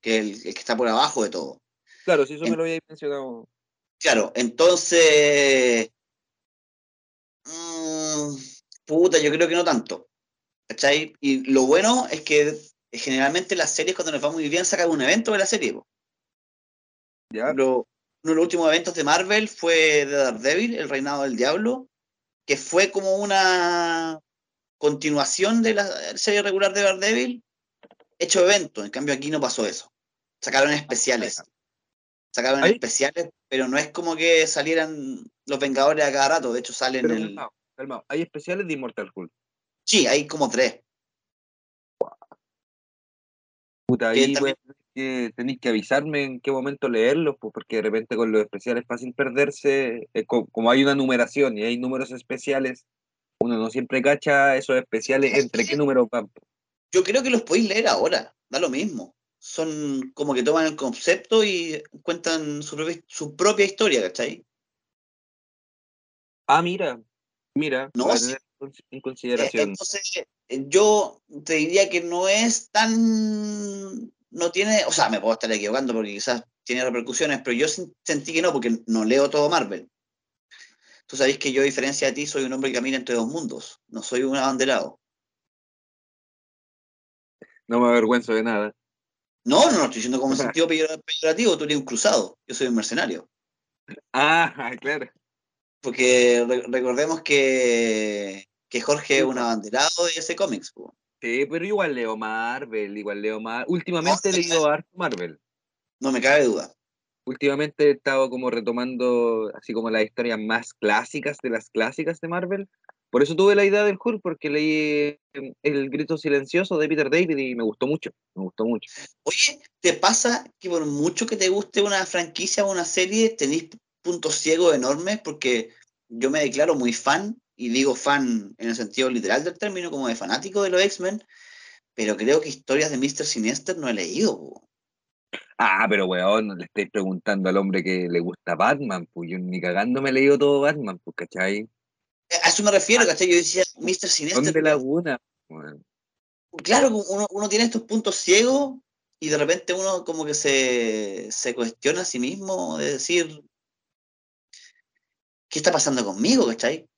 que es el, que está por abajo de todo. Claro, si eso me lo había mencionado. Claro, entonces. Mmm, puta, yo creo que no tanto. ¿Cachai? Y lo bueno es que generalmente las series, cuando nos va muy bien, sacan un evento de la serie. Ya. uno de los últimos eventos de Marvel fue de Daredevil, El Reinado del Diablo, que fue como una continuación de la serie regular de Daredevil, hecho evento. En cambio, aquí no pasó eso. Sacaron especiales. Sacaron especiales, pero no es como que salieran los Vengadores a cada rato. De hecho, salen el. Hay especiales de Immortal Hulk. Sí, hay como tres. Puta, ahí que tenéis que avisarme en qué momento leerlos, pues, porque de repente con los especiales es fácil perderse. Eh, como, hay una numeración y hay números especiales, uno no siempre cacha esos especiales entre qué números van. Yo creo que los podéis leer ahora, da lo mismo. Son como que toman el concepto y cuentan su propia, su propia historia, ¿cachai? Ah, mira, mira. No, en consideración. Entonces, yo te diría que no es tan. No tiene. O sea, me puedo estar equivocando porque quizás tiene repercusiones, pero yo sentí que no, porque no leo todo Marvel. Tú sabes que yo, a diferencia de ti, soy un hombre que camina entre dos mundos. No soy un abanderado. No me avergüenzo de nada. No, no, no estoy diciendo como en sentido peyorativo. Tú eres un cruzado. Yo soy un mercenario. Ah, claro. Porque recordemos que que Jorge es un abanderado de ese cómics. Sí, pero igual leo Marvel, igual leo Marvel. Últimamente he leído harto Marvel. No me cabe duda. Últimamente he estado como retomando así como las historias más clásicas de las clásicas de Marvel. Por eso tuve la idea del Hulk, porque leí em, El grito silencioso de Peter David y me gustó mucho, me gustó mucho. Oye, ¿te pasa que por mucho que te guste una franquicia o una serie, tenéis puntos ciegos enormes? Porque yo me declaro muy fan y digo fan en el sentido literal del término, como de fanático de los X-Men, pero creo que historias de Mr. Sinister no he leído. Ah, pero weón, le estáis preguntando al hombre que le gusta Batman, pues yo ni cagando me he leído todo Batman, pues, ¿cachai? A eso me refiero, ¿cachai? Yo decía Mr. Sinister. de laguna? Claro, uno, uno, tiene estos puntos ciegos y de repente uno como que se, se cuestiona a sí mismo de decir, ¿qué está pasando conmigo, cachai?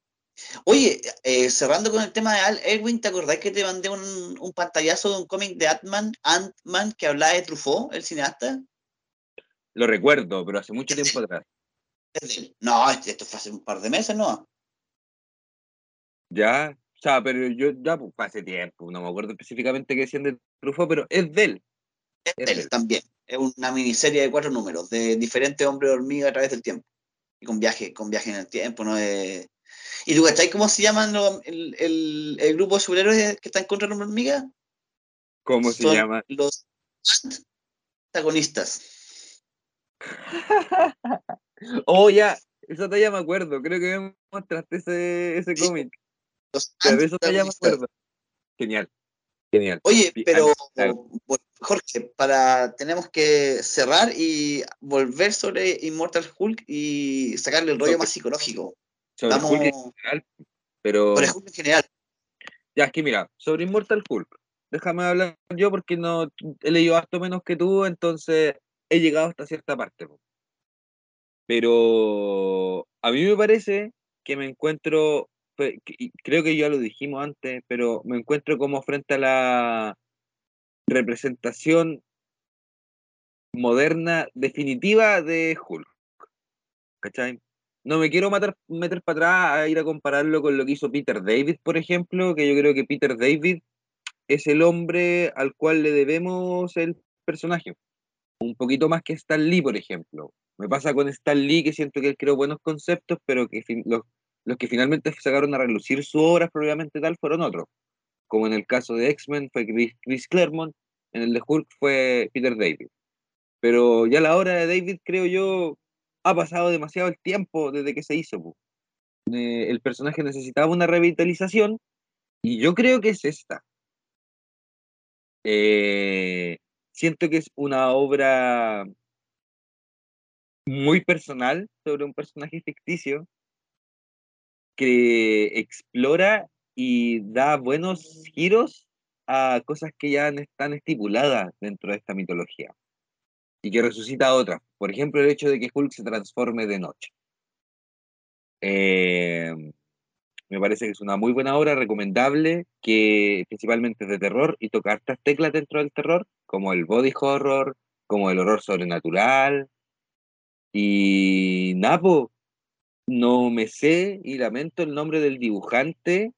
Oye, eh, cerrando con el tema de Al Erwin, ¿te acordás que te mandé un, pantallazo de un cómic de Ant-Man Ant que hablaba de Truffaut, el cineasta? Lo recuerdo, pero hace mucho tiempo atrás. No, esto fue hace un par de meses, ¿no? Ya, o sea, pero yo ya pues, hace tiempo, no me acuerdo específicamente qué decían de Truffaut, pero es de él. Es, de él, también. Es una miniserie de cuatro números de diferentes hombres hormiga a través del tiempo. Y con viaje, con viaje en el tiempo, ¿no? De, ¿Y tú cachai cómo se llaman el, el, el, grupo de superhéroes que están contra la hormiga? ¿Cómo se llama? Los antagonistas. oh, ya, esa talla me acuerdo. Creo que me mostraste ese, ese cómic. Los acuerdo. Genial. Genial. Oye, pero Jorge, para tenemos que cerrar y volver sobre Immortal Hulk y sacarle el rollo más psicológico. Sobre Hulk en general, pero... Sobre Hulk en general. Ya, es que mira, sobre Immortal Hulk, déjame hablar yo porque no he leído harto menos que tú, entonces he llegado hasta cierta parte. Pero a mí me parece que me encuentro, creo que ya lo dijimos antes, pero me encuentro como frente a la representación moderna definitiva de Hulk. ¿Cachai? no me quiero matar, meter para atrás a ir a compararlo con lo que hizo Peter David, por ejemplo, que yo creo que Peter David es el hombre al cual le debemos el personaje. Un poquito más que Stan Lee, por ejemplo. Me pasa con Stan Lee que siento que él creó buenos conceptos, pero que los, los que finalmente sacaron a relucir su obra probablemente tal fueron otros. como en el caso de X-Men fue Chris, Claremont, en el de Hulk fue Peter David. Pero ya la hora de David, creo yo, ha pasado demasiado el tiempo desde que se hizo. Eh, el personaje necesitaba una revitalización y yo creo que es esta. Eh, siento que es una obra muy personal sobre un personaje ficticio que explora y da buenos giros a cosas que ya están estipuladas dentro de esta mitología y que resucita otras. Por ejemplo, el hecho de que Hulk se transforme de noche. Eh, me parece que es una muy buena obra, recomendable, que principalmente es de terror y toca estas teclas dentro del terror, como el body horror, como el horror sobrenatural. Y Napo, no me sé y lamento el nombre del dibujante,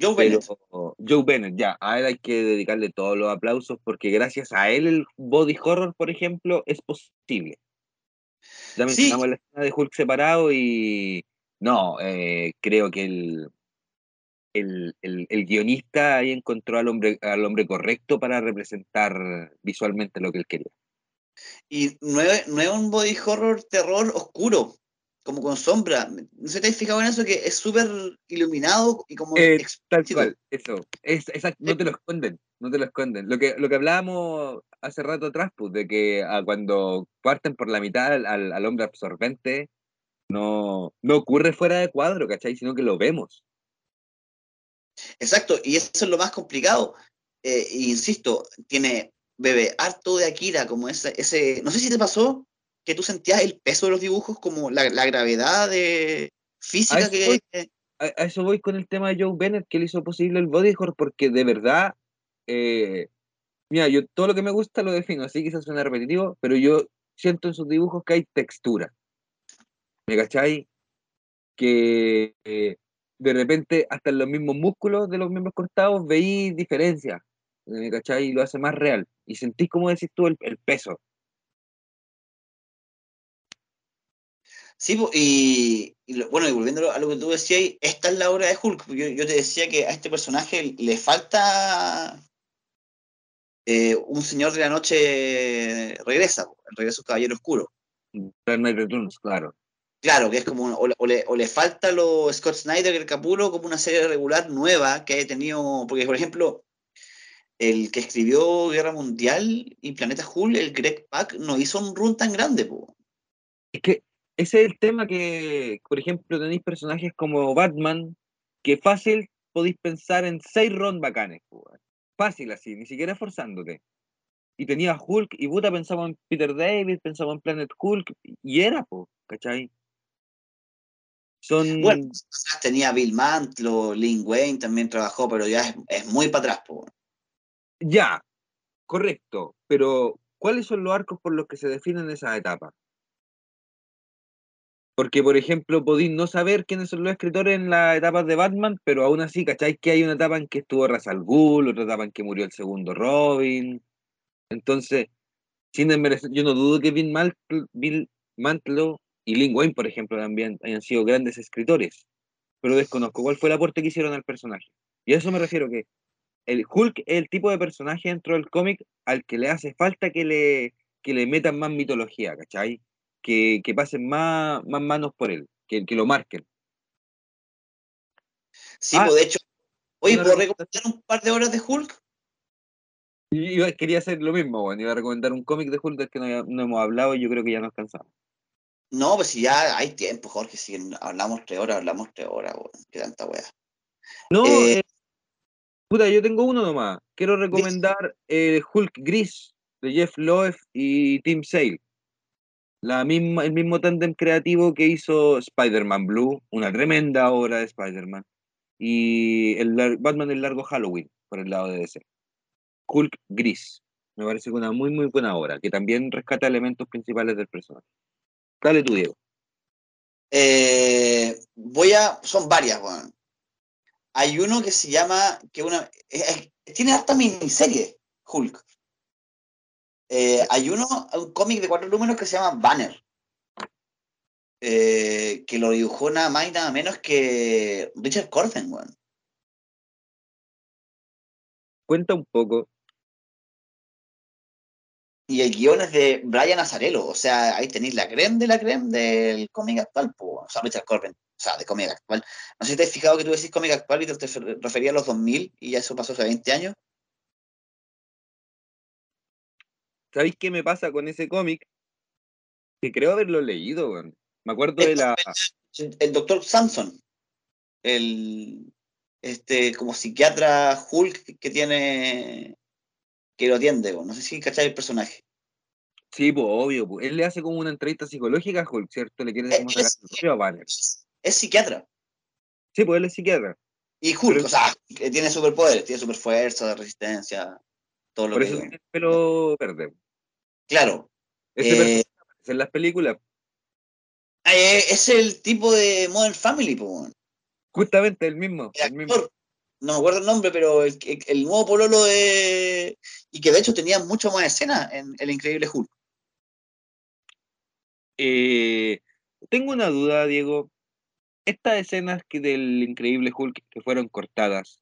Joe pero Bennett. Joe Bennett, ya, a él hay que dedicarle todos los aplausos porque gracias a él el body horror, por ejemplo, es posible. Ya Sí. mencionamos la escena de Hulk separado y no, eh, creo que el, el, el- el guionista ahí encontró al hombre, al hombre correcto para representar visualmente lo que él quería. Y no es, no es un body horror terror oscuro, como con sombra. ¿No se te has fijado en eso? Que es súper iluminado y como Eh, Tal cual, eso. Es, exacto, no te lo esconden, no te lo esconden. Lo que, lo que hablábamos hace rato atrás, pues, de que ah, cuando parten por la mitad al, al- hombre absorbente, no, no ocurre fuera de cuadro, ¿cachai? Sino que lo vemos. Exacto, y eso es lo más complicado. Eh, insisto, tiene, bebe, harto de Akira, como ese, ese, no sé si te pasó que tú sentías el peso de los dibujos, como la, la gravedad de física eso que... voy. A, a eso voy con el tema de Joe Bennett, que le hizo posible el body horror, porque de verdad, eh, mira, yo todo lo que me gusta lo defino, así quizás suena repetitivo, pero yo siento en sus dibujos que hay textura. ¿Me cachai? Que eh, de repente hasta en los mismos músculos de los miembros cortados veí diferencias, ¿me cachai? Y lo hace más real. Y sentís, como decís tú, el, el peso. Sí, y, y bueno, y volviendo a lo que tú decías, esta es la obra de Hulk. Yo, yo te decía que a este personaje le falta eh, un señor de la noche regresa, regreso del Caballero Oscuro. Dark Knight Returns, claro. Claro, que es como, un- o, le- o le, o le falta lo Scott Snyder, el Capullo, como una serie regular nueva que haya tenido, porque por ejemplo, el que escribió Guerra Mundial y Planeta Hulk, el Greg Pak, no hizo un run tan grande, po. Es que ese es el tema que, por ejemplo, tenéis personajes como Batman, que fácil podéis pensar en seis ron bacanes, fácil así, ni siquiera esforzándote. Y tenía Hulk, y puta pensaba en Peter David, pensaba en Planet Hulk, y era, po, ¿cachai? Son, Bueno, tenía Bill Mantlo, Lin Wayne también trabajó, pero ya es, es muy para atrás, po. ya, correcto, pero ¿cuáles son los arcos por los que se definen esas etapas? Porque, por ejemplo, podéis no saber quiénes son los escritores en las etapas de Batman, pero aún así, ¿cacháis que hay una etapa en que estuvo Ra's al Ghul, otra etapa en que murió el segundo Robin? Entonces, sin desmerecer, yo no dudo que Bill, Mal- Bill Mantlo y Lin Wayne, por ejemplo, también hayan sido grandes escritores, pero desconozco cuál fue el aporte que hicieron al personaje. Y a eso me refiero que el Hulk es el tipo de personaje dentro del cómic al que le hace falta que le, que le metan más mitología, ¿cachai? Que, que pasen más, más manos por él, que, que lo marquen. Sí, Ah, pues de hecho, oye, ¿puedo recomendar un par de horas de Hulk? Yo quería hacer lo mismo, bueno, iba a recomendar un cómic de Hulk del que no, no hemos hablado y yo creo que ya nos cansamos. No, pues si ya hay tiempo, Jorge, si hablamos tres horas, hablamos tres horas, weón, qué tanta wea. No, Eh, eh, puta, yo tengo uno nomás. Quiero recomendar eh, Hulk Gris de Jeff Loeb y Tim Sale. La misma, el mismo tándem creativo que hizo Spider-Man Blue, una tremenda obra de Spider-Man. Y el Batman el largo Halloween, por el lado de DC. Hulk Gris. Me parece una muy, muy buena obra, que también rescata elementos principales del personaje. Dale tú, Diego. eh, voy a, son varias, weón. Hay uno que se llama, que una, tiene harta miniserie, Hulk. Eh, hay uno, un cómic de cuatro números que se llama Banner. eh, que lo dibujó nada más y nada menos que Richard Corben, weón. Cuenta un poco. Y el guion es de Brian Azarello, o sea, ahí tenéis la creme de la creme del cómic actual, po, o sea, Richard Corbin, o sea, de cómic actual. No sé si te has fijado que tú decís cómic actual y te, te referías a los 2000 y ya eso pasó hace 20 años. ¿Sabéis qué me pasa con ese cómic? Que creo haberlo leído, weón. Me acuerdo de la. El doctor Samson, el este como psiquiatra Hulk que tiene que lo atiende, no sé si cacháis el personaje. Sí, pues obvio, pues. él le hace como una entrevista psicológica a Hulk, ¿cierto? Le quiere como sacar el banner. Es psiquiatra. Sí, pues él es psiquiatra. Y Hulk, o sea, tiene superpoderes, tiene super fuerza, resistencia, todo lo Por que. eso tiene el pelo verde. Claro. Ese Eh, aparece en las películas. Eh, es el tipo de Modern Family, po. Justamente el mismo. El El mismo. actor, no me acuerdo el nombre, pero el, nuevo pololo de. Y que de hecho tenía mucho más escena en El Increíble Hulk. Eh, tengo una duda, Diego. Estas escenas que del Increíble Hulk que fueron cortadas,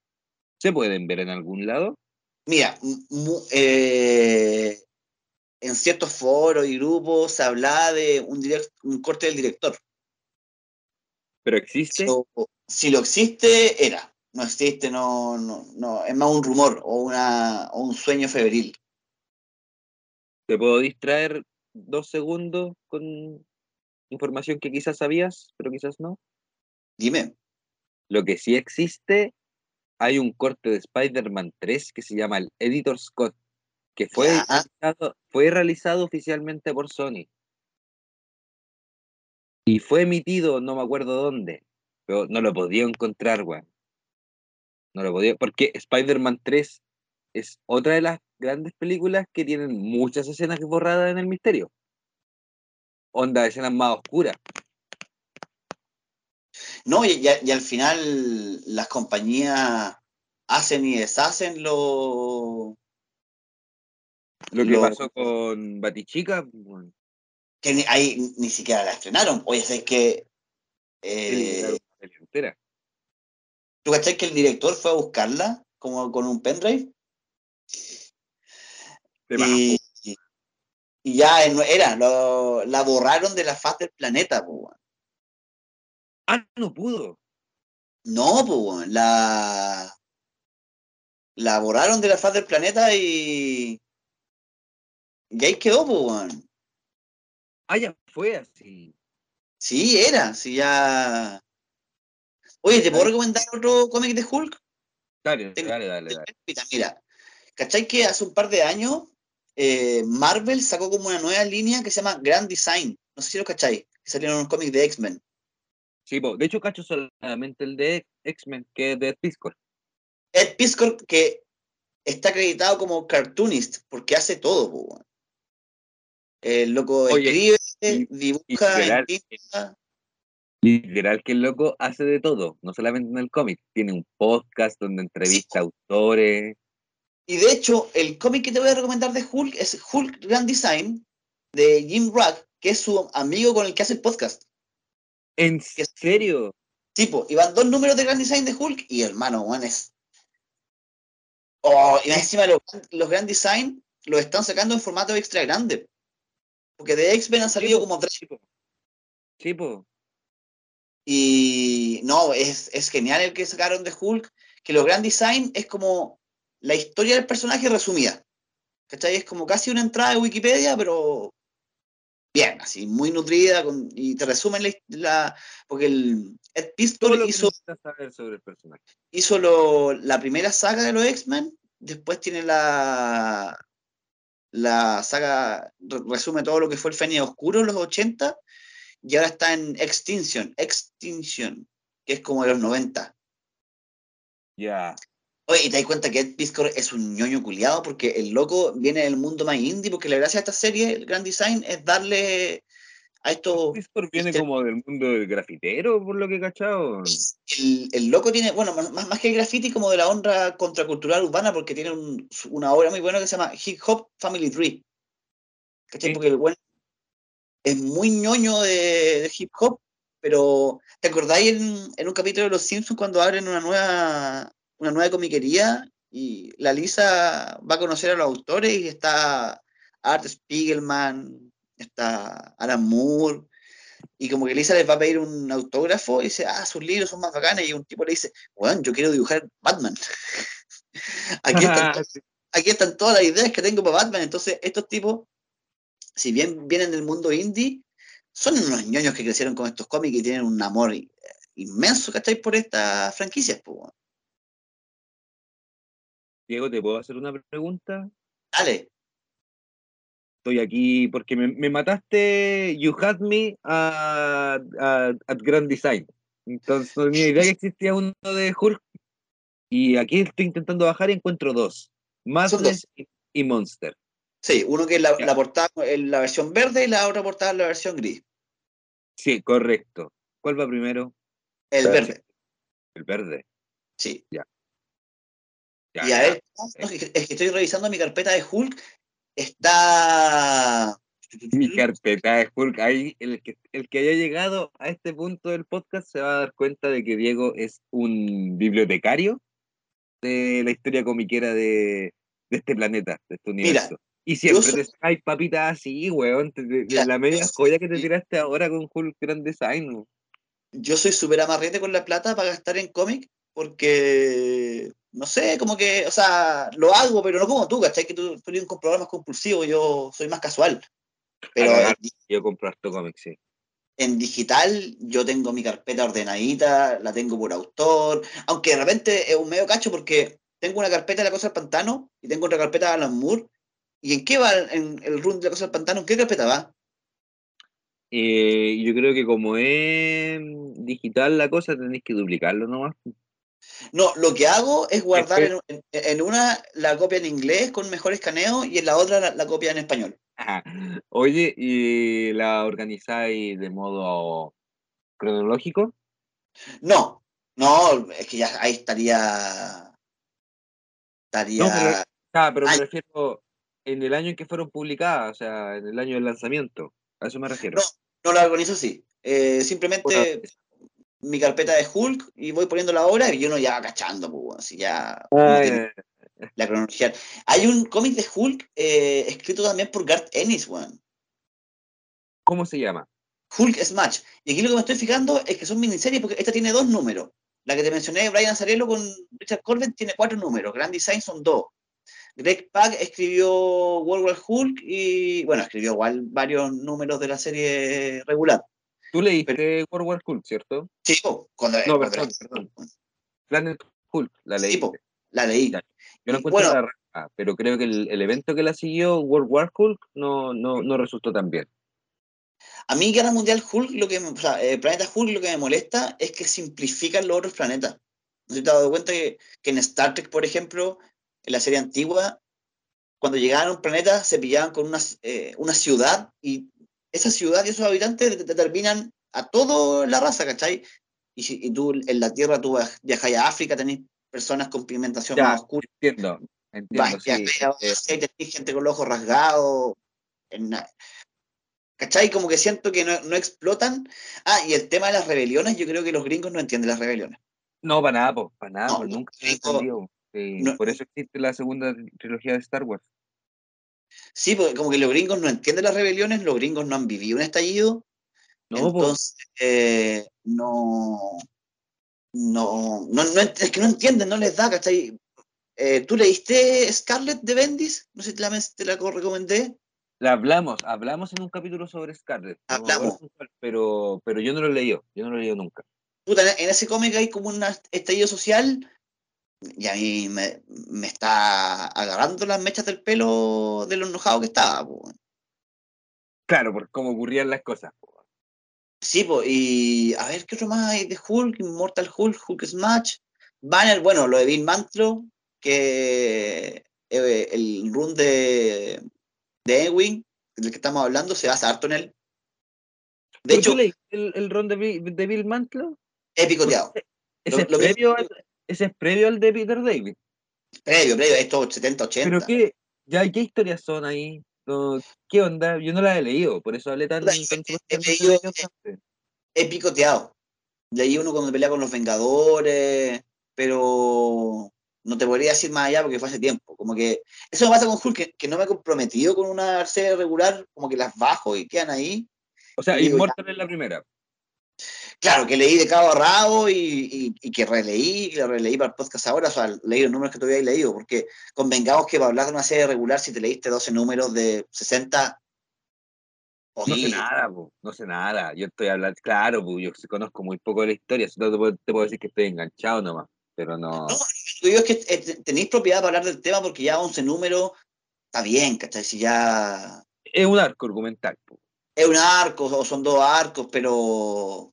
¿se pueden ver en algún lado? Mira, eh, en ciertos foros y grupos se hablaba de un, direct- un corte del director. ¿Pero existe? So, si lo existe, era. No existe, no, no, no. Es más un rumor o, una, o un sueño febril. ¿Te puedo distraer dos segundos con información que quizás sabías, pero quizás no? Dime. Lo que sí existe, hay un corte de Spider-Man 3 que se llama el Editor Scott, que fue, realizado, fue realizado oficialmente por Sony. Y fue emitido, no me acuerdo dónde, pero no lo podía encontrar, weón. No lo podía, porque Spider-Man 3 es otra de las grandes películas que tienen muchas escenas borradas en el misterio. Onda, escenas más oscuras. No, y, y- y al final las compañías hacen y deshacen lo Lo que Lo- pasó con Batichica, que ni, ahí ni siquiera la estrenaron. Oye, es que eh. ¿tú cachai que el director fue a buscarla como con un pendrive? Y, y- ya no era, lo- la borraron de la faz del planeta, po. Ah, no pudo. No, pues, la. La borraron de la faz del planeta y. Y ahí quedó, pues, weón. Ah, ya fue así. Sí, era, sí, ya. Oye, ¿te puedo recomendar otro cómic de Hulk? Dale, Tengo- dale, dale, dale. Mira, ¿cachai que hace un par de años eh, Marvel sacó como una nueva línea que se llama Grand Design? No sé si lo cachai, que salieron unos cómics de X-Men. Sí, po, de hecho, cacho solamente el de X-Men, que es de Piscor. Ed Piscor, que está acreditado como cartoonist, porque hace todo, po. El loco Oye, escribe, y- dibuja, literal, pinta. Literal que el loco hace de todo, no solamente en el cómic. Tiene un podcast donde entrevista autores. Y de hecho, el cómic que te voy a recomendar de Hulk es Hulk Grand Design de Jim Rack, que es su amigo con el que hace el podcast. ¿En serio? Tipo, y van dos números de Grand Design de Hulk y hermano, weón, es. Oh, y encima los, los Grand Design los están sacando en formato extra grande. Porque de X-Men han salido como tres. Sí, po. Y no, es, es genial el que sacaron de Hulk, que los Grand Design es como la historia del personaje resumida. ¿Cachai? Es como casi una entrada de Wikipedia, pero bien, así, muy nutrida, con, y te resumen la, la- porque el Ed Pistol lo hizo, saber sobre el personaje. hizo lo- la primera saga de los X-Men, después tiene la, la saga, re- resume todo lo que fue el Fénix Oscuro en los 80, y ahora está en Extinction, Extinction, que es como de los 90. Ya. Oye, y te das cuenta que Ed Piscor es un ñoño culiado porque el loco viene del mundo más indie, porque la gracia de esta serie, el Grand Design, es darle a estos... Piscor viene este- como del mundo del grafitero, por lo que he cachado. El, el loco tiene, bueno, más, más que el graffiti, como de la honra contracultural urbana, porque tiene un- una obra muy buena que se llama Hip Hop Family Tree. ¿Cachai? Sí. Porque el bueno es muy ñoño de, de hip hop, pero ¿te acordáis en, en un capítulo de Los Simpsons cuando abren una nueva, una nueva comiquería y la Lisa va a conocer a los autores y está Art Spiegelman, está Alan Moore, y como que Lisa les va a pedir un autógrafo y dice, ah, sus libros son más bacanes, y un tipo le dice, bueno, yo quiero dibujar Batman. aquí, están, aquí están todas las ideas que tengo para Batman, entonces estos tipos, si bien vienen del mundo indie, son unos ñoños que crecieron con estos cómics y tienen un amor inmenso, ¿cachai? Por estas franquicias, pues. Diego, ¿te puedo hacer una pregunta? Dale. Estoy aquí porque me, mataste You Had Me at, Grand Design. Entonces, tenía idea que existía uno de Hulk. Y aquí estoy intentando bajar y encuentro dos. Madness y Monster. Sí, uno que es la, la portada en la versión verde y la otra portada en la versión gris. Sí, correcto. ¿Cuál va primero? El verde. El verde. Sí. Ya. Y a ver, es que estoy revisando mi carpeta de Hulk. Está. Mi carpeta de Hulk. Ahí, el que, el que haya llegado a este punto del podcast se va a dar cuenta de que Diego es un bibliotecario de la historia comiquera de, de este planeta, de este universo. Y siempre te sacáis papitas así, weón. De, la media joya que te tiraste ahora con Hulk Grand Design. Yo soy súper amarrete con la plata para gastar en cómic porque, no sé, como que, o sea, lo hago, pero no como tú, ¿cachai? Que tú, eres un comprador más compulsivo, yo soy más casual. Pero yo compro harto cómics, sí. En digital yo tengo mi carpeta ordenadita, la tengo por autor, aunque de repente es un medio cacho porque tengo una carpeta de la cosa del pantano y tengo otra carpeta de Alan Moore ¿Y en qué va en el run de la cosa del pantano? ¿En qué carpeta va? Eh, yo creo que como es digital la cosa, tenéis que duplicarlo nomás. No, lo que hago es guardar en, una la copia en inglés con mejor escaneo y en la otra la, copia en español. Oye, ¿y la organizáis de modo cronológico? No, no, es que ya ahí estaría. Estaría. No, pero, ah, pero me refiero en el año en que fueron publicadas, o sea, en el año del lanzamiento. A eso me refiero. No, no la organizo así. Eh, simplemente mi carpeta de Hulk y voy poniendo la hora y uno ya va cachando, pues, así ya. Ah, la cronología. Hay un cómic de Hulk eh, escrito también por Garth Ennis, weón. ¿Cómo se llama? Hulk Smash. Y aquí lo que me estoy fijando es que son miniseries porque esta tiene dos números. La que te mencioné, Brian Azarello con Richard Corbett, tiene cuatro números. Grand Design son dos. Greg Pak escribió World War Hulk y, bueno, escribió igual varios números de la serie regular. Tú leíste World War Hulk, ¿cierto? Sí, cuando... No, perdón, perdón. Planet Hulk, la leí. Sí, la leí. Yo no encuentro bueno, la raja, pero creo que el, evento que la siguió, World War Hulk, no, no, no resultó tan bien. A mí, Guerra Mundial Hulk, lo que, o sea, eh, Planeta Hulk, lo que me molesta es que simplifican los otros planetas. ¿No te has dado cuenta que, que en Star Trek, por ejemplo, en la serie antigua, cuando llegaban a un planeta se pillaban con una, eh, una ciudad y esa ciudad y esos habitantes determinan a toda la raza, ¿cachai? Y, si, tú en la Tierra tú viajas a África, tenés personas con pigmentación más oscura. Entiendo, entiendo. sí, tenés gente con los ojos rasgados. ¿Cachai? Como que siento que no, no, explotan. Ah, y el tema de las rebeliones, yo creo que los gringos no entienden las rebeliones. No, para nada, para nada, nunca por eso existe la segunda trilogía de Star Wars. Sí, porque como que los gringos no entienden las rebeliones, los gringos no han vivido un estallido. No, entonces, eh, no, no, no, es que no entienden, no les da, ¿cachai? Eh, ¿Tú leíste Scarlet de Bendis? No sé si te la, te la recomendé. La hablamos, hablamos en un capítulo sobre Scarlet. Hablamos. pero, pero yo no lo he leído, yo no lo he leído nunca. Puta, en ese cómic hay como un estallido social y a mí me, está agarrando las mechas del pelo de lo enojado que estaba. Claro, por cómo ocurrían las cosas. Sí, pues, y a ver, ¿qué otro más hay de Hulk? Mortal Hulk, Hulk Smash, Banner, bueno, lo de Bill Mantlo, que eh, el run de, de Ewing, del que estamos hablando, se basa harto en él. De hecho, el, el run de, de Bill Mantlo? He picoteado. ¿Ese lo, previo, ese es previo al de Peter David. Previo, previo, esto 70, 80. Pero qué, ya, ¿qué historias son ahí? ¿Qué onda? Yo no las he leído, por eso hablé tan, tan, he, he, picoteado. Leí uno cuando pelea con los Vengadores, pero No te podría decir más allá porque fue hace tiempo. Como que eso me pasa con Hulk, que, no me he comprometido con una serie regular, como que las bajo y quedan ahí. O sea, Immortal es la primera. Claro, que leí de cabo a rabo y, que releí, que lo releí para el podcast ahora, o sea, leí los números que todavía he leído, porque convengamos que para hablar de una serie regular, si te leíste 12 números de 60, no sé nada, no sé nada. Yo estoy hablando, claro, yo conozco muy poco de la historia, solo te puedo, decir que estoy enganchado nomás, pero no. No, lo que digo es que eh, tenéis propiedad para hablar del tema porque ya 11 números está bien, ¿cachai? Si ya. Es un arco argumental. Es un arco, o son dos arcos, pero.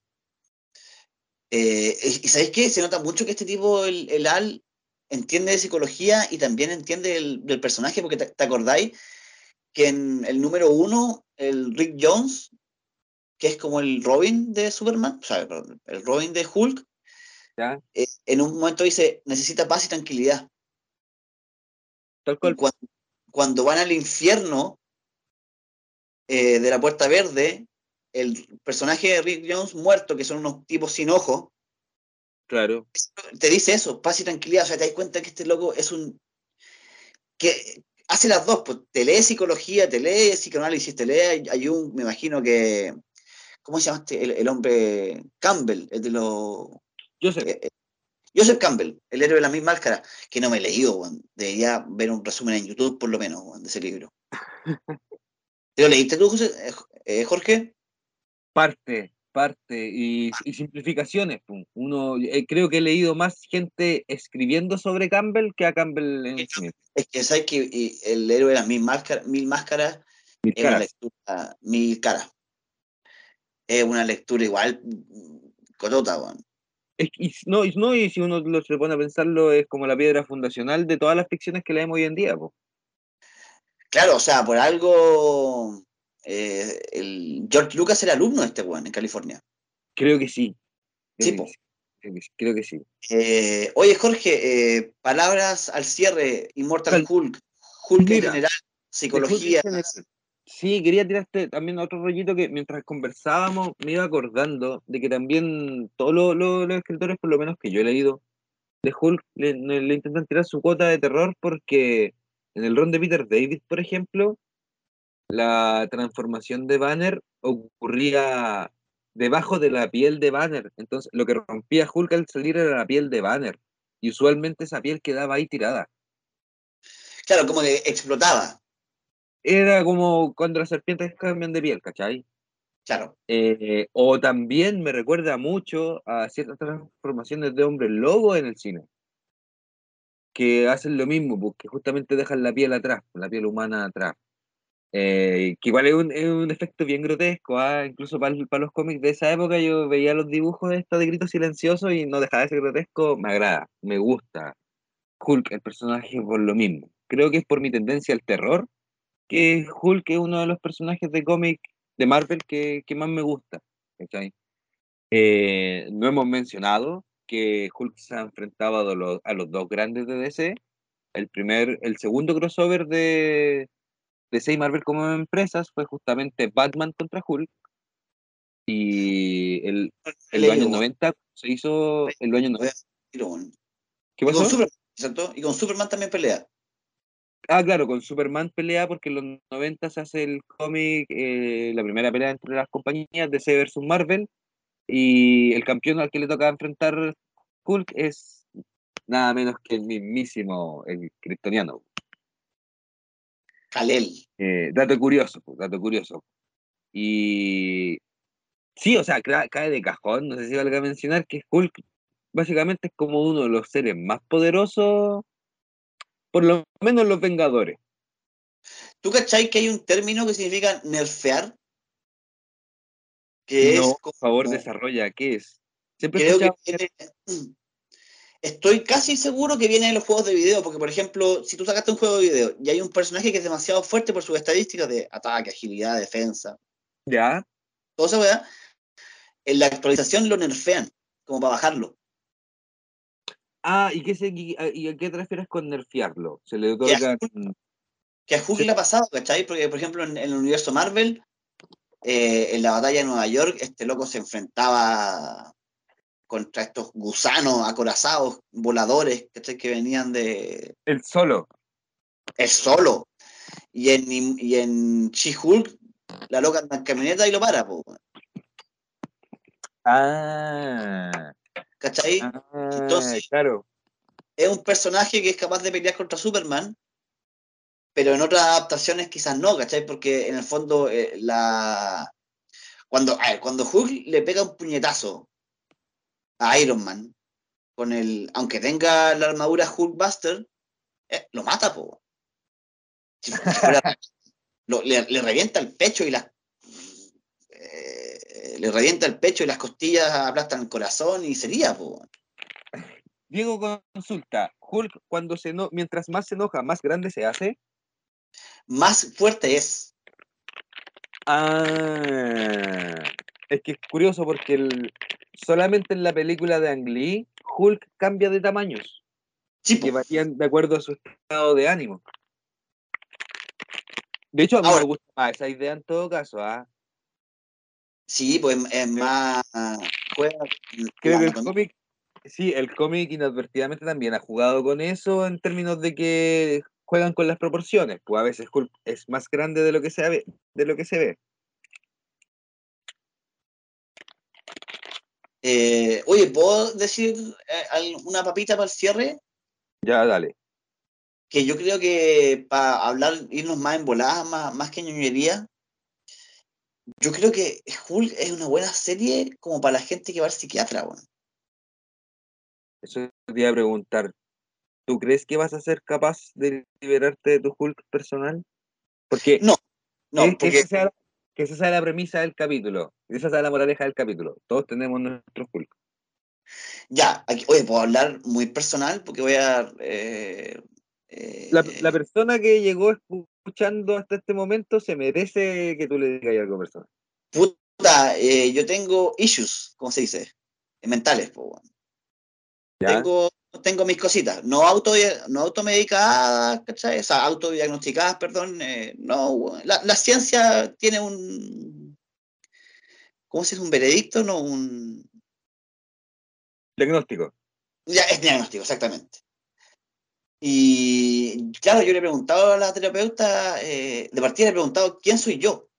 Eh, y ¿sabéis qué? Se nota mucho que este tipo, el, el Al, entiende de psicología y también entiende el, del personaje, porque te acordáis que en el número uno, el Rick Jones, que es como el Robin de Superman, o sea, el Robin de Hulk, eh, en un momento dice, necesita paz y tranquilidad. Cuando, van al infierno eh, de la Puerta Verde, el personaje de Rick Jones muerto, que son unos tipos sin ojos, claro. te dice eso, paz y tranquilidad. O sea, te das cuenta que este loco es un... que hace las dos, pues te lee psicología, te lee psicoanálisis, te lee, hay un, me imagino que, ¿cómo se llama este? El, hombre Campbell, el de los... Joseph. Eh, eh, Joseph Campbell, el héroe de la misma máscara, que no me he leído, debería ver un resumen en YouTube por lo menos de ese libro. ¿Te lo leíste tú, eh, Jorge? Parte, parte y, simplificaciones. Uno, eh, creo que he leído más gente escribiendo sobre Campbell que a Campbell en sí Es que sabes que el héroe de las mil máscaras, mil máscaras mil es una lectura, mil caras. Es una lectura igual cotota, y, no, no, y si uno lo, se pone a pensarlo, es como la piedra fundacional de todas las ficciones que leemos hoy en día. Claro, o sea, por algo eh, el George Lucas era alumno de este weón en California. Creo que sí. Creo sí, que, creo que sí. Eh, oye, Jorge, eh, palabras al cierre, Immortal Hulk, Hulk en general, psicología. Sí, quería tirarte también otro rollito que mientras conversábamos me iba acordando de que también todos los, escritores, por lo menos que yo he leído, de Hulk le, le, intentan tirar su cuota de terror porque en el ron de Peter David, por ejemplo, la transformación de Banner ocurría debajo de la piel de Banner. Entonces, lo que rompía Hulk al salir era la piel de Banner. Y usualmente esa piel quedaba ahí tirada. Claro, como que explotaba. Era como cuando las serpientes cambian de piel, ¿cachai? Claro. Eh, o también me recuerda mucho a ciertas transformaciones de hombres lobo en el cine. Que hacen lo mismo, porque justamente dejan la piel atrás, la piel humana atrás. Eh, que igual es un, un, efecto bien grotesco, ¿ah? incluso para, los cómics de esa época yo veía los dibujos de esto de gritos silenciosos y no dejaba de ser grotesco, me agrada, me gusta. Hulk, el personaje, por lo mismo. Creo que es por mi tendencia al terror, que Hulk es uno de los personajes de cómic de Marvel que, que más me gusta. Eh, no hemos mencionado que Hulk se ha enfrentado a los, a los dos grandes de DC. El, primer, el segundo crossover de, DC y Marvel como empresas fue justamente Batman contra Hulk. Y el, el año 90 se hizo el año 90. ¿Qué pasó? Y con, Superman, y con Superman también pelea. Ah, claro, con Superman pelea porque en los 90 se hace el cómic, eh, la primera pelea entre las compañías DC versus Marvel, y el campeón al que le toca enfrentar Hulk es nada menos que el mismísimo, el kryptoniano. Kalel. Eh, dato curioso, dato curioso. Y sí, o sea, cae de cajón, no sé si valga mencionar que Hulk básicamente es como uno de los seres más poderosos, por lo menos los Vengadores. ¿Tú cachai que hay un término que significa nerfear? Que no, por favor, desarrolla, ¿qué es? Siempre creo que Estoy casi seguro que viene de los juegos de video, porque por ejemplo, si tú sacaste un juego de video y hay un personaje que es demasiado fuerte por sus estadísticas de ataque, agilidad, defensa. Ya. Todo eso, ¿verdad? En la actualización lo nerfean, como para bajarlo. Ah, ¿y, qué se, y a qué te refieres con nerfearlo? Se le otorga... Que a Hulk le ha pasado, ¿cachai? Porque, por ejemplo, en, el universo Marvel, eh, en la batalla de Nueva York, este loco se enfrentaba contra estos gusanos acorazados, voladores, ¿cachai? Que venían de... El solo. El solo. Y en, y en She-Hulk, la loca anda en camioneta y lo para, po. Ah. ¿Cachai? ah Entonces- claro. Es un personaje que es capaz de pelear contra Superman, pero en otras adaptaciones quizás no, ¿cachai? Porque en el fondo eh, la... Cuando, a ver, cuando Hulk le pega un puñetazo a Iron Man, con el, aunque tenga la armadura Hulkbuster, eh, lo mata, po. Si fuera- lo- le, le revienta el pecho y las eh, le revienta el pecho y las costillas aplastan el corazón y sería, po. Diego consulta, Hulk cuando se eno- mientras más se enoja, más grande se hace. Más fuerte es. Ah, es que es curioso porque el- solamente en la película de Ang Lee, Hulk cambia de tamaños, Sí, que varían de acuerdo a su estado de ánimo. De hecho, a mí Ahora- me gusta más esa idea en todo caso. ¿ah? Sí, pues es más. Juega, Creo que el cómic, sí, el cómic inadvertidamente también ha jugado con eso en términos de que juegan con las proporciones. Pues a veces Hulk es más grande de lo que se ve. De lo que se ve. Eh, oye, ¿puedo decir eh, una papita para el cierre? Ya, dale. Que yo creo que para hablar, irnos más en voladas, más, más que ñoñería, yo creo que Hulk es una buena serie como para la gente que va al psiquiatra, weón. Eso te iba a preguntar. ¿Tú crees que vas a ser capaz de liberarte de tu Hulk personal? Porque No, No, que, que porque esa que esa sea la premisa del capítulo. Esa sea la moraleja del capítulo. Todos tenemos nuestro Hulk. ya, aquí- oye, puedo hablar muy personal porque voy a. eh, eh, La, la persona que llegó escuchando hasta este momento se merece que tú le digas algo personal. puta, eh, yo tengo issues, ¿cómo se dice? Mentales, weón. ¿Ya? tengo, tengo mis cositas, no, auto, no automedicadas, ¿cachai? O sea, autodiagnosticadas, perdón. eh, no, la, la ciencia tiene un. ¿Cómo se dice? Un veredicto, no un. Diagnóstico. Ya, es diagnóstico, exactamente. Y claro, yo le he preguntado a la terapeuta, eh, de partida le he preguntado, ¿quién soy yo?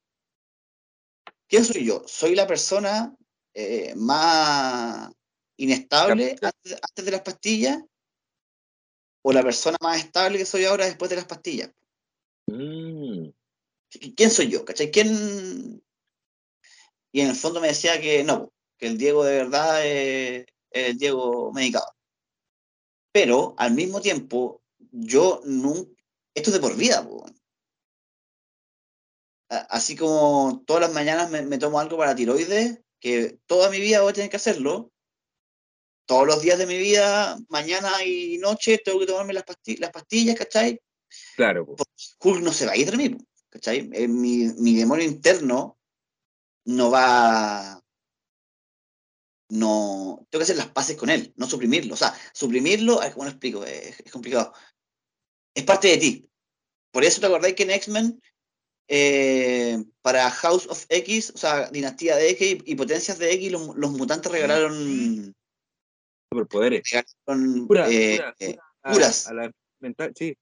¿Quién soy yo? ¿Soy la persona eh, más inestable antes, antes de las pastillas? ¿O la persona más estable que soy ahora después de las pastillas? Mm, ¿Quién soy yo? ¿Cachai? ¿Quién? Y en el fondo me decía que no, que el Diego de verdad es es el Diego medicado. Pero al mismo tiempo, yo nunca. Esto es de por vida, po, Así como todas las mañanas me, me tomo algo para tiroides, que toda mi vida voy a tener que hacerlo. Todos los días de mi vida, mañana y noche, tengo que tomarme las, pasti- las pastillas, ¿cachai? claro. po. Hulk no se va a ir de mí, ¿cachai? Eh, mi, mi demonio interno no va. No. Tengo que hacer las paces con él, no suprimirlo. O sea, suprimirlo, ¿cómo lo explico? Es, es complicado. Es parte de ti. Por eso te acordáis que en X-Men, eh, para House of X, o sea, Dinastía de X y, y Potencias de X, los, los mutantes regalaron. Superpoderes. regalaron, Pura, eh, pura, eh, pura a- curas. a la mental, sí,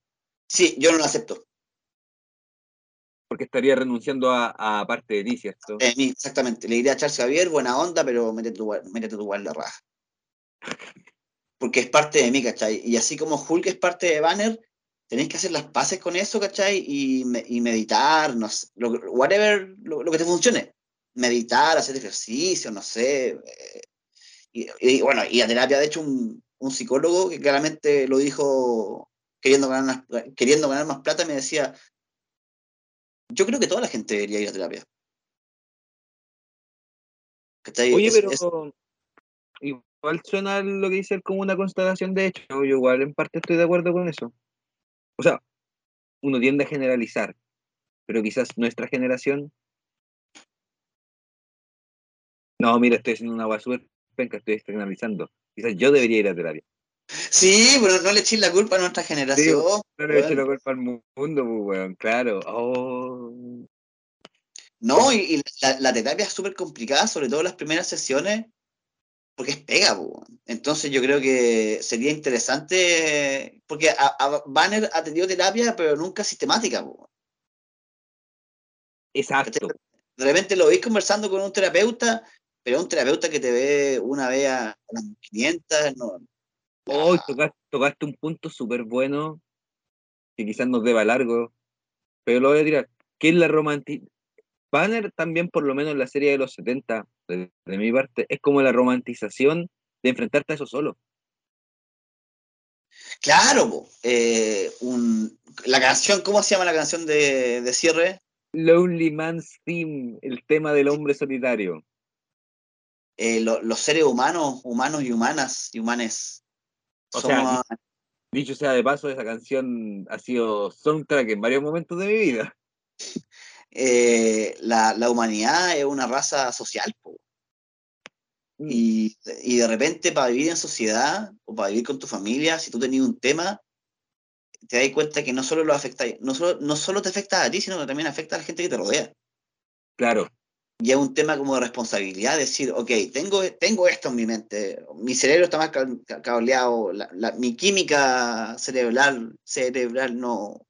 sí, yo no lo acepto. porque estaría renunciando a, a parte de ti, ¿cierto? Eh, exactamente. Le diría a Charles Xavier, buena onda, pero métete tu, métete tu guay en la raja. Porque es parte de mí, ¿cachai? Y así como Hulk es parte de Banner, tenéis que hacer las paces con eso, ¿cachai? Y, me- y meditar, no sé, lo, whatever, lo, lo que te funcione. Meditar, hacer ejercicio, no sé. eh, y, y bueno, y a terapia, de hecho, un, un psicólogo que claramente lo dijo queriendo ganar, más, queriendo ganar más plata, me decía, yo creo que toda la gente debería ir a terapia. Oye, Es- pero es- igual suena lo que dice él como una constatación de hecho. Yo igual en parte estoy de acuerdo con eso. O sea, uno tiende a generalizar, pero quizás nuestra generación. No, mira, estoy haciendo una basura penca, estoy externalizando. Quizás yo debería ir a terapia. Sí, pero no le eches la culpa a nuestra generación. No le weón. la culpa al mundo, pues, weón, claro. Oh. No, y, y la, la terapia es súper complicada, sobre todo las primeras sesiones. porque es pega, po. entonces yo creo que sería interesante, porque a, Banner ha tenido terapia, pero nunca sistemática. Po. Exacto. De repente lo veis conversando con un terapeuta, pero un terapeuta que te ve una vez a las 500, no. Hoy tocaste, un punto súper bueno que quizás nos deba largo, pero lo voy a tirar. ¿Qué es la romantización? Banner también, por lo menos en la serie de los 70, de, mi parte, es como la romantización de enfrentarte a eso solo. Claro, eh, la canción, ¿cómo se llama la canción de, de cierre? Lonely Man's Theme, el tema del hombre solitario. Eh, los seres humanos, humanos y humanas y humanes. O sea, dicho sea de paso, esa canción ha sido soundtrack en varios momentos de mi vida. Eh, la, humanidad es una raza social. Mm. Y, y, de repente para vivir en sociedad o para vivir con tu familia, si tú tenías un tema, te das cuenta que no solo lo afecta, no solo, no solo te afecta a ti, sino que también afecta a la gente que te rodea. Claro. Y es un tema como de responsabilidad, decir, ok, tengo, tengo esto en mi mente, mi cerebro está más cableado, mi química cerebral, cerebral no,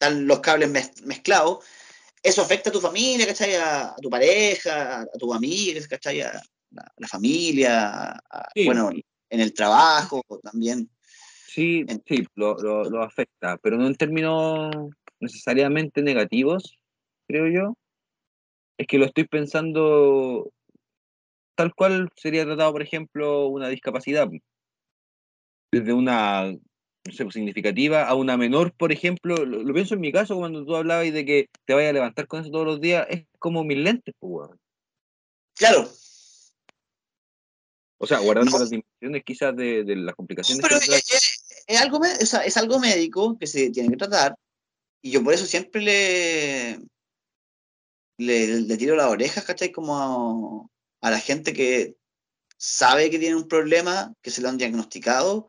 están los cables mezclados, eso afecta a tu familia, ¿cachai? A, tu pareja, a, tu amiga, ¿cachai? A la, familia, bueno, en el trabajo también. Sí, sí, lo, afecta, pero no en términos necesariamente negativos, creo yo. Es que lo estoy pensando tal cual sería tratado, por ejemplo, una discapacidad. Desde una pues, significativa a una menor, por ejemplo, lo, pienso en mi caso cuando tú hablabas de que te vayas a levantar con eso todos los días, es como mis lentes, pues, Claro, o sea, guardando las dimensiones quizás de, las complicaciones. pero es, algo, es algo médico que se tiene que tratar. Y yo por eso siempre le, le, tiro las orejas, ¿cachai? Como a, la gente que sabe que tiene un problema, que se lo han diagnosticado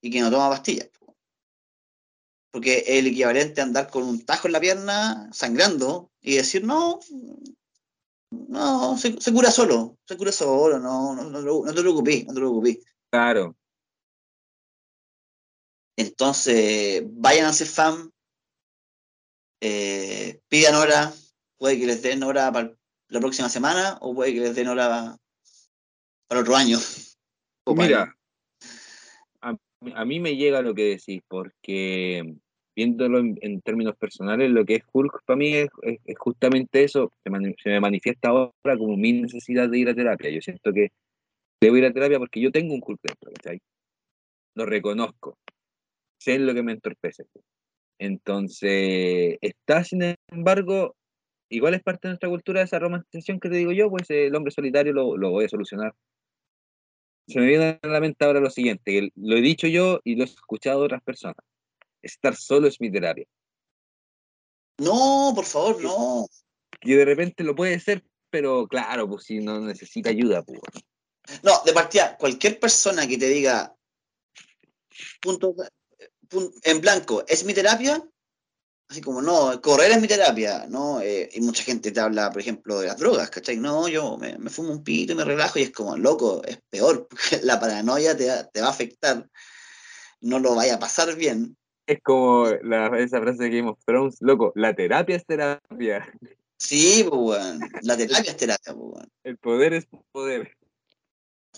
y que no toma pastillas. Porque es el equivalente a andar con un tajo en la pierna, sangrando, y decir, no, no, se, cura solo, se cura solo, no, no, no, te preocupes, no te preocupes. Claro. Entonces, vayan a ser fan, eh, pidan hora, puede que les den hora para la próxima semana o puede que les den hora para otro año. Mira, a, a, mí me llega lo que decís, porque viéndolo en, términos personales, lo que es Hulk para mí es, justamente eso, se, me manifiesta ahora como mi necesidad de ir a terapia. Yo siento que debo ir a terapia porque yo tengo un Hulk dentro, ¿cachai? Lo reconozco, sé lo que me entorpece. Entonces, está sin embargo, igual es parte de nuestra cultura esa romantización que te digo yo, pues el hombre solitario lo, lo voy a solucionar. Se me viene a la mente ahora lo siguiente, lo he dicho yo y lo he escuchado de otras personas estar solo es mi terapia. No, por favor, no. Y de repente lo puede ser, pero claro, pues si no necesita ayuda, pues. No, de partida, cualquier persona que te diga punto, en blanco, ¿es mi terapia? Así como, no, correr es mi terapia, ¿no? Eh, y mucha gente te habla, por ejemplo, de las drogas, ¿cachai? No, yo me, fumo un pito y me relajo y es como, loco, es peor, la paranoia te, te va a afectar, no lo vaya a pasar bien, es como esa frase de Game of Thrones, loco, la terapia es terapia. Sí, pues, La terapia es terapia, pues, El poder es poder.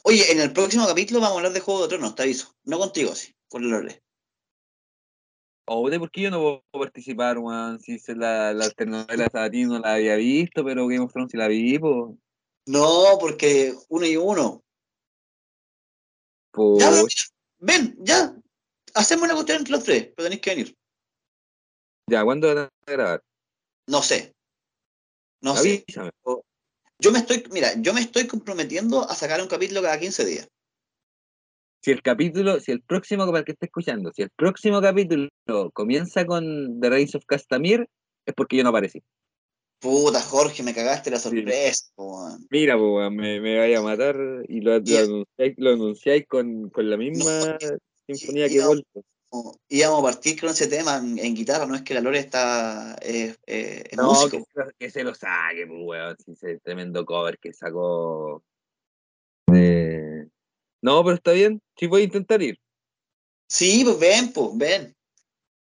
Oye, en el próximo capítulo vamos a hablar de Juego de Tronos, te aviso. No contigo, sí, con Lore. O de por qué yo no puedo participar, Juan, si la, la telenovela a ti no la había visto, pero Game of Thrones sí la vi, pues. No, porque uno y uno. Pues... ven, ya, hacemos una cuestión entre los tres, pero tenéis que venir. Ya, ¿cuándo van a grabar? No sé. No sé. Yo me estoy, mira, yo me estoy comprometiendo a sacar un capítulo cada 15 días. Si el capítulo, si el próximo, para el que esté escuchando, si el próximo capítulo comienza con The Race of Castamir, es porque yo no aparecí. Puta, Jorge, me cagaste la sorpresa. Mira, me, me vaya a matar y lo, anunciáis, con, con, la misma sinfonía que íbamos, íbamos a partir con ese tema en, guitarra, no es que la Lore está eh, eh, no, Que, se lo saque, pues, weón, ese tremendo cover que sacó Eh, no, pero está bien. Sí voy a intentar ir. Sí, pues ven, pues ven.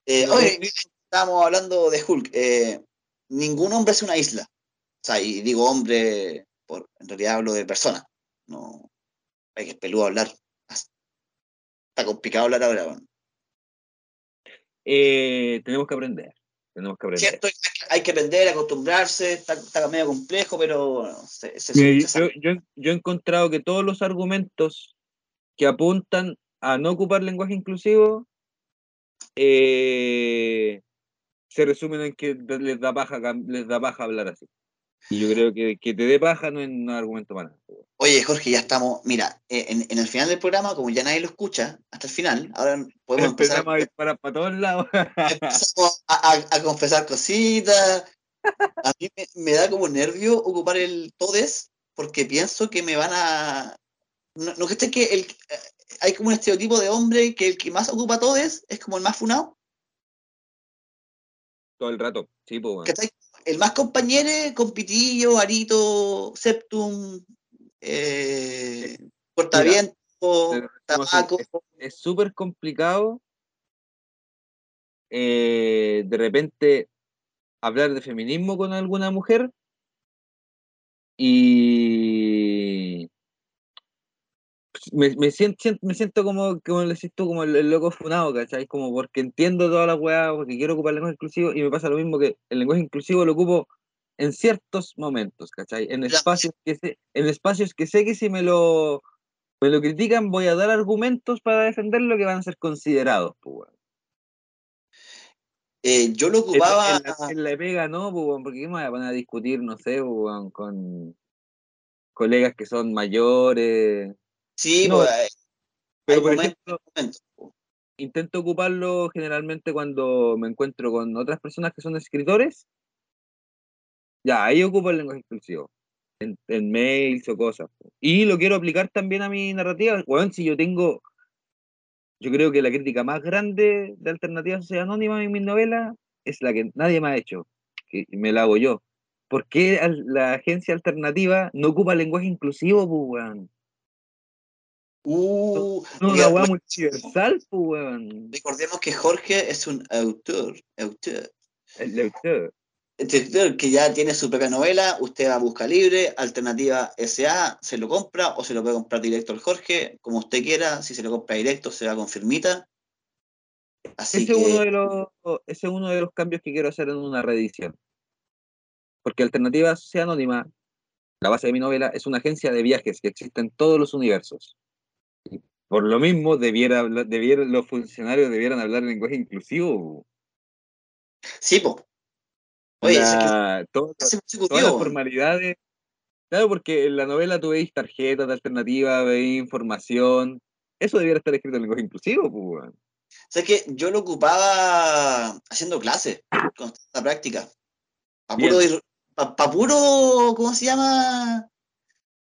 Eh, oye, estábamos hablando de Hulk. Eh, ningún hombre es una isla. O sea, y digo hombre, por, en realidad hablo de persona. No, hay que peludo hablar. Está complicado hablar ahora. Bueno. Eh, tenemos que aprender. Tenemos que aprender. Cierto, hay que aprender, acostumbrarse, está, está medio complejo, pero se, se, Mira, se yo, yo- yo he encontrado que todos los argumentos que apuntan a no ocupar lenguaje inclusivo eh, se resumen en que les da paja, les da paja hablar así. Y yo creo que que te dé paja no es un argumento nada. Oye, Jorge, ya estamos. Mira, eh, en, en el final del programa, como ya nadie lo escucha, hasta el final, ahora podemos empezar, Empezamos a disparar para todos lados. empezamos a, a- a confesar cositas. A mí me, me da como nervio ocupar el todes porque pienso que me van a. No, no que esté que el, eh, hay como un estereotipo de hombre que el que más ocupa todes es como el más funado. todo el rato. Sí, pues, bueno. El más compañero, con pitillo, arito, septum, eh, decimos, tabaco. es- es súper complicado eh, de repente hablar de feminismo con alguna mujer y me, me siento, me siento como, como le siento como el, el loco funado, ¿cachai? Como porque entiendo toda la weá, porque quiero ocupar el lenguaje inclusivo y me pasa lo mismo que el lenguaje inclusivo lo ocupo en ciertos momentos, ¿cachai? En espacios que sé, en espacios que sé que si me lo, me lo critican voy a dar argumentos para defenderlo que van a ser considerados, pues. Eh, yo lo ocupaba. en la, en la pega no, pues, porque ¿qué me voy a discutir, no sé, pues, con colegas que son mayores. Sí, No, pues, hay Pero, por ejemplo, intento ocuparlo generalmente cuando me encuentro con otras personas que son escritores. Ya, ahí ocupo el lenguaje inclusivo. En, en mails o cosas. Y lo quiero aplicar también a mi narrativa. Weón, si yo tengo. Yo creo que la crítica más grande de Alternativa Sociedad Anónima en mis novelas es la que nadie me ha hecho. Que me la hago yo. ¿Por qué la agencia alternativa no ocupa lenguaje inclusivo, pues? Uh, No, una weá multiversal, pues, weón. recordemos que Jorge es un autor, autor. El. Escritor que ya tiene su propia novela, usted va a busca libre, alternativa SA, se lo compra o se lo puede comprar directo al Jorge, como usted quiera, si se lo compra directo se va con firmita. Así Ese, que, es uno de los, ese es uno de los cambios que quiero hacer en una reedición. Porque Alternativa Sociedad Anónima, la base de mi novela, es una agencia de viajes que existe en todos los universos. Por lo mismo, debiera, debiera, los funcionarios debieran hablar lenguaje inclusivo. sí, po. Oye, que todo- ese todas las formalidades. Claro, porque en la novela tú veis tarjetas de alternativa, veis información. Eso debiera estar escrito en lenguaje inclusivo, pues. O sea, que yo lo ocupaba haciendo clases, con la práctica. Puro, pa- pa puro, ¿cómo se llama?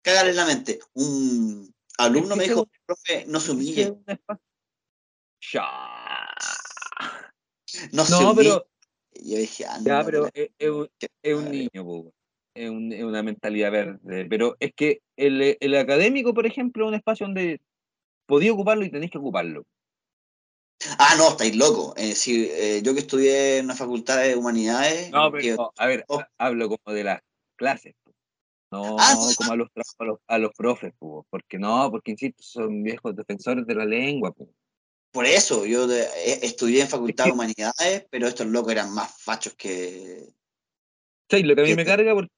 Cagar en la mente. Un alumno me dijo, un- profe, no se humille, Ya. no se No, humille. pero yo dije, ah, Ya, no, pero pero- es, es un, es un niño, po, es, un- es una mentalidad verde. Pero es que el, el académico, por ejemplo, es un espacio donde podía ocuparlo y tenéis que ocuparlo. Ah, no, estáis locos. Es decir, eh, yo que estudié en una facultad de humanidades, No, que- pero, a ver, oh. ha- hablo como de las clases. No Ah, sí. como a los, a los, a los profes, po, porque no, porque insisto, son viejos defensores de la lengua. po. por eso, yo de- eh, estudié en facultad de humanidades, pero estos locos eran más fachos que... ¿Sabes? Lo que a mí ¿Qué me carga, porque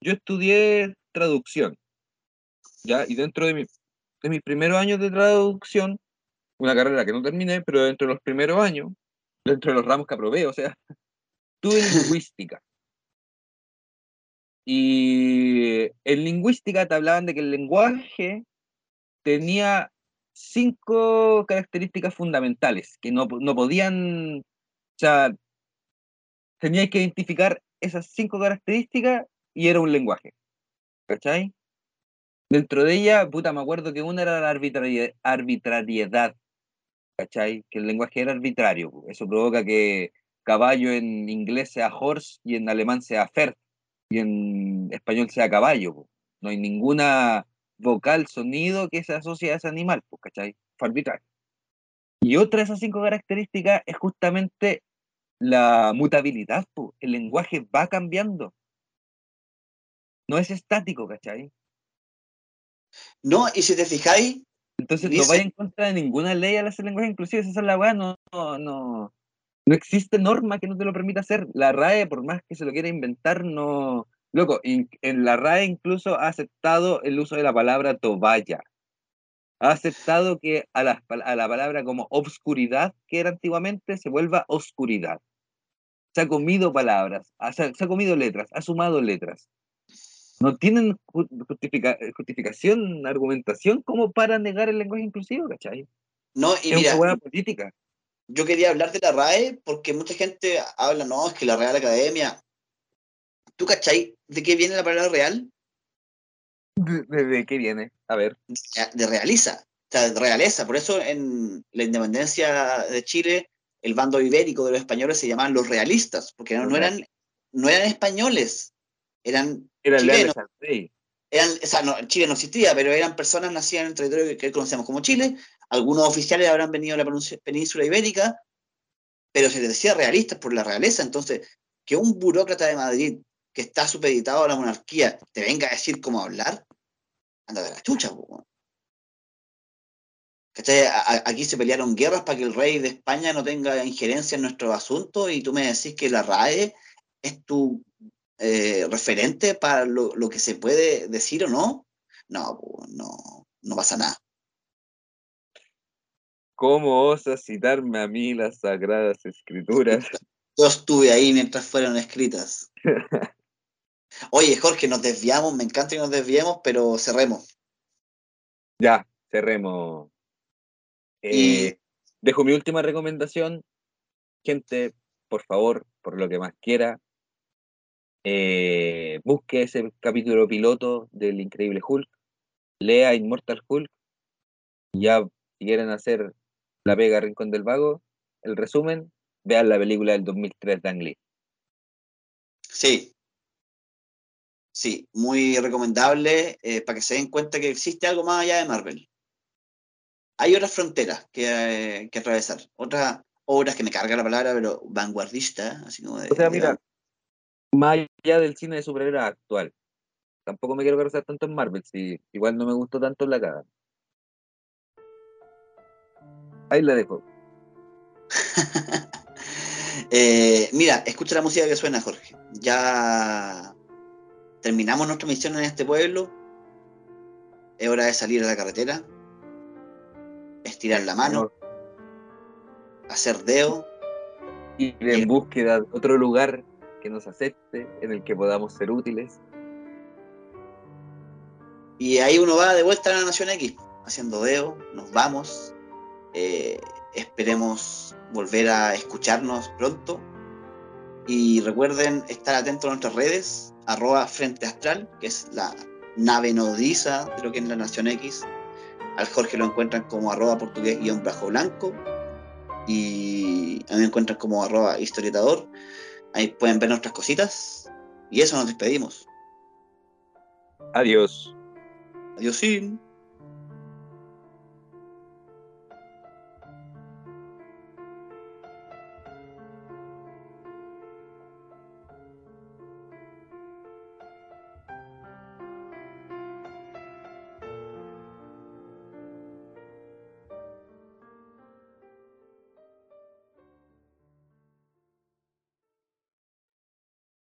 yo estudié traducción, ¿ya? Y dentro de, mi, de mis primeros años de traducción, una carrera que no terminé, pero dentro de los primeros años, dentro de los ramos que aprobé, o sea, tuve lingüística. Y en lingüística te hablaban de que el lenguaje tenía cinco características fundamentales que no, no podían, o sea, tenías que identificar esas cinco características y era un lenguaje. ¿Cachai? Dentro de ella, puta, me acuerdo que una era la arbitrariedad, arbitrariedad ¿cachai? Que el lenguaje era arbitrario. Eso provoca que caballo en inglés sea horse y en alemán sea Pferd y en español sea caballo. po. No hay ninguna vocal, sonido que se asocia a ese animal, pues, ¿cachai? Fue arbitrario. Y otra de esas cinco características es justamente la mutabilidad, pues. el lenguaje va cambiando. No es estático, ¿cachai? No, y si te fijáis. Entonces no vaya en contra de ninguna ley al hacer lenguaje inclusivo, esa es la weá, no, no, no, no existe norma que no te lo permita hacer. La RAE, por más que se lo quiera inventar, no. Loco, en la RAE incluso ha aceptado el uso de la palabra toballa. Ha aceptado que a la, a la palabra como obscuridad, que era antiguamente, se vuelva oscuridad. Se ha comido palabras, se ha comido letras, ha sumado letras no tienen justificación, argumentación como para negar el lenguaje inclusivo, ¿cachai? No, y es una buena política. Yo quería hablar de la RAE porque mucha gente habla, no, es que la Real Academia. ¿Tú cachai de qué viene la palabra real? ¿De, qué viene? A ver. De, realiza, o sea, de realeza. Por eso en la independencia de Chile, el bando ibérico de los españoles se llamaban los realistas, porque no, eran, no eran españoles, eran eran chilenos. Eran, o sea, no, Chile no existía, pero eran personas nacidas en el territorio que, conocemos como Chile. Algunos oficiales habrán venido de la península ibérica, pero se les decía realistas por la realeza. Entonces, que un burócrata de Madrid que está supeditado a la monarquía te venga a decir cómo hablar, anda de la chucha. Aquí se pelearon guerras para que el rey de España no tenga injerencia en nuestros asuntos y tú me decís que la RAE es tu eh, referente para lo, que se puede decir o no, no, no, no pasa nada. ¿Cómo osas citarme a mí las sagradas escrituras? Yo estuve ahí mientras fueron escritas. Oye, Jorge, nos desviamos, me encanta que nos desviemos, pero cerremos. Ya, cerremos. Eh, dejo mi última recomendación. Gente, por favor, por lo que más quiera, eh, busque ese capítulo piloto del Increíble Hulk, lea Immortal Hulk, ya quieren hacer la pega Rincón del Vago, el resumen, vean la película del 2003 de Ang Lee. Sí, sí, muy recomendable eh, para que se den cuenta que existe algo más allá de Marvel. Hay otras fronteras que, eh, que atravesar, otras obras que me carga la palabra, pero vanguardista, así como de, O sea, mira, más allá del cine de superhéroes actual. Tampoco me quiero cargar tanto en Marvel, si igual no me gustó tanto en la cara. Ahí la dejo. Eh, mira, escucha la música que suena, Jorge. Ya terminamos nuestra misión en este pueblo. Es hora de salir a la carretera, estirar la mano, hacer deo. Ir en búsqueda de otro lugar que nos acepte, en el que podamos ser útiles. Y ahí uno va de vuelta a la Nación X, haciendo deo, nos vamos. Eh, esperemos volver a escucharnos pronto. Y recuerden estar atentos a nuestras redes, arroba Frente Astral, que es la nave nodiza de lo que es la Nación X. Al Jorge lo encuentran como arroba portugués guion bajo blanco. Y a mí me encuentran como arroba historietador. Ahí pueden ver nuestras cositas. Y eso nos despedimos. Adiós. Adiós, sí.